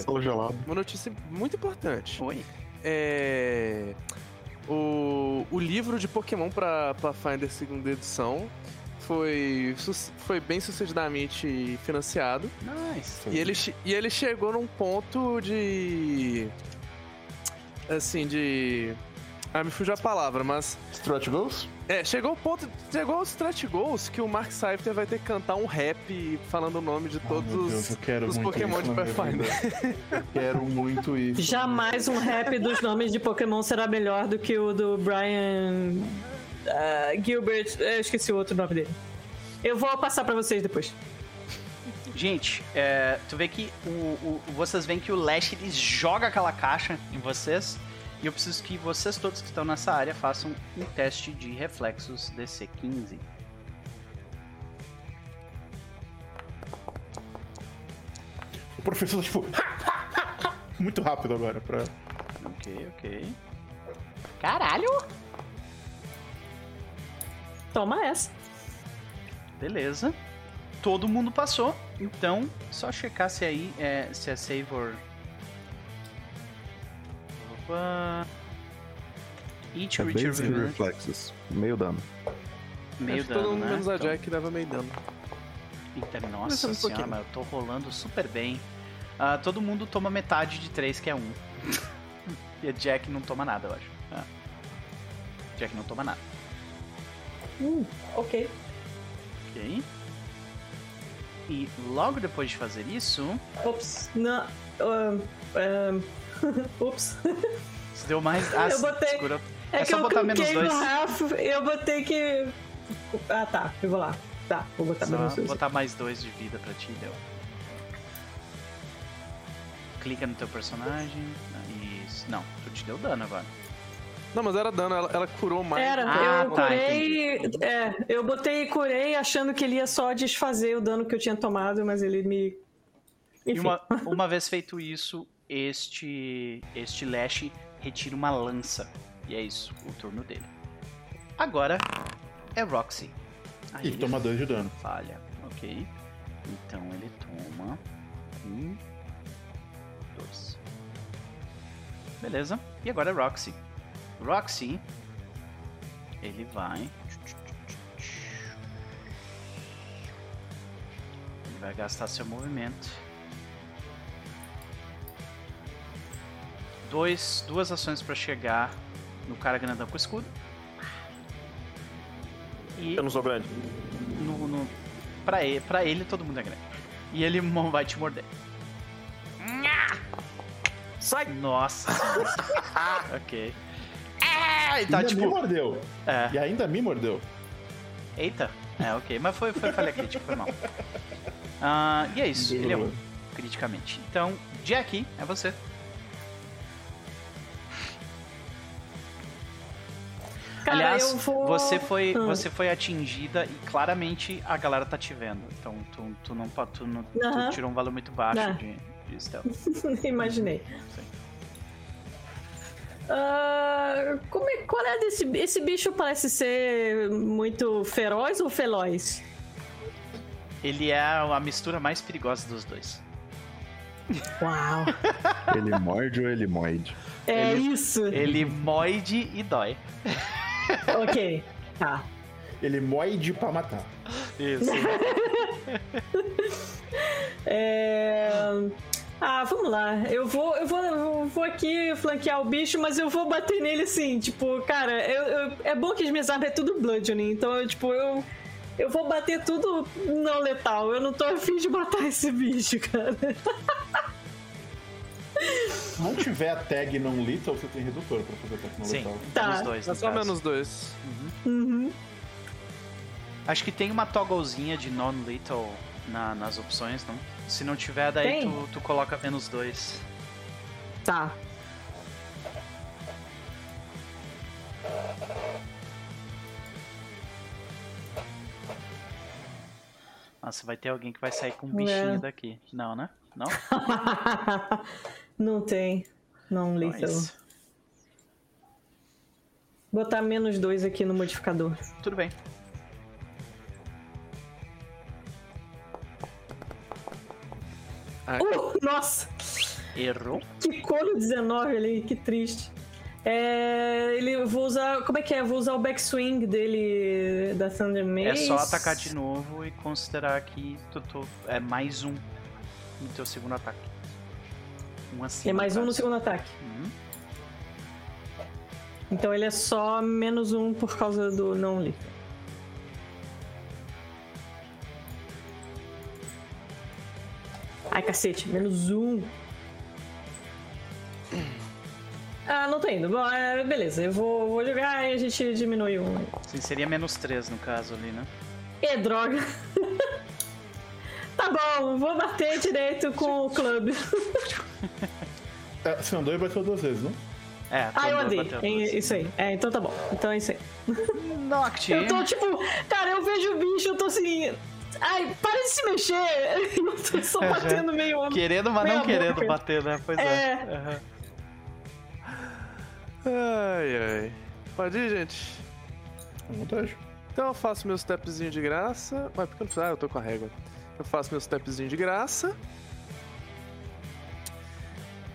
Uma notícia muito importante. Oi. É. O, o livro de Pokémon pra Pathfinder segunda edição foi, foi bem sucedidamente financiado. Nice. E ele, e ele chegou num ponto de. Assim, de. Ah, me fugiu a palavra, mas. Stretch Goals? É, chegou o ponto. Chegou aos stretch goals que o Mark Seifter vai ter que cantar um rap falando o nome de todos Oh, Deus, eu quero os muito Pokémon isso de Pathfinder. Eu quero muito isso. Jamais um rap dos nomes de Pokémon será melhor do que o do Brian ah, Gilbert. Eu esqueci o outro nome dele. Eu vou passar pra vocês depois. Gente, é, tu vê que o, o- vocês veem que o Lash ele joga aquela caixa em vocês. E eu preciso que vocês todos que estão nessa área façam um teste de reflexos DC 15. O professor, tipo, muito rápido agora pra. Ok, ok. Caralho! Toma essa. Beleza. Todo mundo passou. Então, só checar se aí é, se é Savor. Opa. Each É Basic within- Reflexes. Meio dano. meio Acho dano, todo mundo né? menos a Então- Jack dava meio dano. Eita, nossa um senhora, mas eu tô rolando super bem. Ah, todo mundo toma metade de 3, que é 1. e a Jack não toma nada, eu acho. Ah. Jack não toma nada. Hum, ok. Ok. E logo depois de fazer isso, Ops. Não. ahn, ahn, Ups. você deu mais. Ah, Eu botei- segura- É, É que só eu botar menos dois. no half, eu botei que. Ah, tá. Eu vou lá. Tá, vou botar menos Só dois. botar mais 2 de vida pra ti, deu. Clica no teu personagem. Isso. Não, tu te deu dano agora. Não, mas era dano, ela, ela curou mais. Era, Ah, eu tá, curei. é, eu botei e curei achando que ele ia só desfazer o dano que eu tinha tomado, mas ele me. E Enfim. uma, uma vez feito isso, este este Lash retira uma lança. E é isso, o turno dele. Agora é Roxy. Aí E ele toma 2 de dano. falha, ok. Então ele toma um, dois. Beleza. E agora é Roxy. Roxy, ele vai. Ele vai gastar seu movimento. Dois, duas ações pra chegar no cara grandão com escudo. E Eu não sou grande. no, no, pra, ele, pra ele, todo mundo é grande. E ele não vai te morder. Sai! Nossa. ok. Tá ainda me tipo. mordeu. É. E ainda me mordeu. Eita. É, ok. Mas foi, foi falha crítica, foi mal. Ah, e é isso. Ele é um, criticamente. Então, Jack, é você. Cara, Aliás, eu vou. você foi Ah. você foi atingida e claramente a galera tá te vendo. Então tu, tu não tu, não, tu tirou um valor muito baixo É. de, de stealth. Imaginei. Sim. Ah, como é, qual é desse. Esse bicho parece ser muito feroz ou feroz? Ele é a mistura mais perigosa dos dois. Uau! Ele morde ou ele moide? É Ele- isso! Ele moide e dói. Ok, tá. Ele moide pra matar. Isso. É... Ah, vamos lá. Eu vou, eu vou, eu vou aqui flanquear o bicho, mas eu vou bater nele assim, tipo, cara, eu, eu- é bom que as minhas armas é tudo bludgeoning, então eu, tipo, eu, eu vou bater tudo não letal. Eu não tô afim de matar esse bicho, cara. Se não tiver a tag não lethal, você tem redutor pra fazer ataque não Sim. Tá. menos dois. É só caso. menos dois. Uhum. Acho que tem uma togglezinha de non-lethal na- nas opções, não? Se não tiver, daí tu, tu coloca menos dois. Tá. Nossa, vai ter alguém que vai sair com um bichinho É. daqui. Não, né? Não? não tem. Não lethal. Nice. botar menos dois aqui no modificador. Tudo bem. Ah, Uh, nossa! Errou. Que cor 19 ali, que triste. É, ele vou usar. Como é que é? Vou usar o backswing dele da Thunder Mace. É só atacar de novo e considerar que tu, tu- é mais um no teu segundo ataque. Um assim. É mais um no segundo ataque. Uhum. Então ele é só menos um por causa do não li. Ai, cacete, menos um. Ah, não tá indo. Bom, é, beleza, eu vou, vou jogar e a gente diminui um. Sim, seria menos 3 no caso ali, né? E droga. tá bom, vou bater direito com o clube. É, você andou e bateu duas vezes, não? É, Ah, eu andei. É isso aí. É, então tá bom. Então é isso aí. Noct. Eu tô tipo, cara, eu vejo o bicho, eu tô assim. Ai, para de se mexer! Eu tô só batendo meio. Querendo, mas meia não querendo boca. bater, né? Pois é. É. Aham. Ai, ai. Pode ir, gente? Vontade. Então eu faço meu stepzinho de graça. Mas por que eu não? Ah, eu tô com a régua. Eu faço meu stepzinho de graça.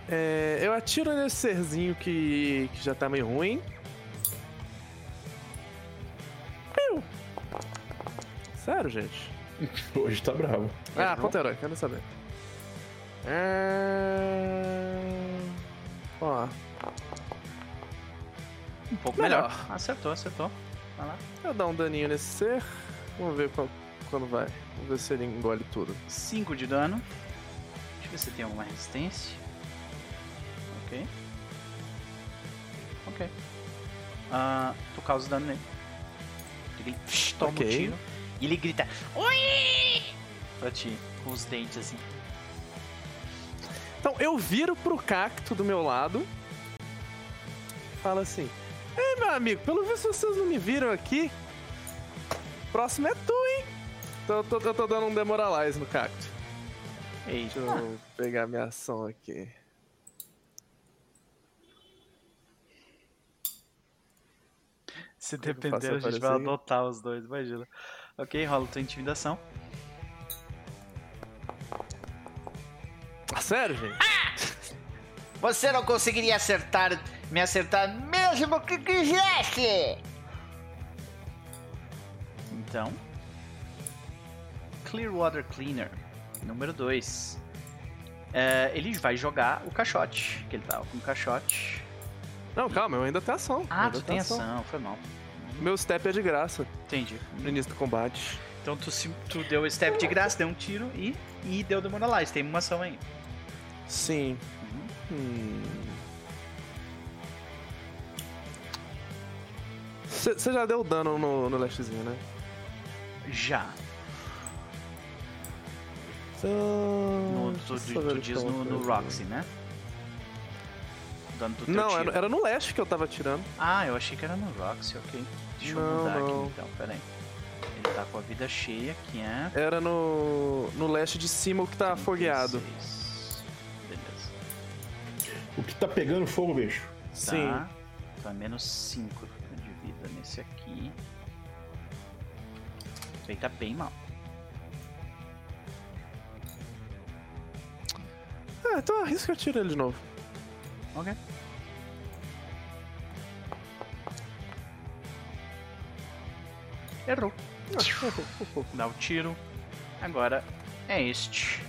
É, eu atiro nesse serzinho que, que já tá meio ruim. Piu. Sério, gente? Hoje tá bravo. Ah, ponto herói, quero saber. É... Ó, Um pouco Melhor. melhor. Acertou, acertou. Vai lá. eu dar um daninho nesse ser. Vamos ver qual- quando vai. Vamos ver se ele engole tudo. 5 de dano. Deixa eu ver se tem alguma resistência. Ok. Ok. Ah, tu causa dano nele. Ele toma Ok. um tiro. E ele grita. Oi! Pra ti, com os dentes assim. Então eu viro pro cacto do meu lado. Fala assim: Ei, meu amigo, pelo visto vocês não me viram aqui. Próximo é tu, hein? Então eu tô, eu tô dando um demoralize no cacto. Eita. Deixa eu pegar minha ação aqui. Se faço depender, a gente vai adotar os dois, imagina. Ok, rola tua intimidação. Ah, sério, gente? Você não conseguiria acertar, me acertar mesmo que quisesse! Então. Clearwater Cleaner, número 2. ele vai jogar o caixote, que ele tava com o caixote. Não, calma, eu ainda tenho ação. Ah, ainda tu tem ação, foi mal. Meu step é de graça Entendi. no início do combate. Então tu, tu deu o step de graça, deu um tiro e, e deu Demoralize. Tem uma ação aí. Sim. Hum. Você já deu dano no, no lastzinho, né? Já. No, tu, tu- eu tu diz no, no. Roxy, né? Dano do teu Não, era, era no leste que eu tava atirando. Ah, eu achei que era no Roxy, ok. Deixa eu Não, mudar não. aqui então, pera aí. Ele tá com a vida cheia, que é. Era no, no leste de cima o que tá afogueado. 36. Beleza. O que tá pegando fogo, bicho? Sim. Tá. Então é menos 5 de vida nesse aqui. Isso aí tá bem mal. Ah, então arrisca eu tiro ele de novo. Ok. Errou. Dá o tiro. Agora é este.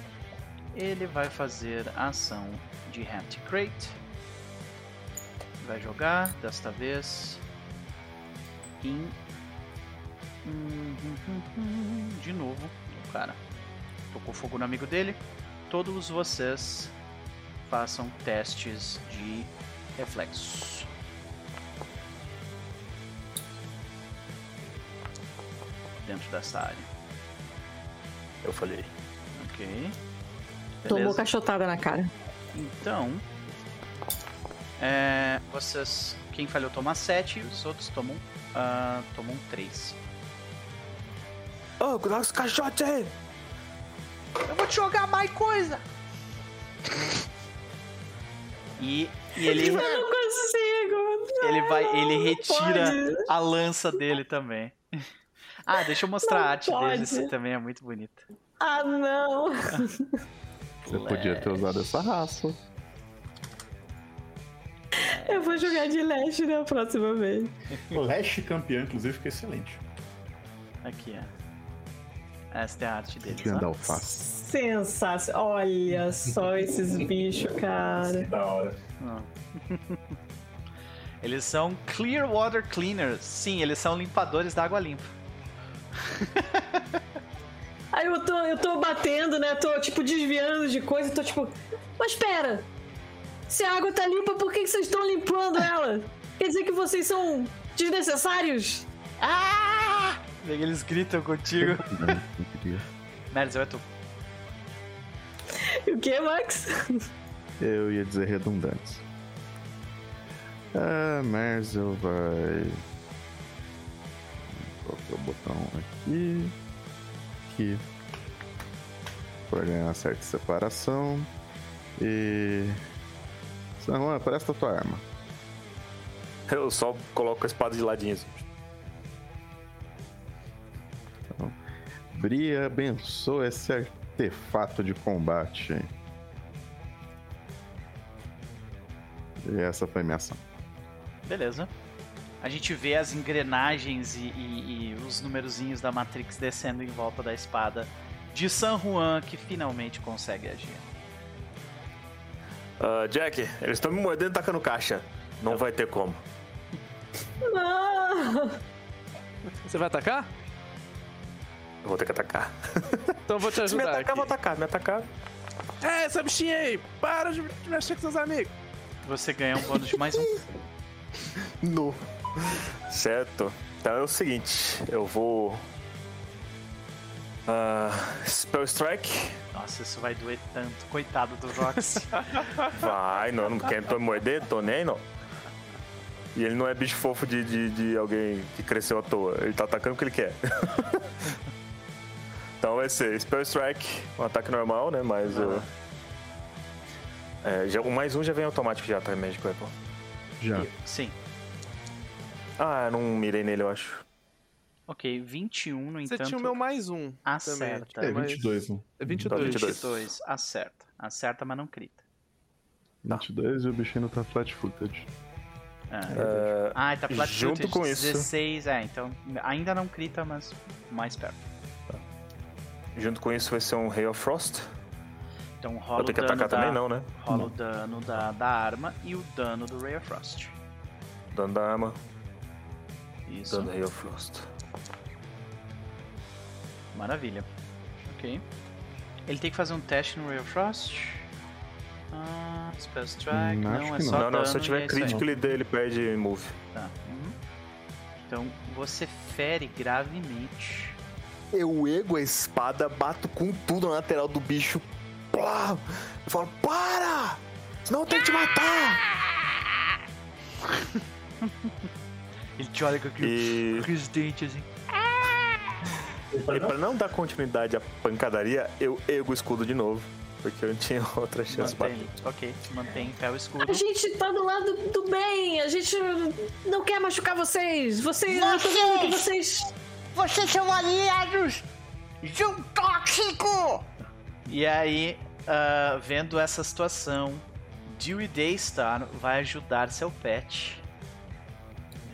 Ele vai fazer a ação de Empty Crate. Vai jogar, desta vez. Em. De novo, o cara. Tocou fogo no amigo dele. Todos vocês façam testes de reflexos. Dentro dessa área. Eu falei. Ok. Tomou Beleza. cachotada na cara. Então. É, vocês. Quem falhou toma 7 e os outros tomam. ah, tomam 3. Ô, oh, nosso caixote aí! Eu vou te jogar mais coisa! E, e ele. Eu não consigo, Ele vai, ele retira pode. a lança dele também. Ah, deixa eu mostrar Não a arte dele, pode. esse também é muito bonito. Ah, não. Você podia ter usado essa raça. Eu vou jogar de leste na próxima vez. O Lash campeão, inclusive, fica excelente. Aqui, ó. Esta é a arte ó. alface. Sensacional. Olha só esses bichos, cara. Da hora. Eles são Clear Water Cleaners. Sim, eles são limpadores da água limpa. Aí eu tô, eu tô batendo, né? Tô, tipo, desviando de coisa. Tô, tipo... Mas pera! Se a água tá limpa, por que que vocês estão limpando ela? Quer dizer que vocês são desnecessários? Ah! Eles gritam contigo. Não, não queria. Merzel, é tu. O que, Max? Eu ia dizer redundantes. Ah, Merzel vai. Qual que é o botão aqui? Aqui. Pra ganhar certa separação. E. San Juan, presta tua arma. Eu só coloco a espada de ladinho. assim. Bria abençoa esse artefato de combate. E essa foi minha ação. Beleza. A gente vê as engrenagens e, e- e os numerozinhos da Matrix descendo em volta da espada de San Juan, que finalmente consegue agir. Ah, Jack, eles estão me mordendo e tacando caixa. Não vai ter como. Não! Você vai atacar? Eu vou ter que atacar. Então eu vou te Se me ajudar. atacar, eu vou aqui. atacar. Me atacar. É, essa bichinha aí! Para de mexer com seus amigos! Você ganha um bônus de mais um. No. Certo. Então é o seguinte, eu vou. Ah, Spell Strike. Nossa, isso vai doer tanto. Coitado do Roxy. Vai, não, não quer me morder, tô nem aí, não. E ele não é bicho fofo de, de, de alguém que cresceu à toa. Ele tá atacando o que ele quer. Então vai ser Spell Strike, um ataque normal, né? Mas o. É, já, o mais um já vem automático já, tá? Magic Weapon. Já. Sim. Ah, não mirei nele, eu acho. Ok, 21, no Você entanto, tinha o meu mais um. acerta. Também. É, Mas- 22, né? É 22. 22. 22, acerta. Acerta, mas não crita. 22 e o bichinho tá flat-footed. Ah, ah tá flat junto footed, com isso- 16, é, então ainda não crita, mas mais perto. Junto com isso vai ser um Hail of Frost. Então rola Vou o ter que dano atacar da, também, não, né? rola o dano da, da arma e o dano do Ray of Frost. Dano da arma, Isso, dano Hail of Frost. maravilha. Ok. Ele tem que fazer um teste no Ray of Frost. Ah, Spell Strike, Hum, não, é só não. Não, não, dano se eu é tiver aí. crítico, ele, ele perde move. Tá. uhum. Então você fere gravemente. Eu ego a espada, bato com tudo na lateral do bicho. Plá! Eu falo, para! Senão eu tenho que te matar! Ele te olha com aquele- E, dentes assim. e pra não dar continuidade à pancadaria, eu ego o escudo de novo. Porque eu não tinha outra chance Mantém, ok, mantém em pé o escudo. A gente tá do lado do bem. A gente não quer machucar vocês. Vocês. Eu tô vendo que vocês. Vocês são aliados de um tóxico! E aí, ah, vendo essa situação, Dewey Daystar vai ajudar seu pet.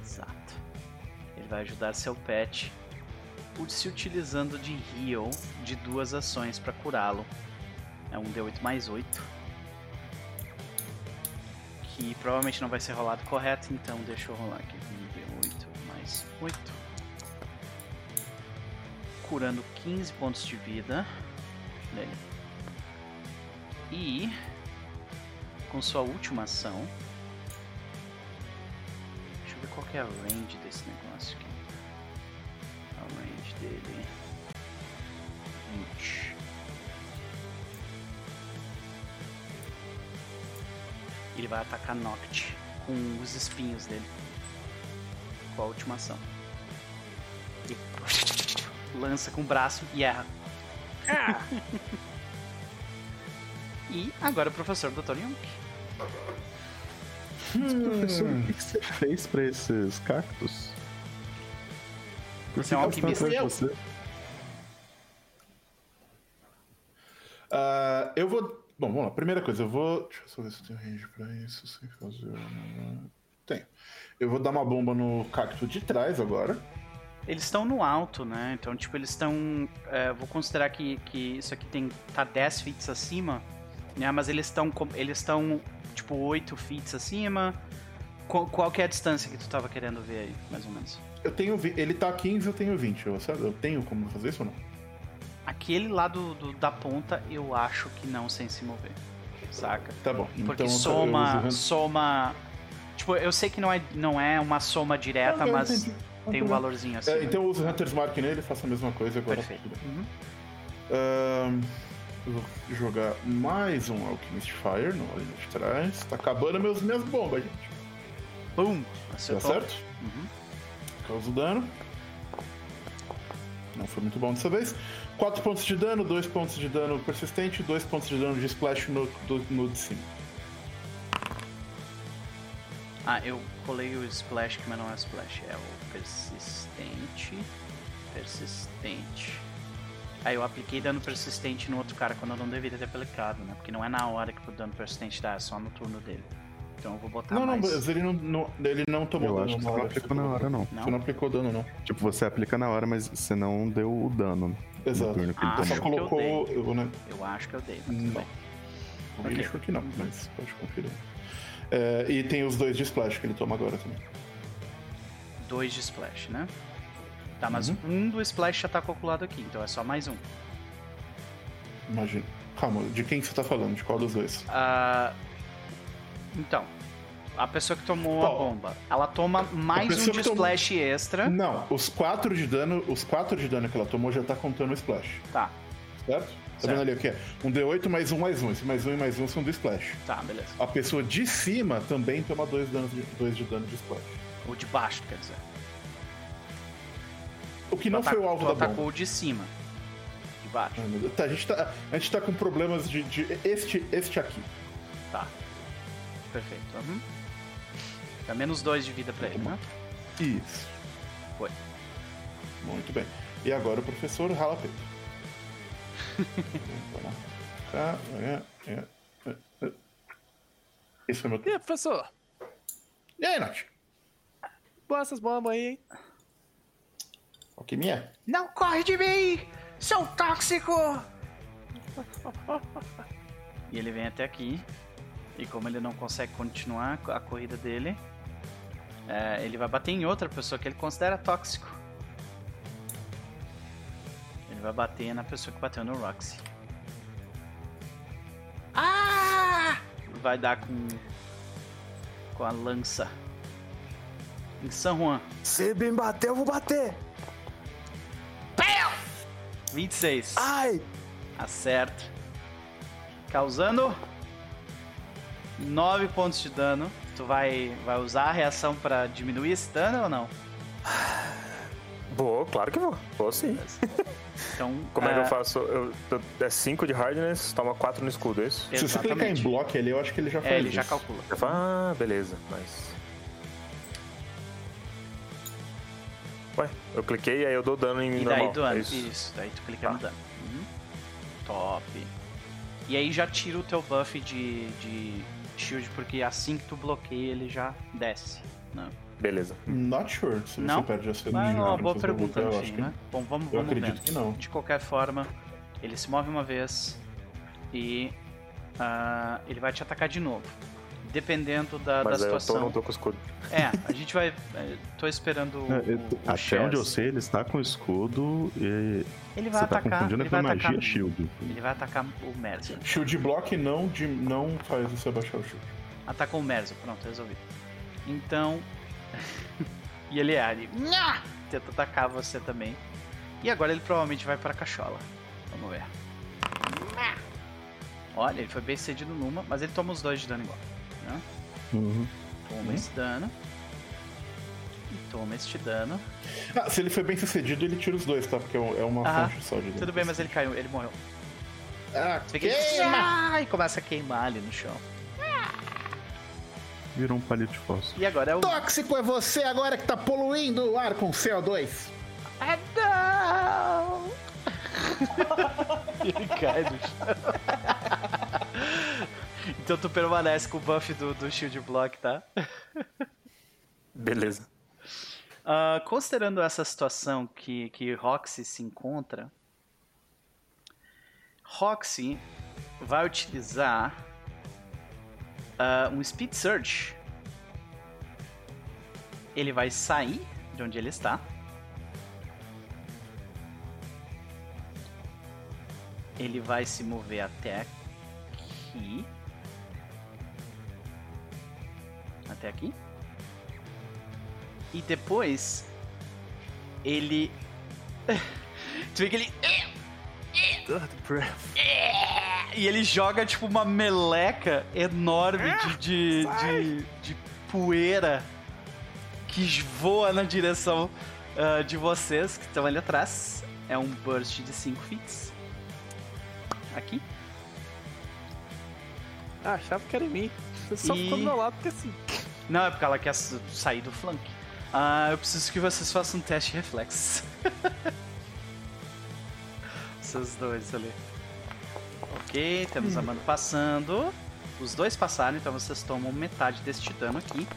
Exato. Ele vai ajudar seu pet por se utilizando de heal de duas ações para curá-lo. É um D8 mais 8. Que provavelmente não vai ser rolado correto, então deixa eu rolar aqui. Um D8 mais 8. Curando 15 pontos de vida dele. E com sua última ação. Deixa eu ver qual é a range desse negócio aqui. A range dele. 20. Ele vai atacar Noct com os espinhos dele. Com a última ação. Ele lança com o braço e erra. E agora o professor Dr. Young. Professor, o que você fez pra esses cactos? Por Você é um estão alquimista? você? Ah, eu vou. Bom, vamos lá. Primeira coisa, eu vou. Deixa eu só ver se eu tenho range pra isso sem fazer. uma- Tenho. Eu vou dar uma bomba no cacto de trás agora. Eles estão no alto, né? Então, tipo, eles estão. é, vou considerar que, que isso aqui tem tá 10 feet acima, né? Mas eles estão eles estão tipo 8 feet acima. Qual, qual que é a distância que tu tava querendo ver aí, mais ou menos? Eu tenho. Ele tá 15, eu tenho 20. Eu, eu tenho como fazer isso ou não? Aquele lado do- da ponta, eu acho que não sem se mover. Saca? Tá bom. Porque então soma. soma. Tipo, eu sei que não é, não é uma soma direta, não, mas entendi. Tem um problema. valorzinho assim. É, então eu uso Hunter's Mark nele, faço a mesma coisa agora. Perfeito. Uhum. Eu vou jogar mais um Alchemist Fire no ali de trás. Tá acabando meus, minhas bombas, gente. Bum! Tá Acertou. certo? Uhum. Causa o dano. Não foi muito bom dessa vez. 4 pontos de dano, 2 pontos de dano persistente, 2 pontos de dano de splash no, do, no de cima. Ah, eu colei o splash, mas não é splash, é o persistente. Persistente. Aí eu apliquei dano persistente no outro cara quando eu não deveria ter aplicado, né? Porque não é na hora que o dano persistente dá, é só no turno dele. Então eu vou botar não, não, mais. mas ele não, não- ele não tomou Eu dano acho que você não aplicou na hora, não. Não? Você não aplicou dano, não. Tipo, você aplica na hora, mas você não deu o dano Exato. no turno que Ah, ele Só acho tomou. que eu colocou. Eu, né, Eu acho que eu dei, mas tudo Não. bem. o Ok. Acho que não, mas pode conferir. É, e tem os dois de splash que ele toma agora também. Dois de splash, né? Tá, mas Uhum. um do splash já tá calculado aqui, então é só mais um. Imagina. Calma, de quem você tá falando? De qual dos dois? Ah, então, a pessoa que tomou a Qual? bomba, ela toma mais um de que tomou- splash extra. Não, os quatro de dano, os quatro de dano que ela tomou já tá contando o splash, Tá, certo? Tá vendo ali o que é? Um D8 mais um mais um. Esse mais um e mais um são do splash. tá, beleza. A pessoa de cima também toma dois, danos de, dois de dano de splash. O de baixo, quer dizer. O que não Tu foi o alvo tu da atacou bomba. o de cima. De baixo. Tá, a, gente tá, a gente tá com problemas de, de este, este aqui. Tá. Perfeito. Uhum. Dá menos dois de vida pra ele, né? Isso. Foi. Muito bem. E agora o professor rala peito. Lá. Cá, é, é, é, é. Meu E aí, professor? E aí, Nath? Boa essas bombas aí, hein? O que me é? Não corre de mim! Sou tóxico! E ele vem até aqui. E como ele não consegue continuar a corrida dele, é, ele vai bater em outra pessoa que ele considera tóxico. Ele vai bater na pessoa que bateu no Roxy. Ah! Vai dar com. com a lança. Em San Juan. Se me bater, eu vou bater. 26. Ai! Acerta. Causando 9 pontos de dano. Tu vai, vai usar a reação pra diminuir esse dano ou não? Vou, claro que vou. Vou sim. Então, Como é que ah, eu faço? Eu, eu- é 5 de hardness, toma 4 no escudo, é isso? Se você clicar em Exatamente. bloco ali, eu acho que ele já faz É, ele já isso. calcula. Eu falo, ah, beleza, mas. Ué, eu cliquei e aí eu dou dano em E normal. daí dano. é Isso. isso? daí tu clica no Tá. dano. Uhum. Top. E aí já tira o teu buff de, de shield, porque assim que tu bloqueia ele já desce. Né? Beleza. Not sure se Não? você perde a sua Mas é energia uma boa pergunta no fim, né? Bom, vamos, Eu vamos acredito vendo. que não. De qualquer forma, ele se move uma vez e ah, ele vai te atacar de novo. Dependendo da, da Mas aí eu tô, situação. não tô com escudo. É, a gente vai. é, Tô esperando o, É, o, eu- o Até Chess. onde eu sei, ele está com escudo e Ele vai você tá atacar. confundindo ele vai magia atacar, shield. Ele vai atacar o Merzer. Shield block não, de, não faz você abaixar o shield. Atacou o Merzer, pronto, resolvi. Então. e ele é ali. Nha! Tenta atacar você também. E agora ele provavelmente vai pra cachola. Vamos ver. Nha! Olha, ele foi bem cedido numa, mas ele toma os dois de dano igual. Né? Uhum. Toma esse dano. E toma este dano. Ah, se ele foi bem sucedido, ele tira os dois, tá? Porque é uma Ah, fonte só de dano. Tudo bem, mas ele caiu, ele morreu. Ah, Você vê que ele... Ah, e começa a queimar ali no chão. Virou um palito de fósforo. E agora é o. Tóxico é você agora que tá poluindo o ar com CO2. Ah, não! Ele cai no chão. Então tu permanece com o buff do, do Shield Block, tá? Beleza. Ah, considerando essa situação que, que Roxy se encontra, Roxy vai utilizar ah, um Speed Search. Ele vai sair de onde ele está. Ele vai se mover até aqui. Até aqui. E depois ele. tu vê que ele. E ele joga tipo uma meleca enorme de, de, de, de poeira que voa na direção ah, de vocês que estão ali atrás. É um burst de 5 feet. Aqui. Ah, achava que era em mim. Você só E- ficou do meu lado porque assim. Não, é porque ela quer sair do flank. Ah, eu preciso que vocês façam um teste de reflexo. Vocês dois ali. Ok, temos a mano passando. Os dois passaram, então vocês tomam metade deste dano aqui.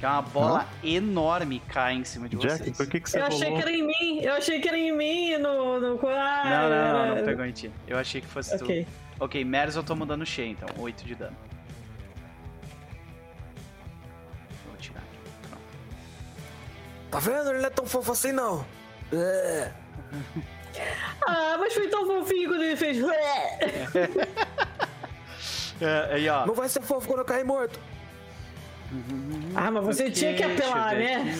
Que é uma bola enorme cai em cima de Jack, vocês. por que, que você Eu achei rolou? que era em mim, eu achei que era em mim no. no... Ah, Não, não, não, não pegou em ti. Eu achei que fosse Ok. tu. Ok, Meres eu tomo dano cheio, então. 8 de dano. Tá vendo? Ele não é tão fofo assim, não. É. Ah, mas foi tão fofinho quando ele fez. É, aí, ó. Não vai ser fofo quando eu cair morto. Ah, mas você Ok, tinha que apelar, né?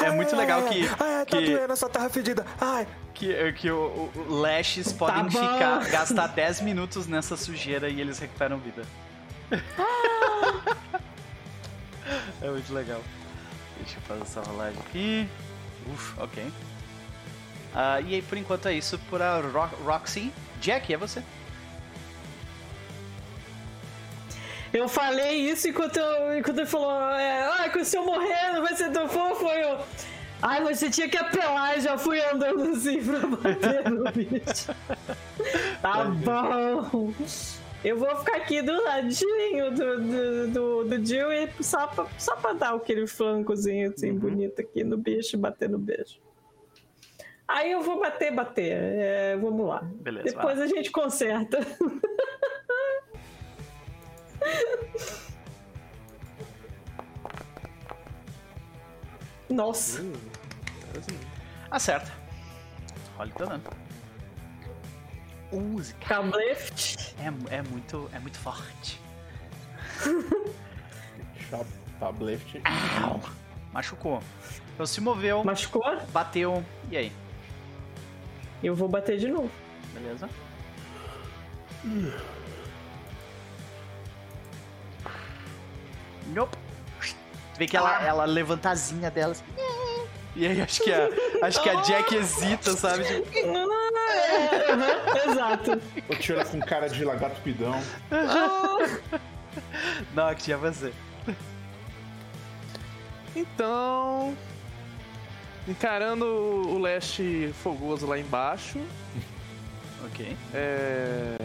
É, é muito legal que, Ai, tá que, doendo essa terra fedida. Ai. que, que o, o- Lashes podem bom. ficar, gastar 10 minutos nessa sujeira e eles recuperam vida. é muito legal. Deixa eu fazer essa rolagem aqui. Uf, ok. Ah, e aí, por enquanto é isso por a Ro- Roxy. Jack, é você. Eu falei isso enquanto, eu, enquanto ele falou: é, ah, que se eu morrer não vai ser tão fofo. Eu. Ai, mas você tinha que apelar, já fui andando assim pra bater no bicho. Tá bom. Eu vou ficar aqui do ladinho do, do, do, do Jill e só pra, só pra dar aquele flancozinho assim bonito aqui no bicho e bater no bicho. Aí eu vou bater, bater. É, vamos lá. Beleza, Depois vai a gente conserta. Nossa. Acerta. Olha o teu dano. Use, cara. Cableft. É, é, muito, é muito forte. Tableft. Au. Machucou. Então se moveu, Machucou? bateu. E aí? Eu vou bater de novo. Beleza? Nope. Vê que ela, ela levanta a asinha dela assim. E aí acho que a, acho que a Jack hesita, sabe? Tipo, É, exato. O tira com cara de lagarto pidão. Não, que tinha você. Então. Encarando o leste fogoso lá embaixo. Ok. É.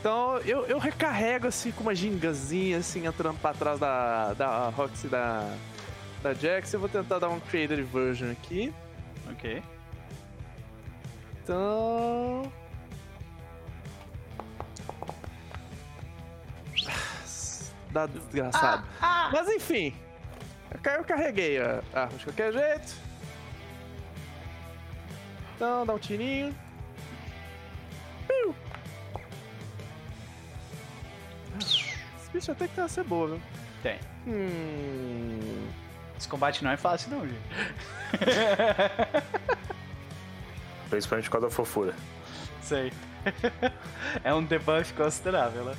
Então eu, eu recarrego assim com uma gingazinha assim entrando pra trás da, da Roxy da, da Jax. Eu vou tentar dar um Creator Version aqui. Ok. Então. Dá desgraçado. Mas enfim. eu ca- Eu carreguei a arma de qualquer jeito. Então, dá um tirinho. Piu. Ah, Esse bicho até que tá ser boa, viu? Tem. Hum. Esse combate não é fácil, não, gente. Principalmente por causa da fofura. Sei. é um debuff considerável, né?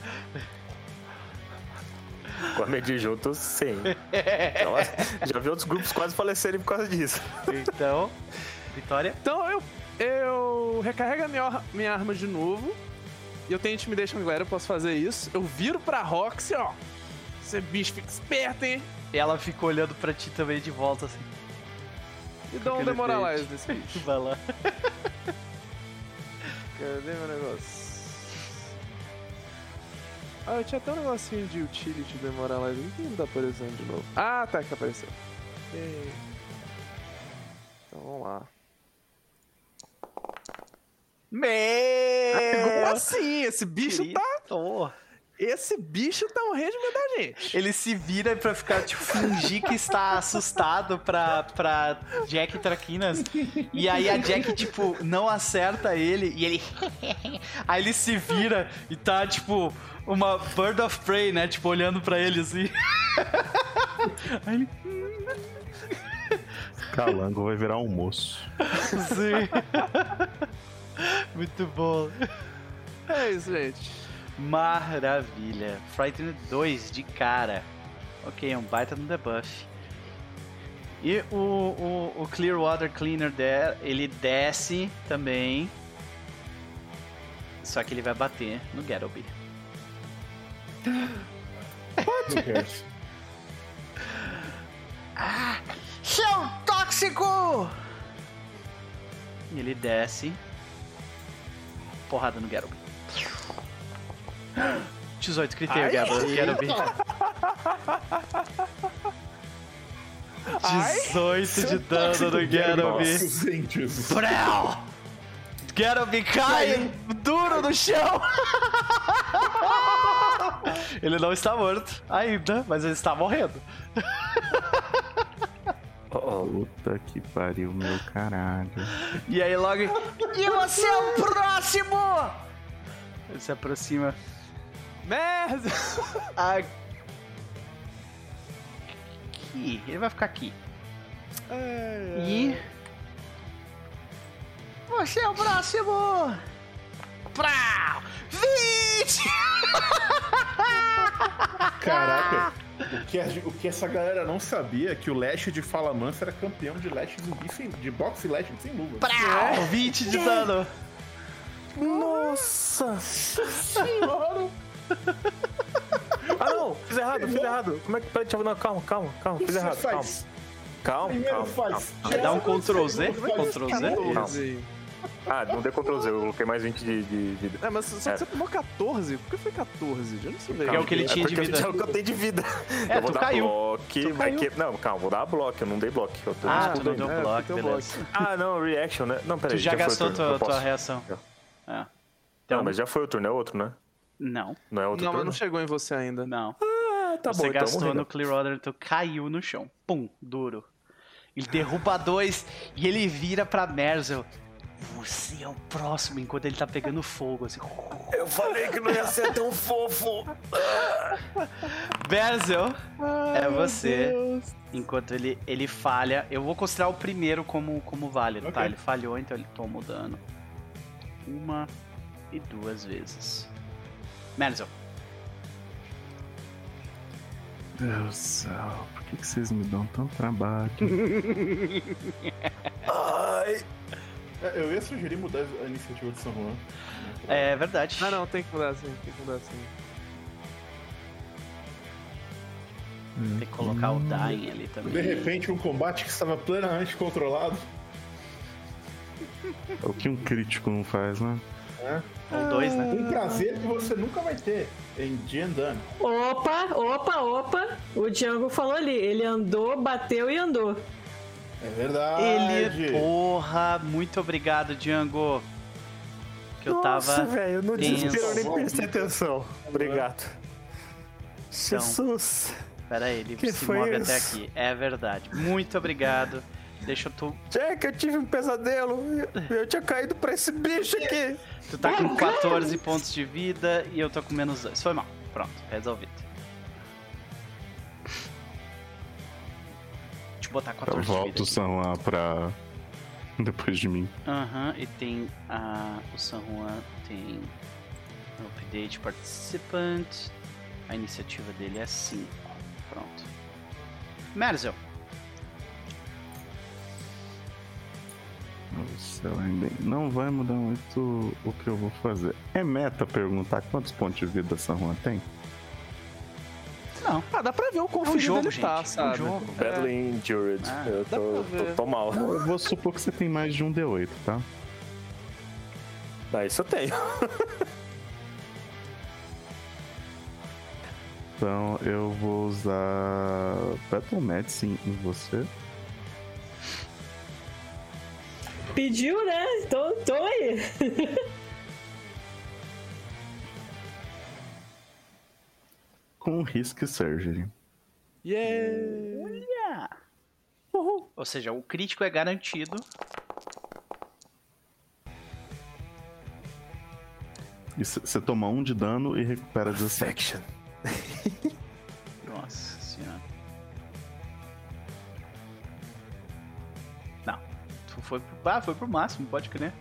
Com a medir junto, sim. Então, já vi outros grupos quase falecerem por causa disso. Então, Vitória. Então eu, eu recarrego a minha, minha arma de novo. E eu tenho Intimidation Glare, eu posso fazer isso. Eu viro pra Roxy, ó. Você bicho fica esperto, hein? Ela fica olhando pra ti também de volta, assim. E dá um Demoralize nesse bicho. Vai lá. Cadê meu negócio? Ah, eu tinha até um negocinho de utility Demoralize. Por que não tá aparecendo de novo? Ah, tá, que apareceu. Ok. Então vamos lá. Como assim? Esse bicho tá. Oh. Esse bicho tá um regime da gente. Ele se vira pra ficar, tipo, fingir que está assustado pra, pra Jack Traquinas. E aí a Jack, tipo, não acerta ele e ele. aí ele se vira e tá, tipo, uma Bird of Prey, né? Tipo, olhando pra ele assim. aí ele. Calango vai virar almoço. Sim. Muito bom. É isso, gente. Maravilha. Frightened 2 de cara. Ok, é um baita no debuff. E o, o, o Clearwater Cleaner der, ele desce também. Só que ele vai bater no Gettleby. Who cares? Seu tóxico! E ele desce. Porrada no Gettleby. 18, gritei o Gettleby. Gettleby. 18 de dano. Nossos dentes. Brau! Gettleby cai duro no chão! Ele não está morto ainda, mas ele está morrendo. Puta que pariu, meu caralho. E aí logo E você é o próximo! ele se aproxima. Merda! Aqui. Ele vai ficar aqui. E. Você é o próximo! Prau! 20! Caraca, o que, a- o que essa galera não sabia é que o Lash de Falamansa era campeão de Lash zumbi sem, de boxe Lash sem luva. Prau! 20 de dano. Nossa senhora! Ah não, fiz errado, fiz errado. Como é que. Peraí, deixa eu. Não, calma, calma, calma, fiz errado, calma. faz? Calma, Primeiro calma. faz. Vai dar um Ctrl Z? Ctrl Z? Calma. Ah, não dei Ctrl Z, eu coloquei mais 20 de, de vida. É, mas só É. que você tomou 14. Por que foi 14? Eu não sei. Que é o que ele tinha de porque vida. É o que eu tenho de vida. É, eu vou tu dar caiu. bloco. Tu vai caiu. que- Não, calma, vou dar bloco, eu não dei bloco. Eu tô Ah, tu não deu É, bloco, porque eu beleza. Ah, não, reaction, né? Não, peraí. Tu já o gastou tua, tua reação. Já. É. Então, Não, mas já foi o turno, é outro, né? Não, Não é outro Não, turno? não chegou em você ainda. não. Ah, tá Você bom, então gastou né? no Clearwater, tu caiu no chão. Pum, duro. Ele derruba dois e ele vira pra Merzel. Você é o próximo, enquanto ele tá pegando fogo, assim. Eu falei que não ia ser tão fofo. Merzel, é você. Enquanto ele, ele falha, eu vou considerar o primeiro como, como válido, tá? Ok. Ele falhou, então ele toma o dano. Uma e duas vezes. Merzel, Deus do céu, por que, que vocês me dão tanto trabalho? Ai. É, Eu ia sugerir mudar a iniciativa de São Juan. é verdade. Ah, não, tem que mudar assim. Tem que mudar assim. Tem que colocar o Dying ali também. De repente, um combate que estava plenamente controlado. É o que um crítico não faz, né? Ou dois, né? Um prazer que você nunca vai ter em D&D. Opa, opa, opa. O Django falou ali. Ele andou, bateu e andou. É verdade. Ele. Porra, muito obrigado, Django. Que eu Nossa, tava. velho, no desespero eu nem prestei atenção. Obrigado. Jesus. Pera aí, ele Que se foi move isso? até aqui. É verdade. Muito obrigado. Deixa eu tu. Jack, eu tive um pesadelo. Eu, eu tinha caído pra esse bicho aqui. Tu tá com 14 pontos de vida e eu tô com menos 2. Foi mal. Pronto, resolvido. Deixa eu botar Eu 14 de vida. volto o. San lá pra. depois de mim. Aham, e tem a. O San Juan tem. Update participant. A iniciativa dele é 5. Pronto. Merzel, não vai mudar muito o que eu vou fazer. É meta perguntar quantos pontos de vida San Juan tem? Não. Ah, dá pra ver o quão É um ferido jogo, ele tá, é um sabe? jogo. Badly injured. Ah, eu tô, tô, tô mal. Eu vou supor que você tem mais de um D8, tá? Ah, isso eu tenho. Então eu vou usar Battle Medicine em você. Pediu, né? Tô, tô aí. Com Risk Surgery. Yeah! Ou seja, o crítico é garantido. E você toma um de dano e recupera 17. foi pro, ah, foi pro máximo, pode crer.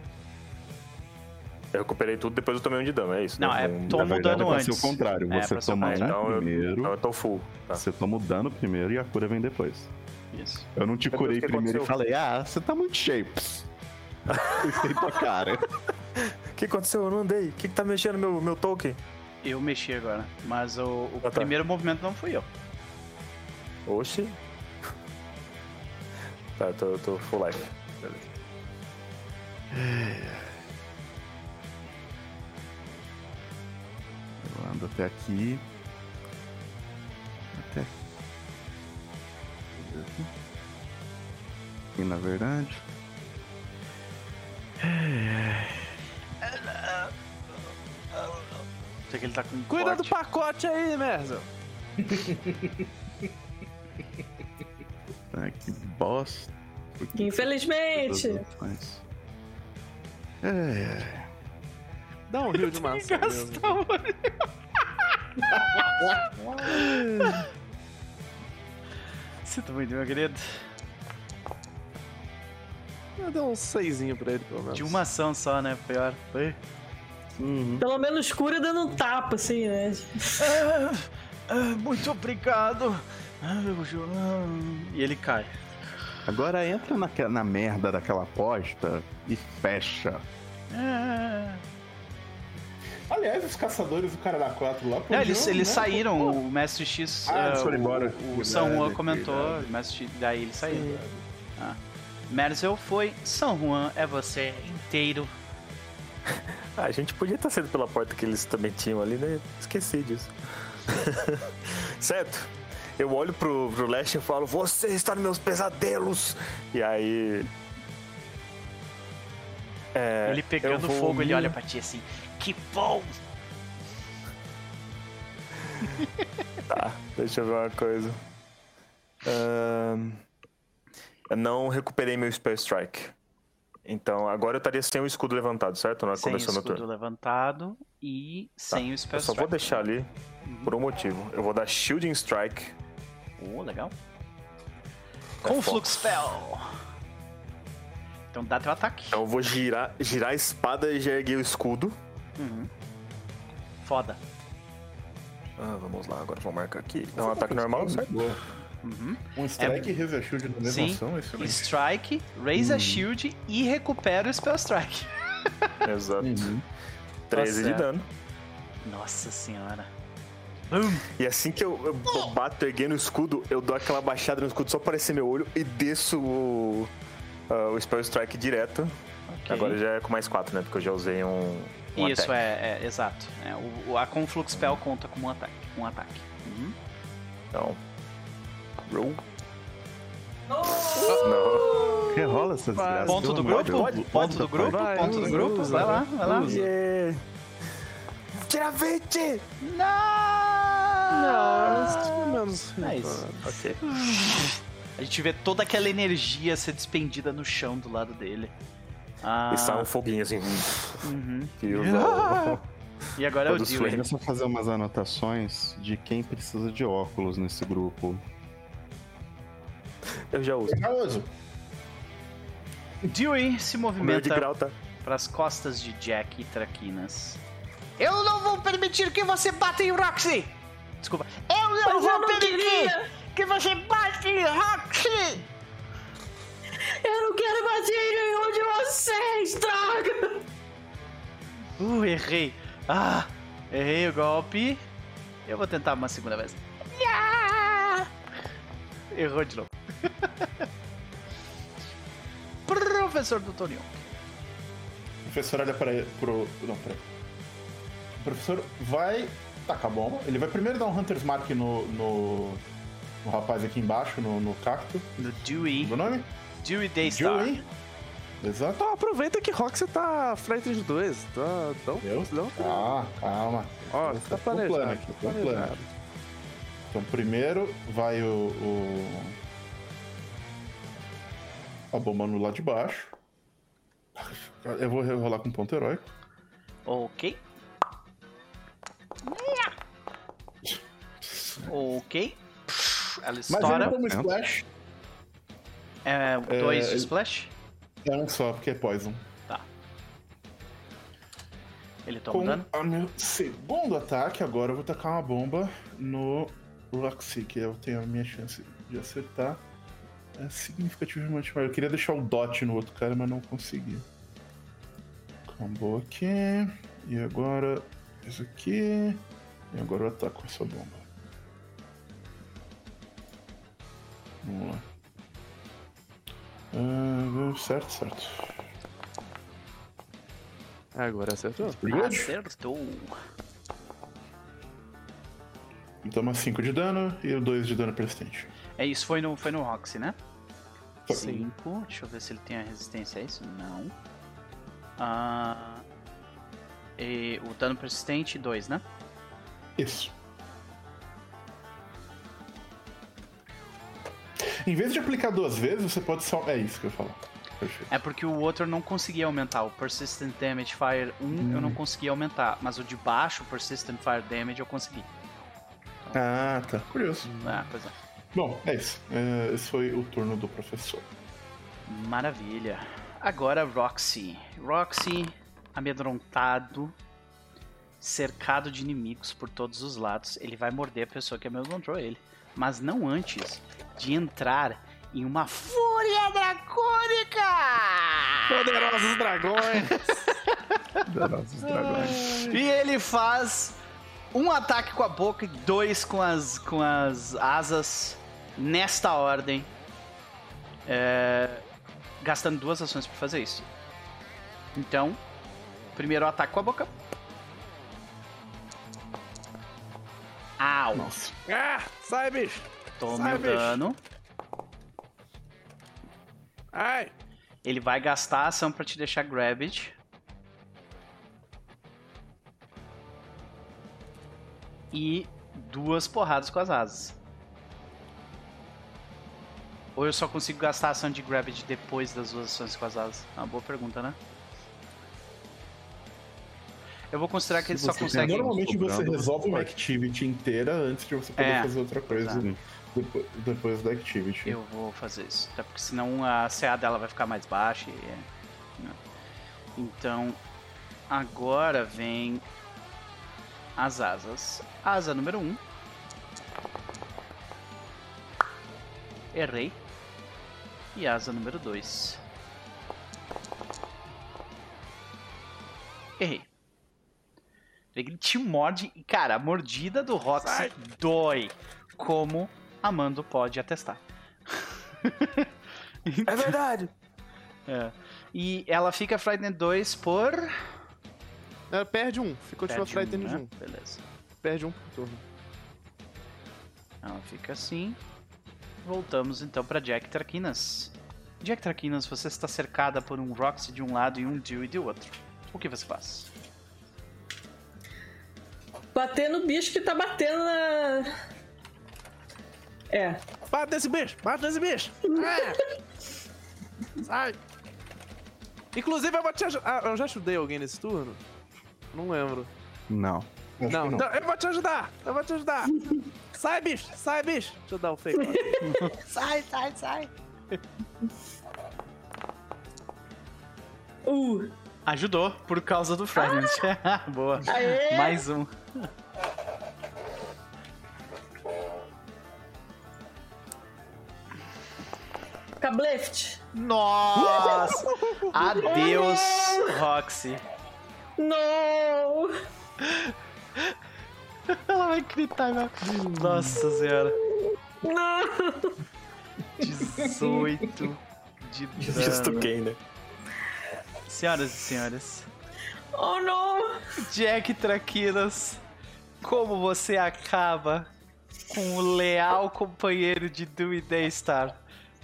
Eu recuperei tudo, depois eu tomei um de dano, é isso? Não, né? é Um- toma o dano é antes. o contrário. É, Você o toma um contrário. Então eu- primeiro, Então eu tô full. Tá. você toma o dano primeiro e a cura vem depois. Isso. Eu não te Meu curei o primeiro e aconteceu? falei, ah, você tá muito. Pss. Pensei tua cara. O que aconteceu? Eu não andei. O que, que tá mexendo no meu, meu token? Eu mexi agora, mas o, o Ah, tá. primeiro movimento não fui eu. Oxi. Tá, eu tô, eu tô full life. Beleza. Eu ando até aqui. Até aqui. E na verdade. Sei que ele tá com Cuida do corte. pacote aí, Merzel. Tá, que bosta. Infelizmente. É, Dá um rio de maçã mesmo. Sinto muito, meu querido. Eu dei um seisinho pra ele, pelo menos. De uma ação só, né? Pior. Foi. Pelo menos cura dando um tapa, assim, né? muito obrigado. Ah, E ele cai. Agora entra naque- na merda daquela aposta e fecha. É. Aliás, os caçadores do cara da 4 lá. É, podiam, eles, eles né? saíram, Pô, o Mestre X. Ah, eles foram o- embora. O, Verdade, San Juan comentou, verdade. o Mestre X, daí eles saíram. Ah. Merzel foi, San Juan é você inteiro. Ah, a gente podia estar saindo pela porta que eles também tinham ali, né? Esqueci disso. certo? Eu olho pro, pro Lash e falo, você está nos meus pesadelos! E aí. É, ele pegando vou fogo, ele olha pra ti assim, que bom! Tá, deixa eu ver uma coisa. Ahn, eu não recuperei meu Spell Strike. Então agora eu estaria sem o escudo levantado, certo? Na Sem o escudo levantado e sem o Spell Eu só vou Strike. deixar ali por um motivo. Eu vou dar Shielding Strike. Oh, legal. É Conflux foco. Spell. Então dá teu ataque. Então eu vou girar, girar a espada e já erguer o escudo. Uhum. Foda. Ah, vamos lá, agora vamos marcar aqui. É um ataque normal, certo? Uhum. Um strike e Raise a Shield na mesma Sim. ação, excelente. Strike, raise a shield e recupera o Spell Strike. Exato. Uhum. 13 de certo. dano. Nossa senhora. E assim que eu, eu bato erguendo o escudo, eu dou aquela baixada no escudo só pra aparecer meu olho e desço o, ah, o Spell Strike direto. Ok. Agora já é com mais 4, né? Porque eu já usei um. um Isso, attack. é, é, exato. É, o, o- a Conflux Spell conta como um ataque. Um ataque. Uhum. Então. Roll. Não. Que rola essa desgraça? Ponto do grupo? Ponto do grupo? Vai, Ponto do grupo? usa, Vai lá, vai lá. Yeah. Tira 20! Nossa, pelo menos. É isso. Ok. A gente vê toda aquela energia ser despendida no chão do lado dele. Ah, E sai um foguinho assim. uhum. Usa- E agora é o flames. Deixa eu só fazer umas anotações de quem precisa de óculos nesse grupo. Eu já uso. Já uso. Dewey se movimenta grau tá. para as costas de Jack e Traquinas. Eu não vou permitir que você bata em Roxy! Desculpa. Eu não Mas eu vou não permitir queria. que você bata em Roxy! Eu não quero bater em nenhum de vocês, droga! Uh, errei. Ah, errei o golpe. Eu vou tentar uma segunda vez. Yeah! Errou de novo. Professor do. O professor olha para ele, pro. Não, peraí. O professor vai tacar a bomba. Ele vai primeiro dar um Hunter's Mark no. no, no rapaz aqui embaixo, no, no cacto. No Dewey. O nome? Dewey Daystar. Dewey. Exato. Então aproveita que Roxy tá Frightened 2. Tá, então, Deus. não. Ah, calma. Ó, Tá tá com plano planejado. aqui, tá plano. planejado. Então primeiro vai o. o- A bomba no lado de baixo. Eu vou rolar com ponto heróico. Ok. Ok. Ela Mas estoura. ele toma splash. É, dois ele- splash. É um só, porque é poison. Tá. Ele toma Com dano. o meu segundo ataque, agora eu vou tacar uma bomba no Roxy, que eu tenho a minha chance de acertar. É significativamente maior. Eu queria deixar o dot no outro cara, mas não consegui. Acabou aqui. E agora isso aqui. E agora eu ataco essa bomba. Vamos lá. Ah, certo, certo. Agora acertou. Acertou. Toma 5 de dano e 2 de dano persistente. É isso, foi no, foi no Roxy, né? Foi. 5. Deixa eu ver se ele tem a resistência a isso. Não. Ah, e o dano persistente, 2, né? Isso. Em vez de aplicar duas vezes, você pode só. É isso que eu. Perfeito. É porque o outro eu não conseguia aumentar. O Persistent Damage Fire 1 eu não conseguia aumentar. Mas o de baixo, o Persistent Fire Damage, eu consegui. Ah, tá. Curioso. Ah, pois é. Bom, é isso. É, esse foi o turno do professor. Maravilha. Agora Roxy. Roxy, amedrontado, cercado de inimigos por todos os lados. Ele vai morder a pessoa que amedrontou ele. Mas não antes de entrar em uma fúria dracônica! Poderosos dragões! Poderosos dragões. E ele faz um ataque com a boca e dois com as, com as asas nesta ordem. É, gastando duas ações para fazer isso. Então, primeiro ataque com a boca. Au! Nossa. ah, sai, bicho! Tome sai, o bicho. dano. Ai! Ele vai gastar a ação para te deixar grabbed. E duas porradas com as asas. Ou eu só consigo gastar a ação de grabbed depois das duas ações com as asas? É uma boa pergunta, né? Eu vou considerar que ele só consegue. Normalmente você sobrando, resolve uma activity inteira antes de você poder É, fazer outra coisa exato. depo- depois da activity. Eu vou fazer isso. Até porque senão a CA dela vai ficar mais baixa. E... né? Então, agora vem as asas. Asa número 1. Um. Errei. E asa número 2. Errei. Ele te morde e, cara, a mordida do Roxy dói. Como Amando pode atestar. É verdade! É. E ela fica Frightened 2 por. Ela perde um, ficou Perde Frightened um, de né? um. Beleza. Perde um por turno. Ela fica assim. Voltamos então pra Jack Traquinas. Jack Traquinas, você está cercada por um Roxy de um lado e um Dewey do outro. O que você faz? Bater no bicho que tá batendo na. É. Bate nesse bicho! Bate nesse bicho! É. Sai! Inclusive, eu vou te ajudar. Ah, eu já ajudei alguém nesse turno? Não lembro. Não. Não, não. eu vou te ajudar! Eu vou te ajudar! sai, bicho! Sai, bicho! Deixa eu dar o fake. lá. Sai, sai, sai. Uh. Ajudou por causa do Frightened. Boa. Aê! Mais um. ficar Bleft. Nossa! Adeus, Roxy. Não! Ela vai gritar, meu. Nossa senhora. Não! 18 de dano. quem, né? Senhoras e senhores, Oh, não! Jack Traquinas, como você acaba com o leal companheiro de Dewey Daystar,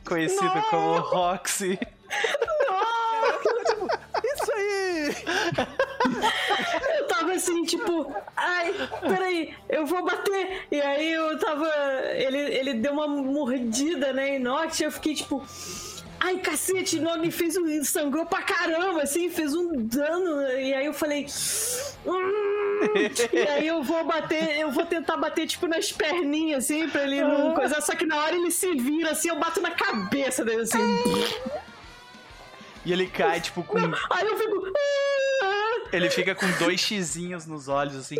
conhecido Não! como Roxy? Isso aí! Eu tava assim, tipo, ai, peraí, eu vou bater. E aí eu tava. Ele, ele deu uma mordida, né, em Noct, eu fiquei tipo. Ai, cacete, Nog me fez um. sangrou pra caramba, assim, fez um dano. E aí eu falei. "Hum." E aí eu vou bater, eu vou tentar bater, tipo, nas perninhas, assim, pra ele não coisar. Só que na hora ele se vira, assim, eu bato na cabeça dele, assim. E ele cai, tipo, com. Aí eu fico. "Ah." Ele fica com dois xizinhos nos olhos, assim,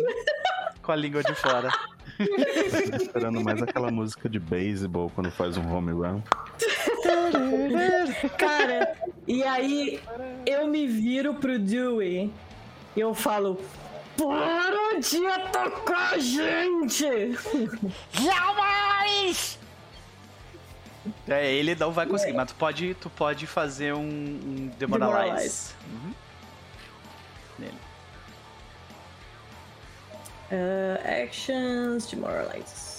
com a língua de fora. Tô esperando mais aquela música de beisebol quando faz um home run. Cara, e aí eu me viro pro Dewey e eu falo: Para de atacar a gente! Jamais! É, ele não vai conseguir, mas tu pode, tu pode fazer um, um Demoralize. Demoralize. Uhum. Nele. Uh, actions, demoralize.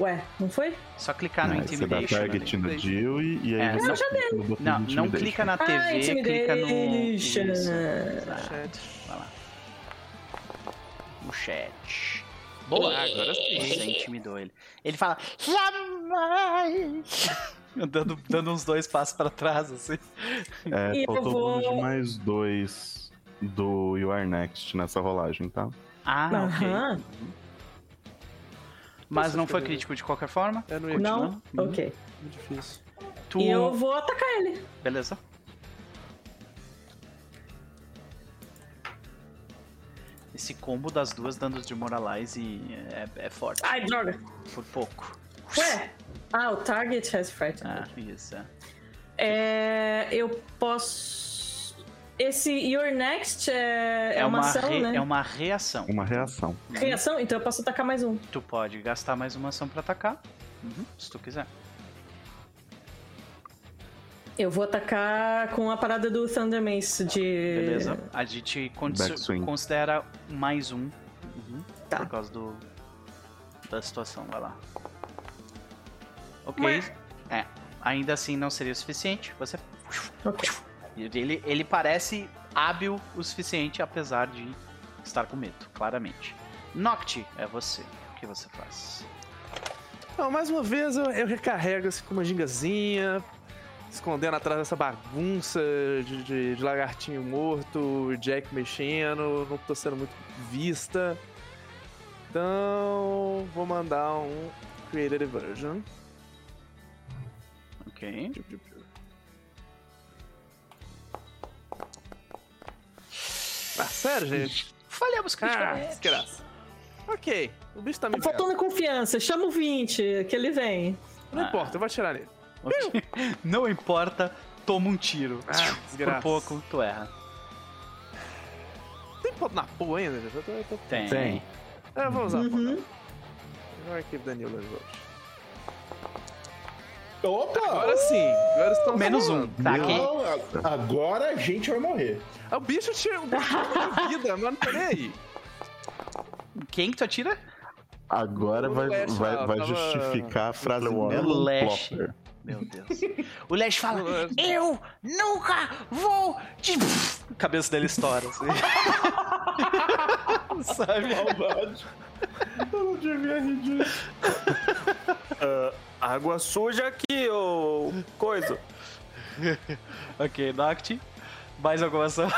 Ué, não foi? Só clicar no Aí você dá Intimidation. target no Dewey e aí É. você Eu já clica no botão Não, não Intimidation. clica na Ah, TV, clica no. Intimidation. Isso. Chat. Vai lá. No chat. Boa, agora sim. Você intimidou ele. Ele fala, Jamais! dando, dando uns dois passos pra trás, assim. É, E faltou vou- de mais dois do You Are Next nessa rolagem, tá? Ah, ok. Mas não foi crítico de qualquer forma. É, não ia Não? Uhum. Ok. muito difícil. Tu... E eu vou atacar ele. Beleza. Esse combo das duas dando de Moralize é, é forte. Ai, droga. Por pouco. Ué? Ah, o target has frightened. Ah, isso. é. É, eu posso. Esse Your Next é, é, uma, ação, re- né? é uma reação. Uma reação. Reação? Então eu posso atacar mais um. Tu pode gastar mais uma ação pra atacar. Uhum, se tu quiser. Eu vou atacar com a parada do Thunder Mace de. Beleza. A gente con- Backswing. considera mais um. Uhum, Tá. Por causa do. Da situação. Vai lá. Ok. Ué. É. Ainda assim não seria o suficiente. Você. Ok. Ele, ele parece hábil o suficiente, apesar de estar com medo, claramente. Noct, é você. O que você faz? Então, mais uma vez eu, eu recarrego assim com uma gingazinha, escondendo atrás dessa bagunça de, de- de lagartinho morto, Jack mexendo, não tô sendo muito vista. Então, vou mandar um Create a Diversion. Ok. Ah, sério, gente? Falhamos Ah, criticamente. desgraça. Ok, o bicho tá me Tá faltando confiança. Chama o 20, que ele vem. Não importa, eu vou atirar nele. Não importa, toma um tiro. Ah, Por pouco, tu erra. Tem ponto na porra ainda? gente? Eu tô, eu tô... Tem. Tem. É, eu vou usar. Uhum. Agora aqui, Danilo Result. Opa! Agora sim, agora estamos Menos um. Tá aqui. Agora a gente vai morrer. Ah, O bicho tinha o bicho vida, mas não tô nem aí. Quem que tu atira? Agora O vai, Lash vai, lá, vai tava- justificar a frase O Melon Lash. Plopper. Meu Deus. O Lash fala. Eu nunca vou te. A cabeça dele estoura, assim. Sabe? Maldade. Eu não devia rir disso. Ah, água suja aqui, ô coisa. Ok, Noct. Mais alguma ação?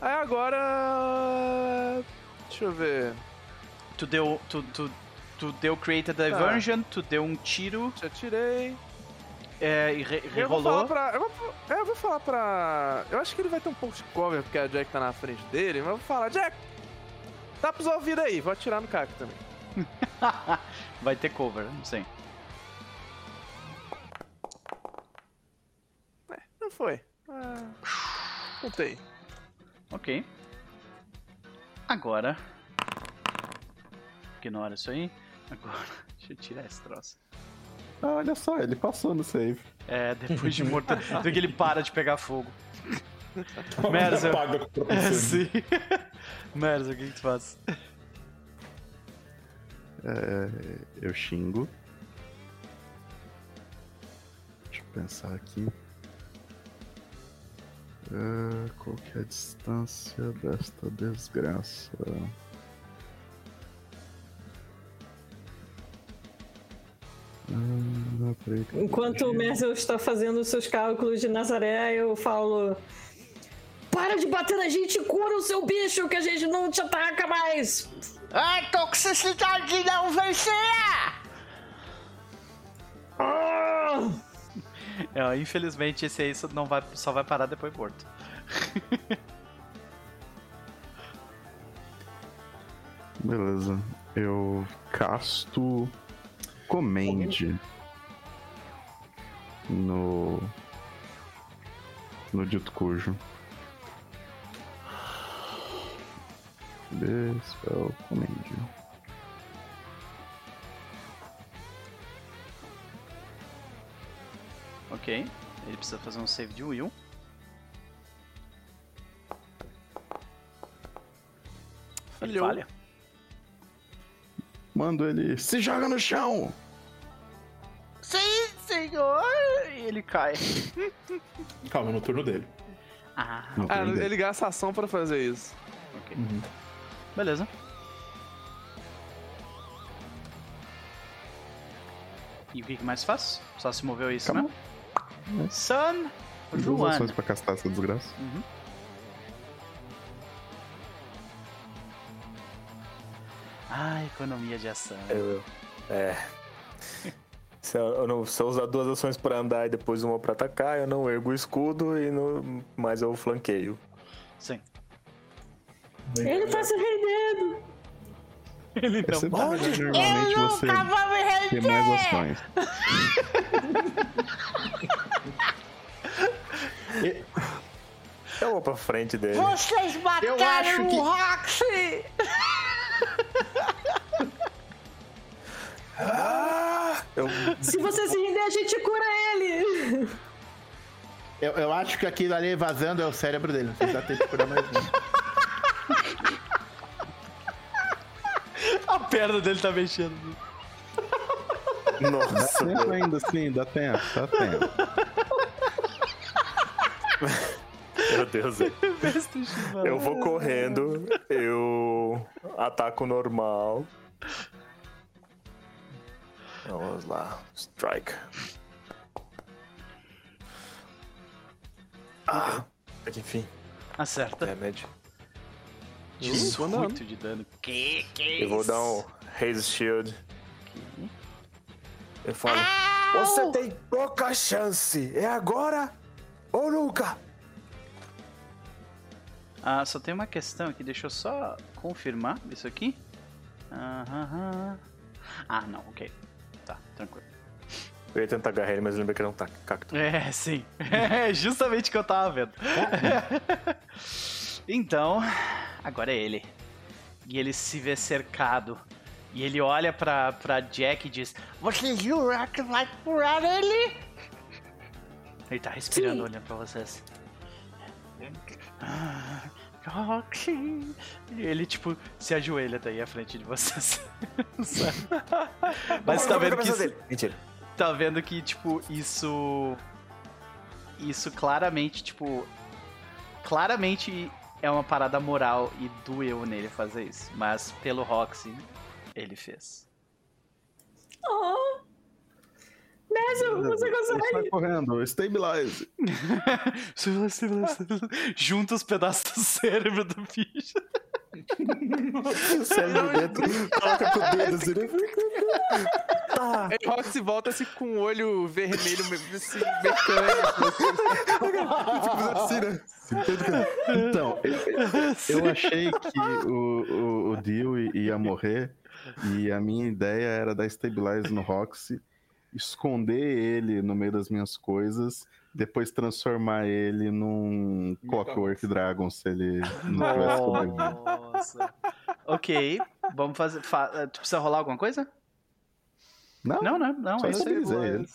Aí agora. Deixa eu ver. Tu deu. Tu, tu, tu deu Create a Diversion, tu deu um tiro Já tirei. é, e re, Eu vou falar rerolou. pra. Eu vou, é, eu vou falar pra. Eu acho que ele vai ter um pouco de cover porque a Jack tá na frente dele, mas eu vou falar, Jack! Tá pros ouvidos aí, vou atirar no Caco também. vai ter cover, não sei. Não foi. Ah, contei. Ok. Agora. Ignora isso aí. Agora. Deixa eu tirar esse troço. Ah, olha só, ele passou no save. É, depois de morto. do que ele para de pegar fogo. Merza. É, sim. Merza, o que, que tu faz? É, eu xingo. Deixa eu pensar aqui. É, qual que é a distância desta desgraça? Ah, Enquanto o. Merzel está fazendo os seus cálculos de Nazaré, eu falo. Para de bater na gente e cura o seu bicho que a gente não te ataca mais! A toxicidade não vencerá! Ah! É, infelizmente esse aí só, não vai, só vai parar depois morto. Beleza. Eu casto Comende no. no dito cujo. Cadê spell Comende? Ok. Ele precisa fazer um save de will. Ele Falhou. falha. Mando ele. Se joga no chão! Sim, senhor! E ele cai. Calma, no turno dele. Ah, Não, Ah, tudo bem. ele gasta ação pra fazer isso. ok. Beleza. E o que que mais faz? Só se moveu isso, Calma. né? Sun Duas Juan. ações pra castar essa desgraça. Ah, economia de ação. Eu, eu. É. Se eu, eu não, se eu usar duas ações pra andar e depois uma pra atacar, eu não ergo o escudo e no, mas eu flanqueio. Sim. Ele tá se rendendo! Ele É sempre melhor normalmente Eu você nunca vou me ter render! mais ações. Eu vou pra frente dele. Vocês mataram acho que- o Roxy! Eu, Se você se render, a gente cura ele! Eu, eu acho que aquilo ali vazando é o cérebro dele. Não dá tempo de curar mais um. perna dele tá mexendo. nossa, Tempo ainda assim, dá tempo, dá tempo. meu Deus. Eu vou correndo, eu ataco normal. Vamos lá, strike. Ah, enfim, Acerta. damage. 18 de dano. Que que é Eu vou dar um Haze Shield. Eu falo: Você tem pouca chance. É agora ou nunca? Ah, só tem uma questão aqui, deixa eu só confirmar isso aqui. Aham. Ah, não, ok. Tá, tranquilo. Eu ia tentar agarrar ele, mas eu lembrei que era um tac- cacto. É, sim. É justamente o que eu tava vendo. então, agora é ele. E ele se vê cercado. E ele olha pra, pra Jack e diz: Você jura que vai curar ele? Ele tá respirando Sim. olhando pra vocês. Ah, Roxy. E Ele, tipo, se ajoelha daí à frente de vocês. Mas tá vendo que isso, Mentira. tá vendo que, tipo, isso. Isso claramente, tipo. Claramente é uma parada moral e doeu nele fazer isso. Mas pelo Roxy, ele fez. Oh! Merzel, você sai consegue! correndo, stabilize. Junta os pedaços do cérebro do bicho. O cérebro dentro toca com o dedo assim, né? Tá. Aí Roxy volta-se com o olho vermelho, assim, mecânico. assim, né? Então, eu, eu achei que o, o, o Dio ia morrer e a minha ideia era dar stabilize no Roxy, esconder ele no meio das minhas coisas, depois transformar ele num Clockwork Dragon se ele não tivesse. Nossa. ok, vamos fazer. Fa tu precisa rolar alguma coisa? Não, Não, não, não. só É isso aí. ele.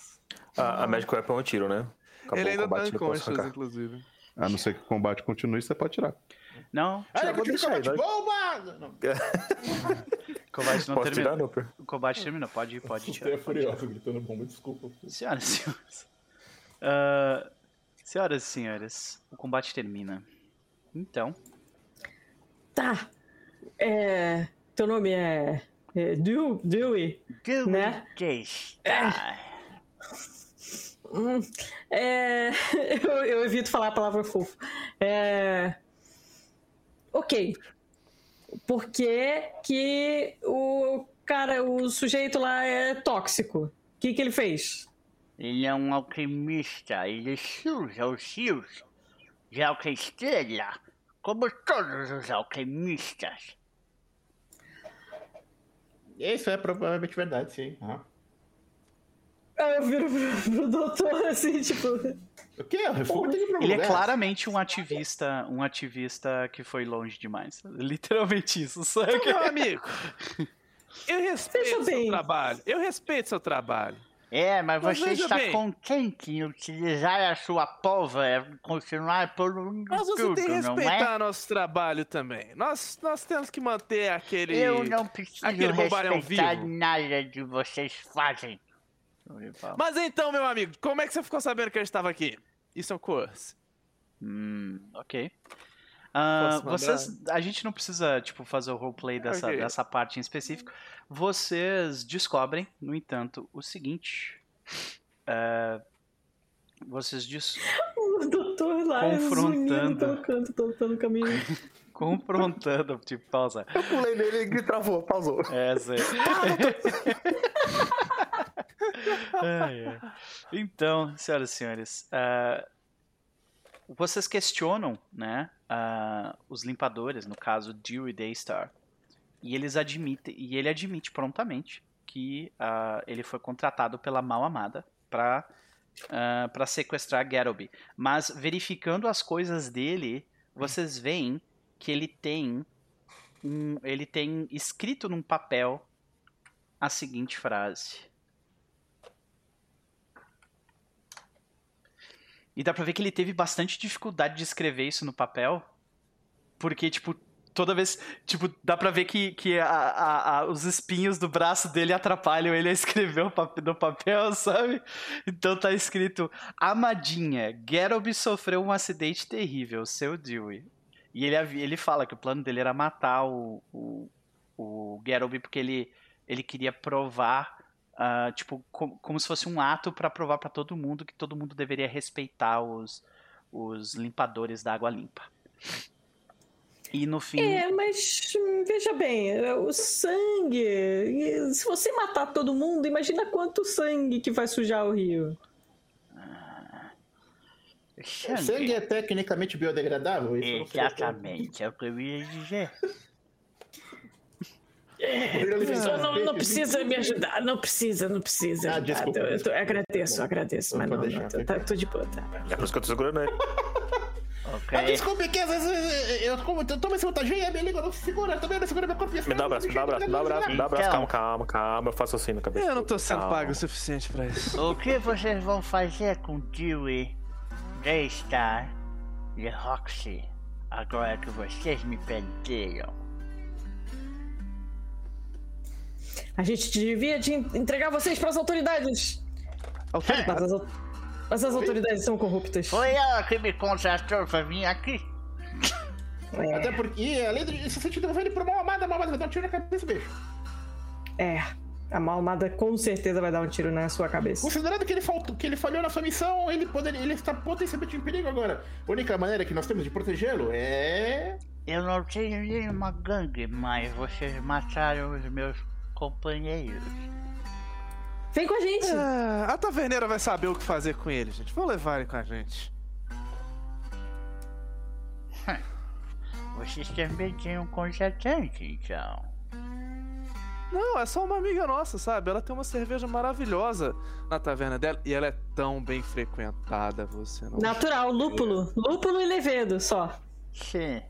A, a Magic Weapon é um tiro, né? Acabou Ele ainda tá pode unconscious, inclusive. A não ser que o combate continue, você pode tirar. Não, Ah, Já eu vou deixar aí, bomba! Não. o combate não Posso tirar, terminou. Nooper? O combate terminou, pode, pode Você tirar. é furioso gritando bomba, desculpa. Senhoras e senhores. Ah, senhoras e senhores, o combate termina. Então, Tá. É. Teu nome é. é Dew- Dewey? Dewey Né? Daystar. Hum, é, eu, eu evito falar a palavra fofo. É, ok. Por que, que o cara, o sujeito lá é tóxico? O que, que ele fez? Ele é um alquimista. Ele usa os fios de alquestrela, como todos os alquimistas. Isso é provavelmente verdade, sim. Aí eu viro pro, pro doutor assim, tipo. O quê? O refugo tem pra ele é claramente um ativista, um ativista que foi longe demais. Literalmente isso, sabe? Meu amigo, eu respeito Veja seu bem. trabalho. Eu respeito seu trabalho. É, mas Mas você está bem. contente em utilizar a sua pólvora e continuar poluindo Mas você tudo, tem que é? respeitar nosso trabalho também. Nós, nós temos que manter aquele. Eu não preciso aquele respeitar vivo. nada de vocês fazem. Mas então, meu amigo, como é que você ficou sabendo que eu estava aqui? Isso é um curso. Hum, ok. Ah, mandar? vocês, a gente não precisa tipo fazer o roleplay dessa, Ok. dessa parte em específico. Vocês descobrem, no entanto, o seguinte. Ah, vocês des O doutor lá Confrontando. pelo canto, pelo caminho. confrontando, tipo, pausa. Eu pulei nele e travou, pausou. É, Zé. Ai, ai. Então, senhoras e senhores, ah, vocês questionam, né, ah, os limpadores, no caso Dewey Daystar, e eles admitem, e ele admite prontamente que ah, ele foi contratado pela mal amada para para sequestrar Garoby. Mas verificando as coisas dele, vocês veem que ele tem um, ele tem escrito num papel a seguinte frase. E dá pra ver que ele teve bastante dificuldade de escrever isso no papel. Porque, tipo, toda vez. Tipo, dá pra ver que, que a- a- a- os espinhos do braço dele atrapalham ele a escrever o pap- no papel, sabe? Então tá escrito: Amadinha, Garoby sofreu um acidente terrível, seu Dewey. E ele, ele fala que o plano dele era matar o, o, o Garoby porque ele, ele queria provar, ah, tipo, com- como se fosse um ato pra provar pra todo mundo que todo mundo deveria respeitar os, os limpadores da água limpa. E no fim. É, mas hum, veja bem, é, o sangue. Se você matar todo mundo, imagina quanto sangue que vai sujar o rio. O Sangue. sangue é tecnicamente biodegradável? Exatamente, é o que eu ia dizer. Não, não, não precisa me ajudar, não precisa, não precisa. Ah, desculpa, Eu- eu, tô- desculpa. agradeço, agradeço, mas não, não, aqui. tá, tô de boa, tá. É por isso que eu tô segurando ele. Ok. Ah, desculpe, que às vezes eu, como eu tomo esse vantagem, a minha língua não se segura, também não segura meu corpo. Me dá um abraço, me dá um abraço, me dá um abraço, me dá um abraço. Calma, calma, calma. Eu faço assim na cabeça. Eu não tô sendo Calma. pago o suficiente pra isso. O que vocês vão fazer com Dewey, Daystar e Roxy agora que vocês me perderam? A gente devia de en- entregar vocês pras autoridades. Mas as, au- mas as autoridades são corruptas. Foi ela que me contratou pra vir aqui? Até porque, além de se você te devolver ele por mal amada, a mal amada vai dar um tiro na cabeça, bicho. É, a malmada com certeza vai dar um tiro na sua cabeça. Considerando que ele, faltou, que ele falhou na sua missão, ele, poderia, ele está potencialmente em perigo agora. A única maneira que nós temos de protegê-lo é Eu não tenho nenhuma gangue, mas vocês mataram os meus companheiros. Vem com a gente. Ah, a taverneira vai saber o que fazer com ele, gente. Vamos levar ele com a gente. Vocês também têm um contratante, então. Não, é só uma amiga nossa, sabe? Ela tem uma cerveja maravilhosa na taverna dela e ela é tão bem frequentada, você não. Natural, lúpulo. Lúpulo e levedo só. Sim.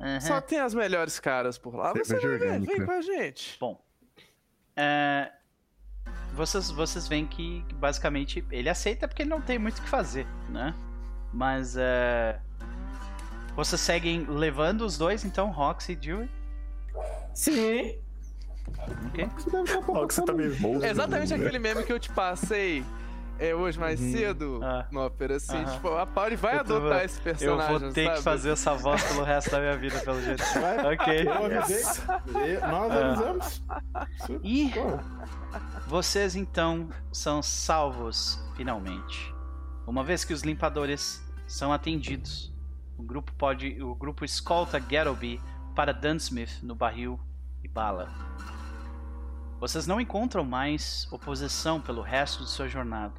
Aham. Só tem as melhores caras por lá. Você Cerveja vai ver, orgânica. vem com a gente. Bom. É, vocês, vocês veem que basicamente ele aceita porque ele não tem muito o que fazer, né? Mas é, vocês seguem levando os dois, então, Roxy e Dewey. Sim. Deve estar que você tá meio- É exatamente aquele meme que eu te passei é, hoje mais cedo Ah. no Ópera, assim. Tipo, a Pauli vai Eu tô- adotar esse Eu personagem, vou ter sabe? que fazer essa voz pelo resto da minha vida, pelo jeito. Ok. Eu avisei. E Nós Ah. avisamos. E Pô, vocês então são salvos finalmente. Uma vez que os limpadores são atendidos, o grupo pode, o grupo escolta Gattleby para Dunsmith no barril e bala. Vocês não encontram mais oposição pelo resto de sua jornada.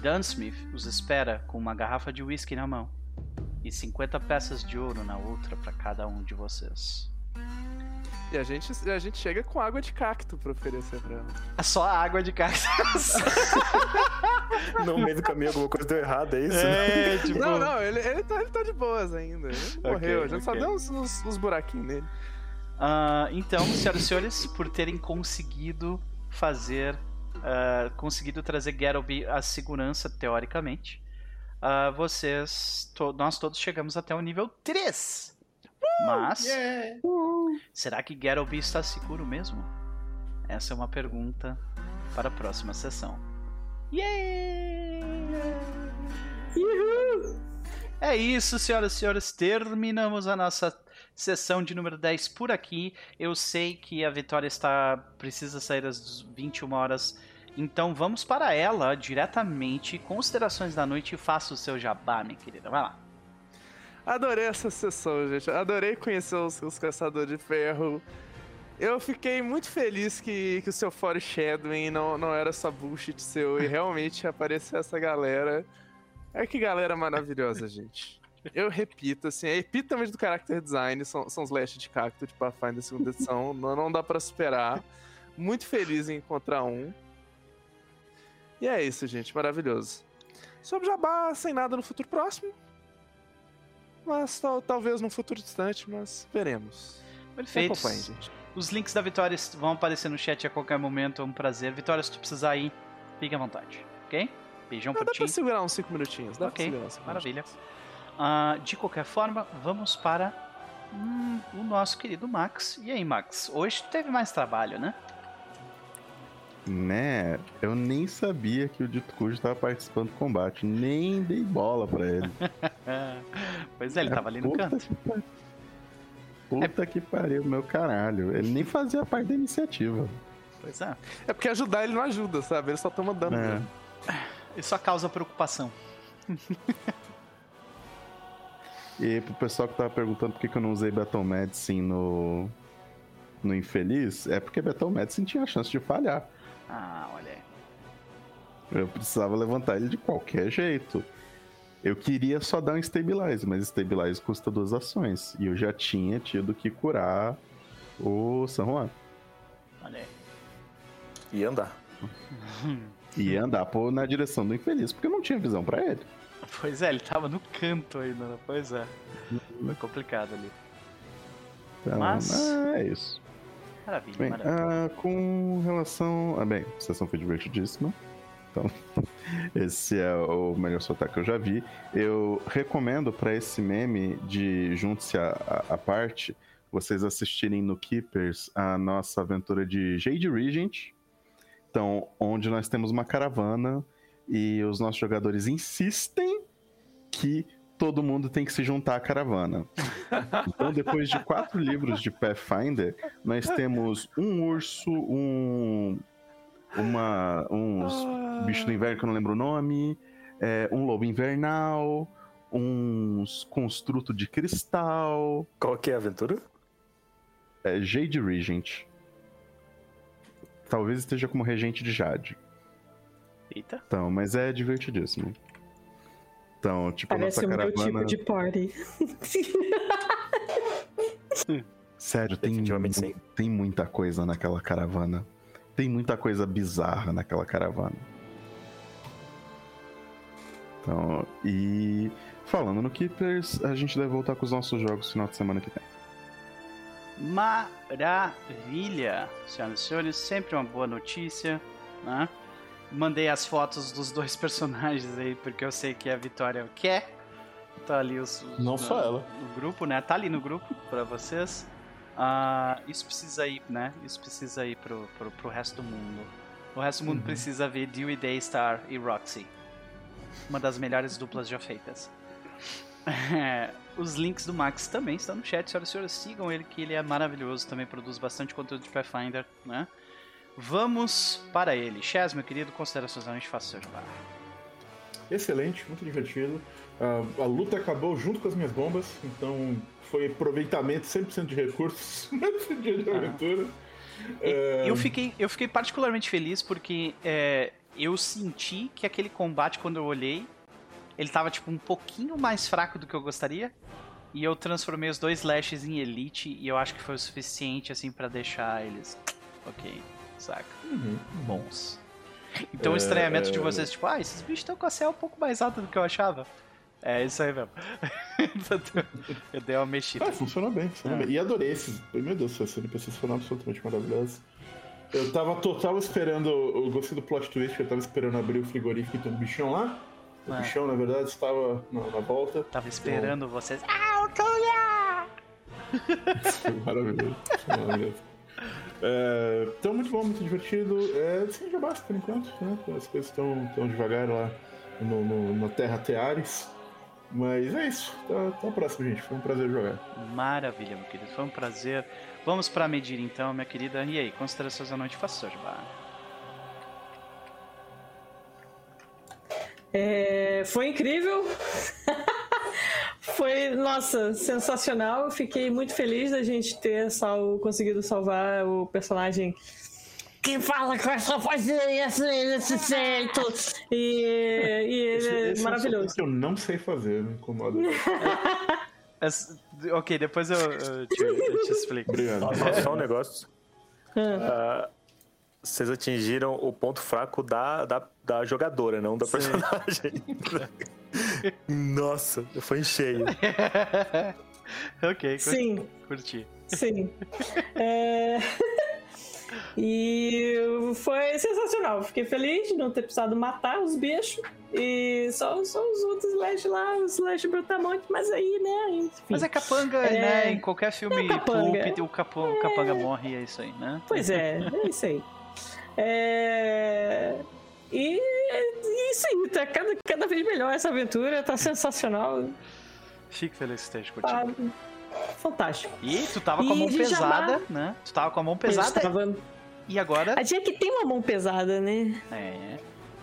Dunsmith os espera com uma garrafa de whisky na mão e 50 peças de ouro na outra para cada um de vocês. E a gente, a gente chega com água de cacto pra oferecer pra ela. É só a água de cactus. No meio do caminho alguma coisa deu errado, é isso? né? É, tipo. Não, não, ele, ele, tá, ele tá de boas ainda. Ele não morreu, a gente só deu uns, uns, uns buraquinhos nele. Ah, então, senhoras e senhores, por terem conseguido fazer. Ah, conseguido trazer Gattleby à segurança, teoricamente, ah, vocês. to- nós todos chegamos até o nível 3. Mas. Será que Gattleby está seguro mesmo? Essa é uma pergunta para a próxima sessão. É isso, senhoras e senhores. Terminamos a nossa sessão de número 10 por aqui. Eu sei que a Vitória está precisa sair às 21 horas. Então vamos para ela diretamente. Considerações da noite e faça o seu jabá, minha querida. Vai lá. Adorei essa sessão, gente. Adorei conhecer os, os caçadores de ferro. Eu fiquei muito feliz que, que o seu foreshadowing não, não era só bullshit seu e realmente apareceu essa galera. É que galera maravilhosa, gente. Eu repito, assim, a epítome do character design são, são os Lash de Cacto de Pathfinder segunda edição. não, não dá pra superar. Muito feliz em encontrar um. E é isso, gente. Maravilhoso. Sobre Jabá, sem nada no futuro próximo. Mas tal- talvez num futuro distante, mas veremos. Perfeito. acompanhem, gente. Os links da Vitória vão aparecer no chat a qualquer momento. É um prazer. Vitória, se tu precisar ir, fique à vontade. Ok? Beijão Ah, por dá ti. pra segurar uns 5 minutinhos. Dá Ok, pra segurar uns cinco maravilha. minutinhos. Ah, de qualquer forma, vamos para hum, o nosso querido Max. E aí, Max? Hoje teve mais trabalho, né? Né? Eu nem sabia que o Dito Cujo estava participando do combate. Nem dei bola pra ele. Pois é, ele tava ali no Puta canto. que pariu. Puta que pariu, meu caralho. Ele nem fazia parte da iniciativa. Pois é. É porque ajudar ele não ajuda, sabe? Ele só toma dano. É. mesmo. Isso só causa preocupação. E pro pessoal que tava perguntando por que, que eu não usei Battle Medicine no, no Infeliz, é porque Battle Medicine tinha a chance de falhar. Ah, olha aí. Eu precisava levantar ele de qualquer jeito. Eu queria só dar um Stabilize, mas Stabilize custa duas ações. E eu já tinha tido que curar o San Juan. Olha aí. E andar. E andar pô, na direção do Infeliz, porque eu não tinha visão pra ele. Pois é, ele tava no canto ainda, né? Pois é. Foi complicado ali. Então, Mas- é isso. Maravilha, Bem, maravilha. ah, com relação. Ah, bem, a sessão foi divertidíssima. Então, esse é o melhor sotaque que eu já vi. Eu recomendo para esse meme de Junte-se à à parte, vocês assistirem no Keepers a nossa aventura de Jade Regent. Então, onde nós temos uma caravana e os nossos jogadores insistem que todo mundo tem que se juntar à caravana. Então, depois de quatro livros de Pathfinder, nós temos um urso, um. Uma. uns bichos do inverno que eu não lembro o nome, é, um lobo invernal, uns construto de cristal. Qual que é a aventura? É Jade Regent. Talvez esteja como regente de Jade. Eita. Então, mas é divertidíssimo. Então, tipo, Parece nossa o meu caravana. tipo de party. Sério, tem, mu- tem muita coisa naquela caravana. Tem muita coisa bizarra naquela caravana. Então, e falando no Keepers, a gente deve voltar com os nossos jogos no final de semana que vem. Maravilha, senhoras e senhores, sempre uma boa notícia, né? Mandei as fotos dos dois personagens aí, porque eu sei que a Vitória quer. Tá ali os. os- Não só ela. No grupo, né? Tá ali no grupo pra vocês. Ah, isso precisa ir, né? Isso precisa ir pro, pro, pro resto do mundo. O resto do mundo precisa ver Dewey Daystar e Roxy. Uma das melhores duplas já feitas. É, os links do Max também estão no chat, senhoras e senhores, sigam ele que ele é maravilhoso, também produz bastante conteúdo de Pathfinder, né? Vamos para ele. Chaz, meu querido, considerações antes, faça seu jabá. Excelente, muito divertido. Ah, a luta acabou junto com as minhas bombas, então foi aproveitamento 100% de recursos nesse dia de aventura. É, Eu fiquei, eu fiquei particularmente feliz porque é, eu senti que aquele combate, quando eu olhei, ele tava tipo um pouquinho mais fraco do que eu gostaria. E eu transformei os dois lashes em elite e eu acho que foi o suficiente assim para deixar eles ok, saca? Uhum. Bons. Então o É, estranhamento de é. vocês, tipo, ah, esses bichos estão com a céu um pouco mais alta do que eu achava. É isso aí mesmo. eu dei uma mexida. Ah, funcionou bem, funcionou É. bem. E adorei esses. Meu Deus, esses NPCs foram absolutamente maravilhosos. Eu tava total esperando. Eu gostei do plot twist, eu tava esperando abrir o frigorífico e tem um bichão lá. O É. bichão, na verdade, estava na, na volta. Tava esperando vocês. Foi maravilhoso. Foi maravilhoso. É, então, muito bom, muito divertido. É, sim, já basta por enquanto, né? As coisas estão tão devagar lá no, no- na Terra Teares. Mas é isso. Até, até a próxima, gente. Foi um prazer jogar. Maravilha, meu querido. Foi um prazer. Vamos pra medir então, minha querida. E aí, considerações à noite, faça seu jabá. É, foi incrível. foi, nossa, sensacional. Eu fiquei muito feliz da gente ter sal, conseguido salvar o personagem que fala com essa vozinha assim, desse jeito. E, e ele é Esse maravilhoso. É um que eu não sei fazer, me incomoda. Es- Ok, depois eu, eu te, eu te explico. Obrigado. Só, só um negócio. Ah. Vocês atingiram o ponto fraco da, da, da jogadora, não da personagem. Nossa, foi em cheio. ok, curti. Sim. curti. Sim. É, E foi sensacional. Fiquei feliz de não ter precisado matar os bichos. E só, só os outros Slash lá, os Slash Brutamonte, mas aí, né? Enfim. Mas é capanga, É. né? Em qualquer filme É capanga. pulp, o, capo, o capanga morre e é isso aí, né? Pois é, é isso aí. É... E é isso aí, tá cada, cada vez melhor essa aventura, tá sensacional. Fico feliz que esteja Tá curtindo. fantástico. E tu tava com a mão pesada, né? Tu tava com a mão pesada tava- e agora. A Jack tem uma mão pesada, né? É.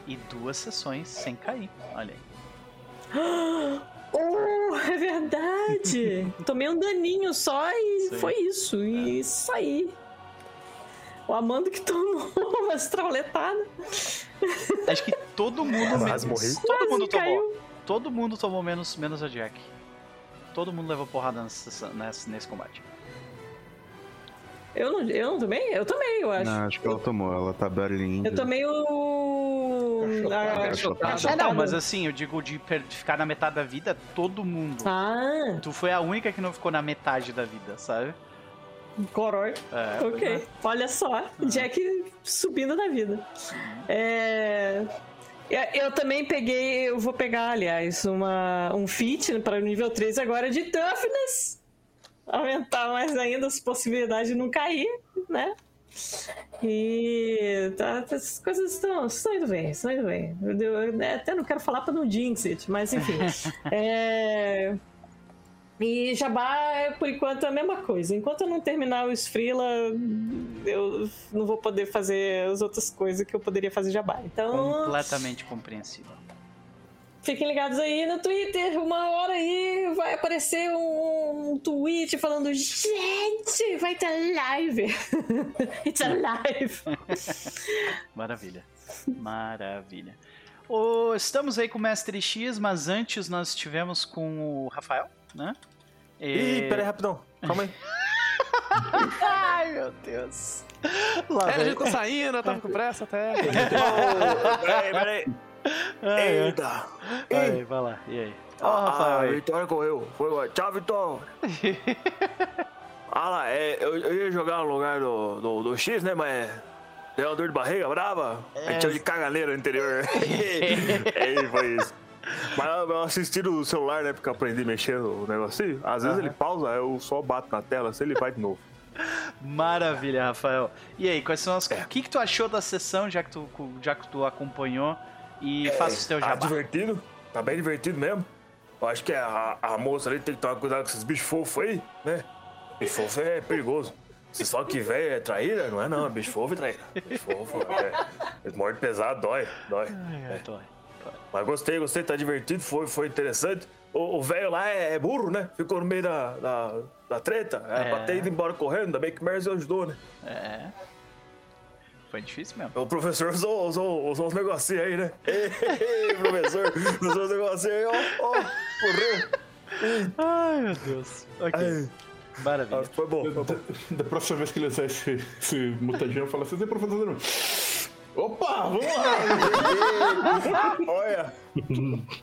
E duas sessões sem cair. Olha aí. Oh, é verdade! Tomei um daninho só e Sim. foi isso. E saí. O Amando que tomou uma estrauletada. Acho que todo mundo. Quase morri. Todo Quase mundo tomou. caiu. Todo mundo tomou menos, menos a Jack. Todo mundo levou porrada nessa, nesse, nesse combate. Eu não, eu não tomei? Eu tomei, eu acho. Não, acho que ela tomou, ela tá barulhinho. Eu tomei o. a- Cachotada. É, não, mas assim, eu digo de, per- de ficar na metade da vida, todo mundo. Ah, Tu foi a única que não ficou na metade da vida, sabe? Corói. É, Ok, é. olha só, Jack subindo na vida. É, eu- também peguei, eu vou pegar, aliás, uma, um feat para o nível 3 agora de toughness. Aumentar mais ainda as possibilidades de não cair, né? E tá, tá- as coisas estão, estão indo bem, estão indo bem. Eu, eu- eu até não quero falar para não jinx it, mas enfim. é... E Jabá, é, por enquanto, é a mesma coisa. Enquanto eu não terminar o Esfrila, eu não vou poder fazer as outras coisas que eu poderia fazer Jabá. Então, Completamente compreensível. fiquem ligados aí no Twitter. Uma hora aí vai aparecer um, um tweet falando: gente, vai ter live. It's a live. Maravilha. Maravilha. Ô, estamos aí com o Mestre X, mas antes nós estivemos com o Rafael, né? E- Ih, peraí, rapidão. Calma aí. Ai, meu Deus. Lá É, a gente tá saindo, eu tava com pressa até. Ô, peraí, peraí. Eita. Aí, vai lá. E aí? Ó, Ah, Rafael a aí. Vitória correu. Foi embora. Tchau, Vitória. ah lá, é, eu, eu ia jogar no lugar do, do, do X, né? Mas deu uma dor de barriga brava. É. A gente tinha de caganeira no interior. é, foi isso. Mas eu assisti no celular, né? Porque eu aprendi a mexer no negocinho. Às vezes ele pausa, eu só bato na tela, se ele vai de novo. Maravilha, Rafael. E aí, quais são as. O que, que tu achou da sessão, já que tu, já que tu acompanhou? E faça o teu Tá jabá. divertido, tá bem divertido mesmo. Eu acho que a, a moça ali tem que tomar cuidado com esses bichos fofos aí, né? Bicho fofo é perigoso. Se só que velho é traíra, não é não, é bicho fofo e traíra. Bicho fofo, é. Eles mordem pesado, dói, dói. Ai, ai, dói. Mas gostei, gostei, tá divertido, foi, foi interessante. O velho lá é, é burro, né? Ficou no meio da, da, da treta. É, É. pra ter ido embora correndo, ainda bem que o Merz ajudou, né? É. Foi difícil mesmo. O professor usou, usou, usou uns negocinhos aí, né? Ei, ei, professor, usou uns negocinhos aí, ó, ó, correu. Ai, meu Deus. Ok. Ai, Maravilha. ah, foi bom, foi bom. Da próxima vez que ele usar esse, esse mutadinho, eu falo assim, "Você, professor. Opa, vamos lá! Olha!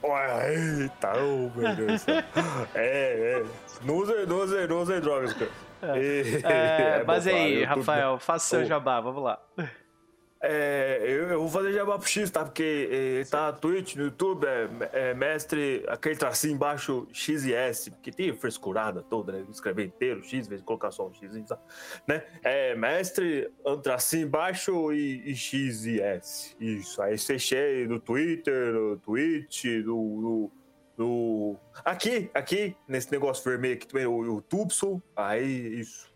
Olha, eita, oh, meu Deus. É, é. Não use, não use, não use drogas, cara. É, mas bom, aí, eu tô- Rafael, faça seu Ô. jabá, vamos lá. É, eu, eu vou fazer jabá pro X, tá? Porque ele tá na Twitch, no YouTube, é, é mestre, aquele tracinho embaixo, X e S, porque tem frescurada toda, né? Escrever inteiro, X, vezes colocar só um X, tá? né? É mestre, um tracinho embaixo e, e X e S. Isso, aí você chega no Twitter, no Twitch, no... no no- Aqui, aqui, nesse negócio vermelho aqui também, o, o aí isso.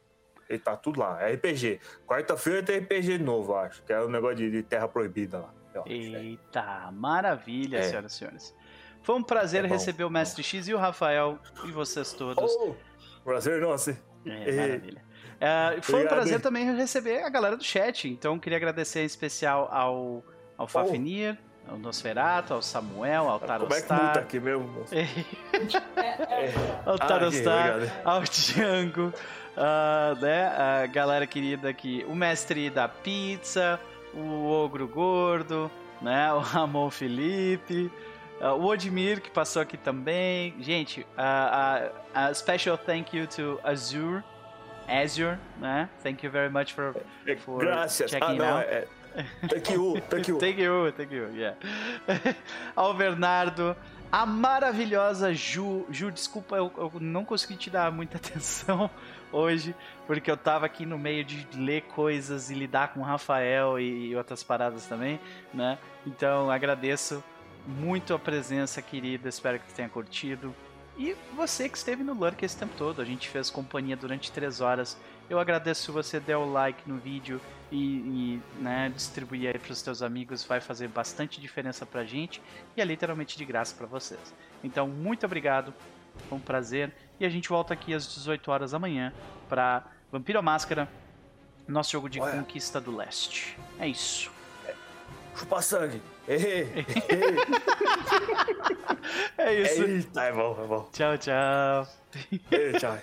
Ele tá tudo lá, é RPG. Quarta-feira tem RPG novo, acho, que é o negócio de, de Terra Proibida lá. é. Eita, maravilha, É. senhoras e senhores. Foi um prazer É bom, receber o Mestre X e o Rafael e vocês todos. Oh, prazer, nossa. É, É. maravilha. É, foi um prazer também receber a galera do chat. Então, queria agradecer em especial ao, Oh. ao Fafnir, ao Nosferato, ao Samuel, ao Como é que Tarostar. muta aqui mesmo? ao Ah, Tarostar, obrigado. ao Django, ah, né, a galera querida aqui, o mestre da pizza, o Ogro Gordo, né, o Ramon Felipe, ah, o Odmir que passou aqui também. Gente, a, a, a special thank you to Azure, Azure, né? Thank you very much for, for Graças. Ah, checking não, out. é. Thank you, thank you. Thank you, thank you, yeah. Ao Bernardo, a maravilhosa Ju. Ju, desculpa, eu, eu não consegui te dar muita atenção hoje, porque eu tava aqui no meio de ler coisas e lidar com o Rafael e, outras paradas também, né? Então agradeço muito a presença, querida. Espero que tenha curtido. E você que esteve no Lurk esse tempo todo, a gente fez companhia durante três horas. Eu agradeço se você der o like no vídeo e, e, né, distribuir aí pros teus amigos, vai fazer bastante diferença pra gente e é literalmente de graça pra vocês. Então, muito obrigado, foi um prazer e a gente volta aqui às 18 horas amanhã pra Vampiro à Máscara, nosso jogo de Olha. conquista do leste. É isso. Chupa sangue. Ei, É isso. Eita, é bom, é bom. Tchau, tchau. Ei, tchau.